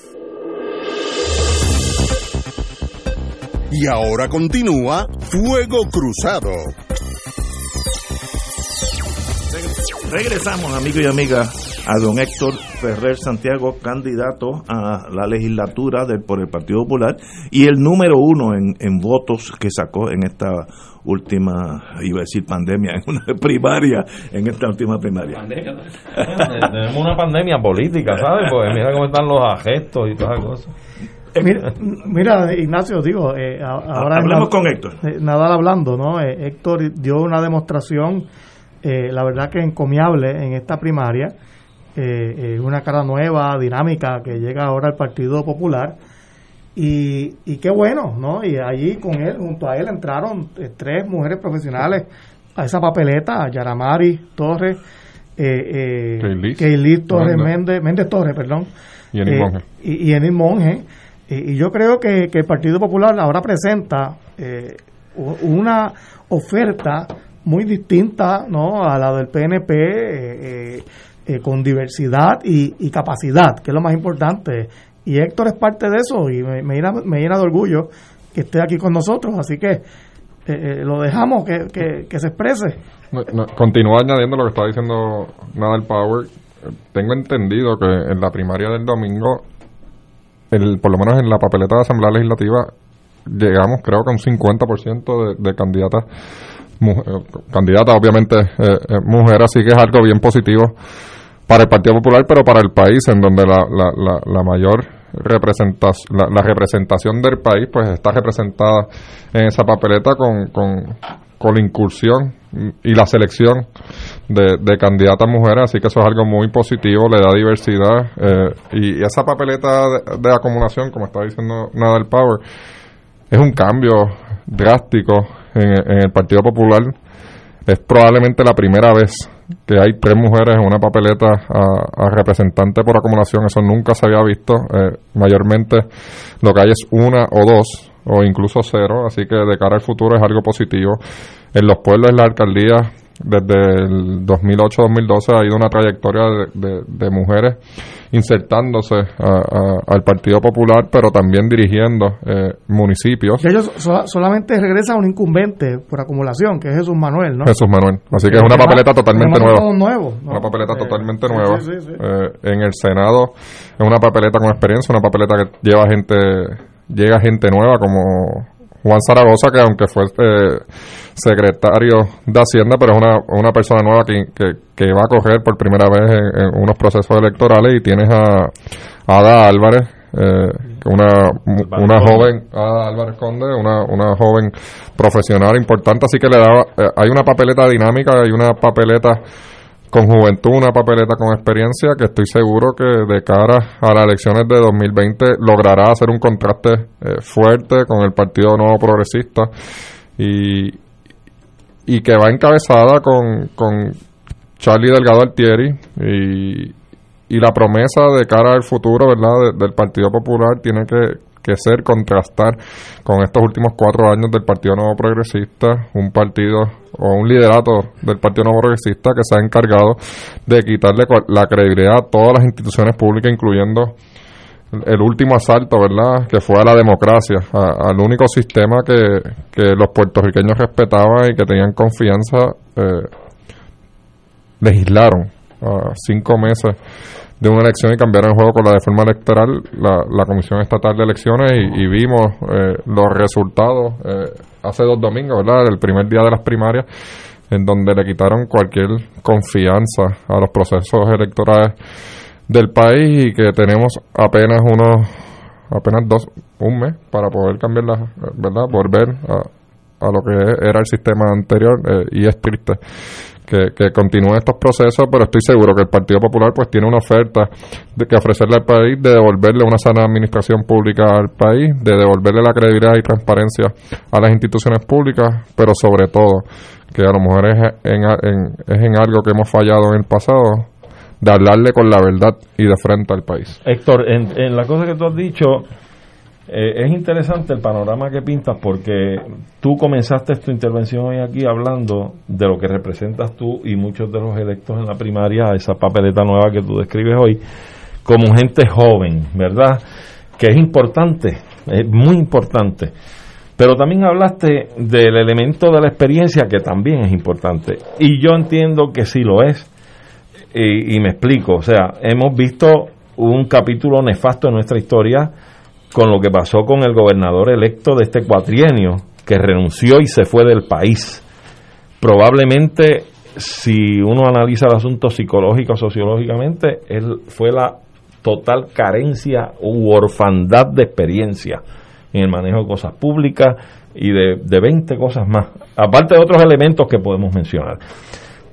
Y ahora continúa Fuego Cruzado. Regresamos, amigos y amigas, a don Héctor Ferrer Santiago, candidato a la legislatura del, por el Partido Popular y el número uno en, en votos que sacó en esta última, iba a decir pandemia, *laughs* en una primaria, en esta última primaria. Tenemos una pandemia política, ¿sabes? Porque mira cómo están los gestos y todas las cosas. Mira, mira, Ignacio, digo, eh, ahora... Hablemos con Héctor. Eh, Nadal hablando, ¿no? Eh, Héctor dio una demostración, eh, la verdad que encomiable en esta primaria, eh, una cara nueva, dinámica, que llega ahora al Partido Popular. Y, y qué bueno, ¿no? Y allí con él, junto a él, entraron tres mujeres profesionales a esa papeleta, Yaramari Torres, eh, eh, Keilis Torres Méndez, Méndez Torres, perdón. Y Enid Monge. Y, y Enid Monge. Y, y yo creo que, que el Partido Popular ahora presenta eh, una oferta muy distinta ¿no? a la del PNP eh, eh, con diversidad y, y, capacidad, que es lo más importante. Y Héctor es parte de eso y me, me, llena, me llena de orgullo que esté aquí con nosotros, así que lo dejamos que, que, que se exprese. No, continúa añadiendo lo que está diciendo Nadal Power. Tengo entendido que en la primaria del domingo el, por lo menos en la papeleta de Asamblea Legislativa, llegamos creo que un 50% de, de candidatas, mujer, candidatas obviamente eh, eh, mujeres, así que es algo bien positivo para el Partido Popular, pero para el país, en donde la, la, la, la mayor representación, la, la, representación del país, pues está representada en esa papeleta con, con, con la incursión y la selección de, de, candidatas mujeres, así que eso es algo muy positivo, le da diversidad eh, y, esa papeleta de, de, acumulación, como está diciendo Nadal Power, es un cambio drástico en, en, el Partido Popular. Es probablemente la primera vez que hay tres mujeres en una papeleta a, a representante por acumulación, eso nunca se había visto. Eh, mayormente lo que hay es una o dos o incluso cero, así que de cara al futuro es algo positivo. en los pueblos, la alcaldía, desde el 2008-2012 ha ido una trayectoria de, de, mujeres insertándose al Partido Popular, pero también dirigiendo eh, municipios. ellos solamente regresan a un incumbente por acumulación, que es Jesús Manuel, ¿no? Jesús Manuel. Así que es una papeleta totalmente nueva. Nuevo, Una papeleta totalmente nueva. Eh, en el Senado es una papeleta con experiencia, una papeleta que lleva gente, llega gente nueva como Juan Zaragoza, que aunque fue eh, secretario de Hacienda, pero es una, una persona nueva que, que, va a coger por primera vez en, unos procesos electorales, y tienes a, Ada Álvarez, eh, una, una joven, Ada Álvarez Conde, una, una joven profesional importante, así que le da, eh, hay una papeleta dinámica, hay una papeleta con juventud, una papeleta con experiencia que estoy seguro que de cara a las elecciones de 2020 logrará hacer un contraste eh, fuerte con el Partido Nuevo Progresista y, y que va encabezada con, con Charlie Delgado Altieri y, y la promesa de cara al futuro verdad del Partido Popular tiene que, que ser contrastar con estos últimos cuatro años del Partido Nuevo Progresista, un partido o un liderato del Partido Nuevo Progresista que se ha encargado de quitarle la credibilidad a todas las instituciones públicas, incluyendo el último asalto, ¿verdad?, que fue a la democracia, al único sistema que, que, los puertorriqueños respetaban y que tenían confianza, eh, legislaron a cinco meses de una elección y cambiaron el juego con la reforma electoral, la, la Comisión Estatal de Elecciones, y, vimos eh, los resultados eh, hace dos domingos, ¿verdad? El primer día de las primarias, en donde le quitaron cualquier confianza a los procesos electorales del país y que tenemos apenas unos, apenas dos, un mes para poder cambiar la, ¿verdad? Volver a, a lo que era el sistema anterior eh, y es triste que, que continúen estos procesos, pero estoy seguro que el Partido Popular pues tiene una oferta de que ofrecerle al país de devolverle una sana administración pública al país, de devolverle la credibilidad y transparencia a las instituciones públicas, pero sobre todo que a lo mejor es en, es en algo que hemos fallado en el pasado, de hablarle con la verdad y de frente al país. Héctor, en, en la cosa que tú has dicho, eh, es interesante el panorama que pintas porque tú comenzaste tu intervención hoy aquí hablando de lo que representas tú y muchos de los electos en la primaria, esa papeleta nueva que tú describes hoy, como gente joven, ¿verdad? Que es importante, es muy importante. Pero también hablaste del elemento de la experiencia que también es importante. Y yo entiendo que sí lo es. Y, y me explico, o sea, hemos visto un capítulo nefasto en nuestra historia con lo que pasó con el gobernador electo de este cuatrienio, que renunció y se fue del país. Probablemente, si uno analiza el asunto psicológico, sociológicamente, él fue la total carencia u orfandad de experiencia en el manejo de cosas públicas y de, de 20 cosas más, aparte de otros elementos que podemos mencionar.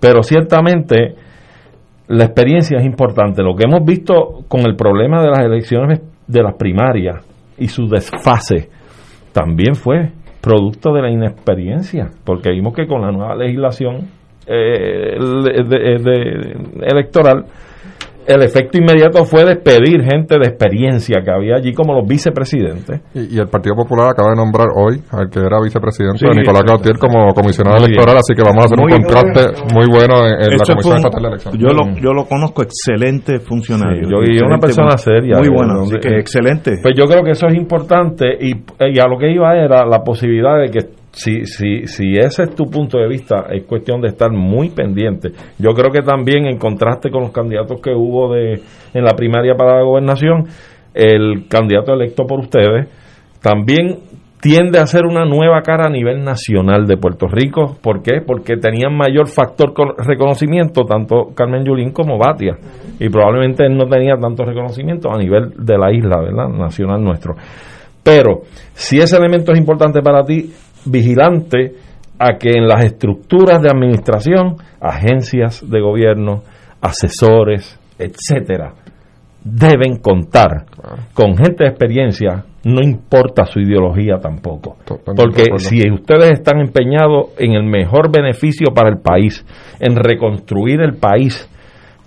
Pero ciertamente la experiencia es importante. Lo que hemos visto con el problema de las elecciones de las primarias y su desfase también fue producto de la inexperiencia, porque vimos que con la nueva legislación eh, electoral el efecto inmediato fue despedir gente de experiencia que había allí como los vicepresidentes. Y, el Partido Popular acaba de nombrar hoy al que era vicepresidente, Nicolás Gautier, como comisionado electoral, así que vamos a hacer un contraste muy bueno en, la Comisión Estatal de Elecciones. Yo lo, yo lo conozco, excelente funcionario. yo, y una persona seria. Muy bueno, así que excelente. Pues yo creo que eso es importante y, y a lo que iba era la posibilidad de que si, si, si ese es tu punto de vista, es cuestión de estar muy pendiente. Yo creo que también, en contraste con los candidatos que hubo de, en la primaria para la gobernación, el candidato electo por ustedes también tiende a ser una nueva cara a nivel nacional de Puerto Rico. ¿Por qué? Porque tenían mayor factor reconocimiento, tanto Carmen Yulín como Batia. Y probablemente él no tenía tanto reconocimiento a nivel de la isla, ¿verdad? Nacional nuestro. Pero si ese elemento es importante para ti, vigilante a que en las estructuras de administración, agencias de gobierno, asesores, etcétera, deben contar con gente de experiencia, no importa su ideología tampoco. Porque si ustedes están empeñados en el mejor beneficio para el país, en reconstruir el país,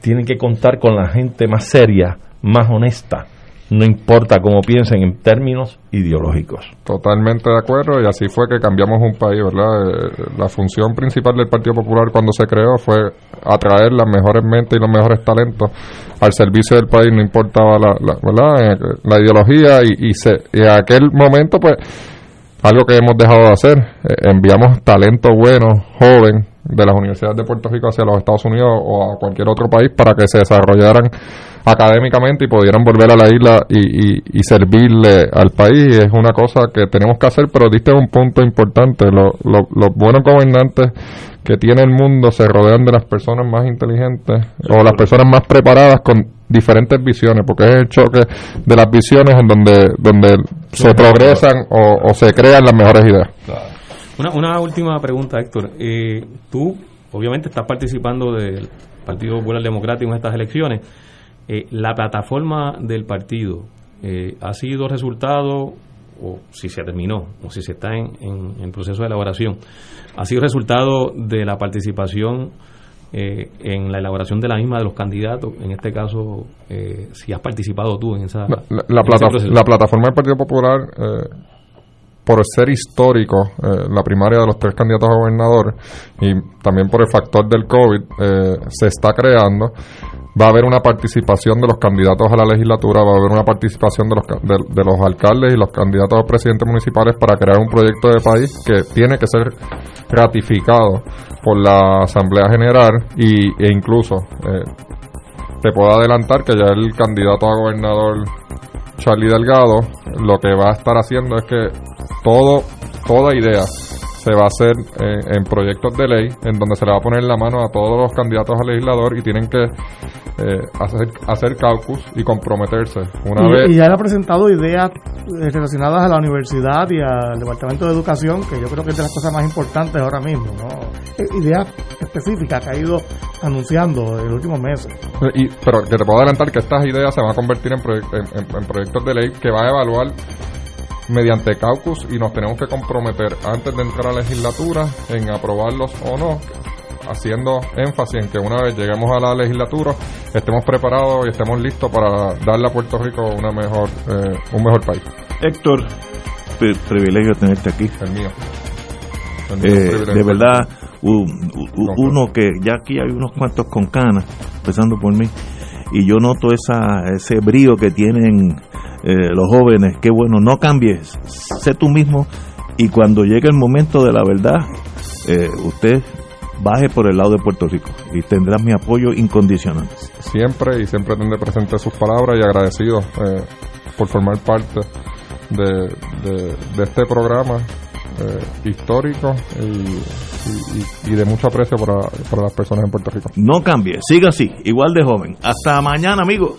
tienen que contar con la gente más seria, más honesta no importa cómo piensen en términos ideológicos. Totalmente de acuerdo y así fue que cambiamos un país, ¿verdad? Eh, la función principal del Partido Popular cuando se creó fue atraer las mejores mentes y los mejores talentos al servicio del país, no importaba la, ¿verdad? Eh, la ideología y, y, se, y en aquel momento pues algo que hemos dejado de hacer, eh, enviamos talento bueno, joven, de las universidades de Puerto Rico hacia los Estados Unidos o a cualquier otro país para que se desarrollaran académicamente y pudieran volver a la isla y, y, y servirle al país. Es una cosa que tenemos que hacer, pero diste un punto importante. Lo, lo, los buenos gobernantes que tiene el mundo se rodean de las personas más inteligentes o las personas más preparadas con diferentes visiones, porque es el choque de las visiones en donde, donde se progresan o, o se crean las mejores ideas. Una, una última pregunta, Héctor. Eh, tú, obviamente, estás participando del Partido Popular Democrático en estas elecciones. Eh, la plataforma del partido eh, ha sido resultado, o si se terminó, o si se está en, en, en proceso de elaboración, ha sido resultado de la participación eh, en la elaboración de la misma de los candidatos. En este caso, eh, si has participado tú en esa. La, la, la, plata la plataforma del Partido Popular eh, por ser histórico, eh, la primaria de los tres candidatos a gobernador y también por el factor del COVID, eh, se está creando. Va a haber una participación de los candidatos a la legislatura, va a haber una participación de los, de, los alcaldes y los candidatos a presidentes municipales para crear un proyecto de país que tiene que ser ratificado por la Asamblea General y, e incluso eh, te puedo adelantar que ya el candidato a gobernador Charlie Delgado lo que va a estar haciendo es que todo toda idea se va a hacer eh, en proyectos de ley en donde se le va a poner la mano a todos los candidatos a legislador y tienen que eh, hacer, hacer caucus y comprometerse una y, vez y ya él ha presentado ideas eh, relacionadas a la universidad y al departamento de educación que yo creo que es de las cosas más importantes ahora mismo ¿no? ideas específicas que ha ido anunciando en los últimos meses y, pero que te puedo adelantar que estas ideas se van a convertir en, proye en, en, en proyectos de ley que va a evaluar mediante caucus y nos tenemos que comprometer antes de entrar a la legislatura en aprobarlos o no, haciendo énfasis en que una vez lleguemos a la legislatura estemos preparados y estemos listos para darle a Puerto Rico una mejor, eh, un mejor país. Héctor, privilegio tenerte aquí. El mío. El mío eh. De verdad, uno que ya aquí hay unos cuantos con canas, empezando por mí, y yo noto esa, ese brío que tienen eh, los jóvenes, qué bueno, no cambies, sé tú mismo y cuando llegue el momento de la verdad, eh, usted baje por el lado de Puerto Rico y tendrá mi apoyo incondicional. Siempre y siempre tendré presente sus palabras y agradecido eh, por formar parte de, de, de este programa eh, histórico y, y, y, de mucho aprecio para, para las personas en Puerto Rico. No cambie, siga así, igual de joven. Hasta mañana, amigos.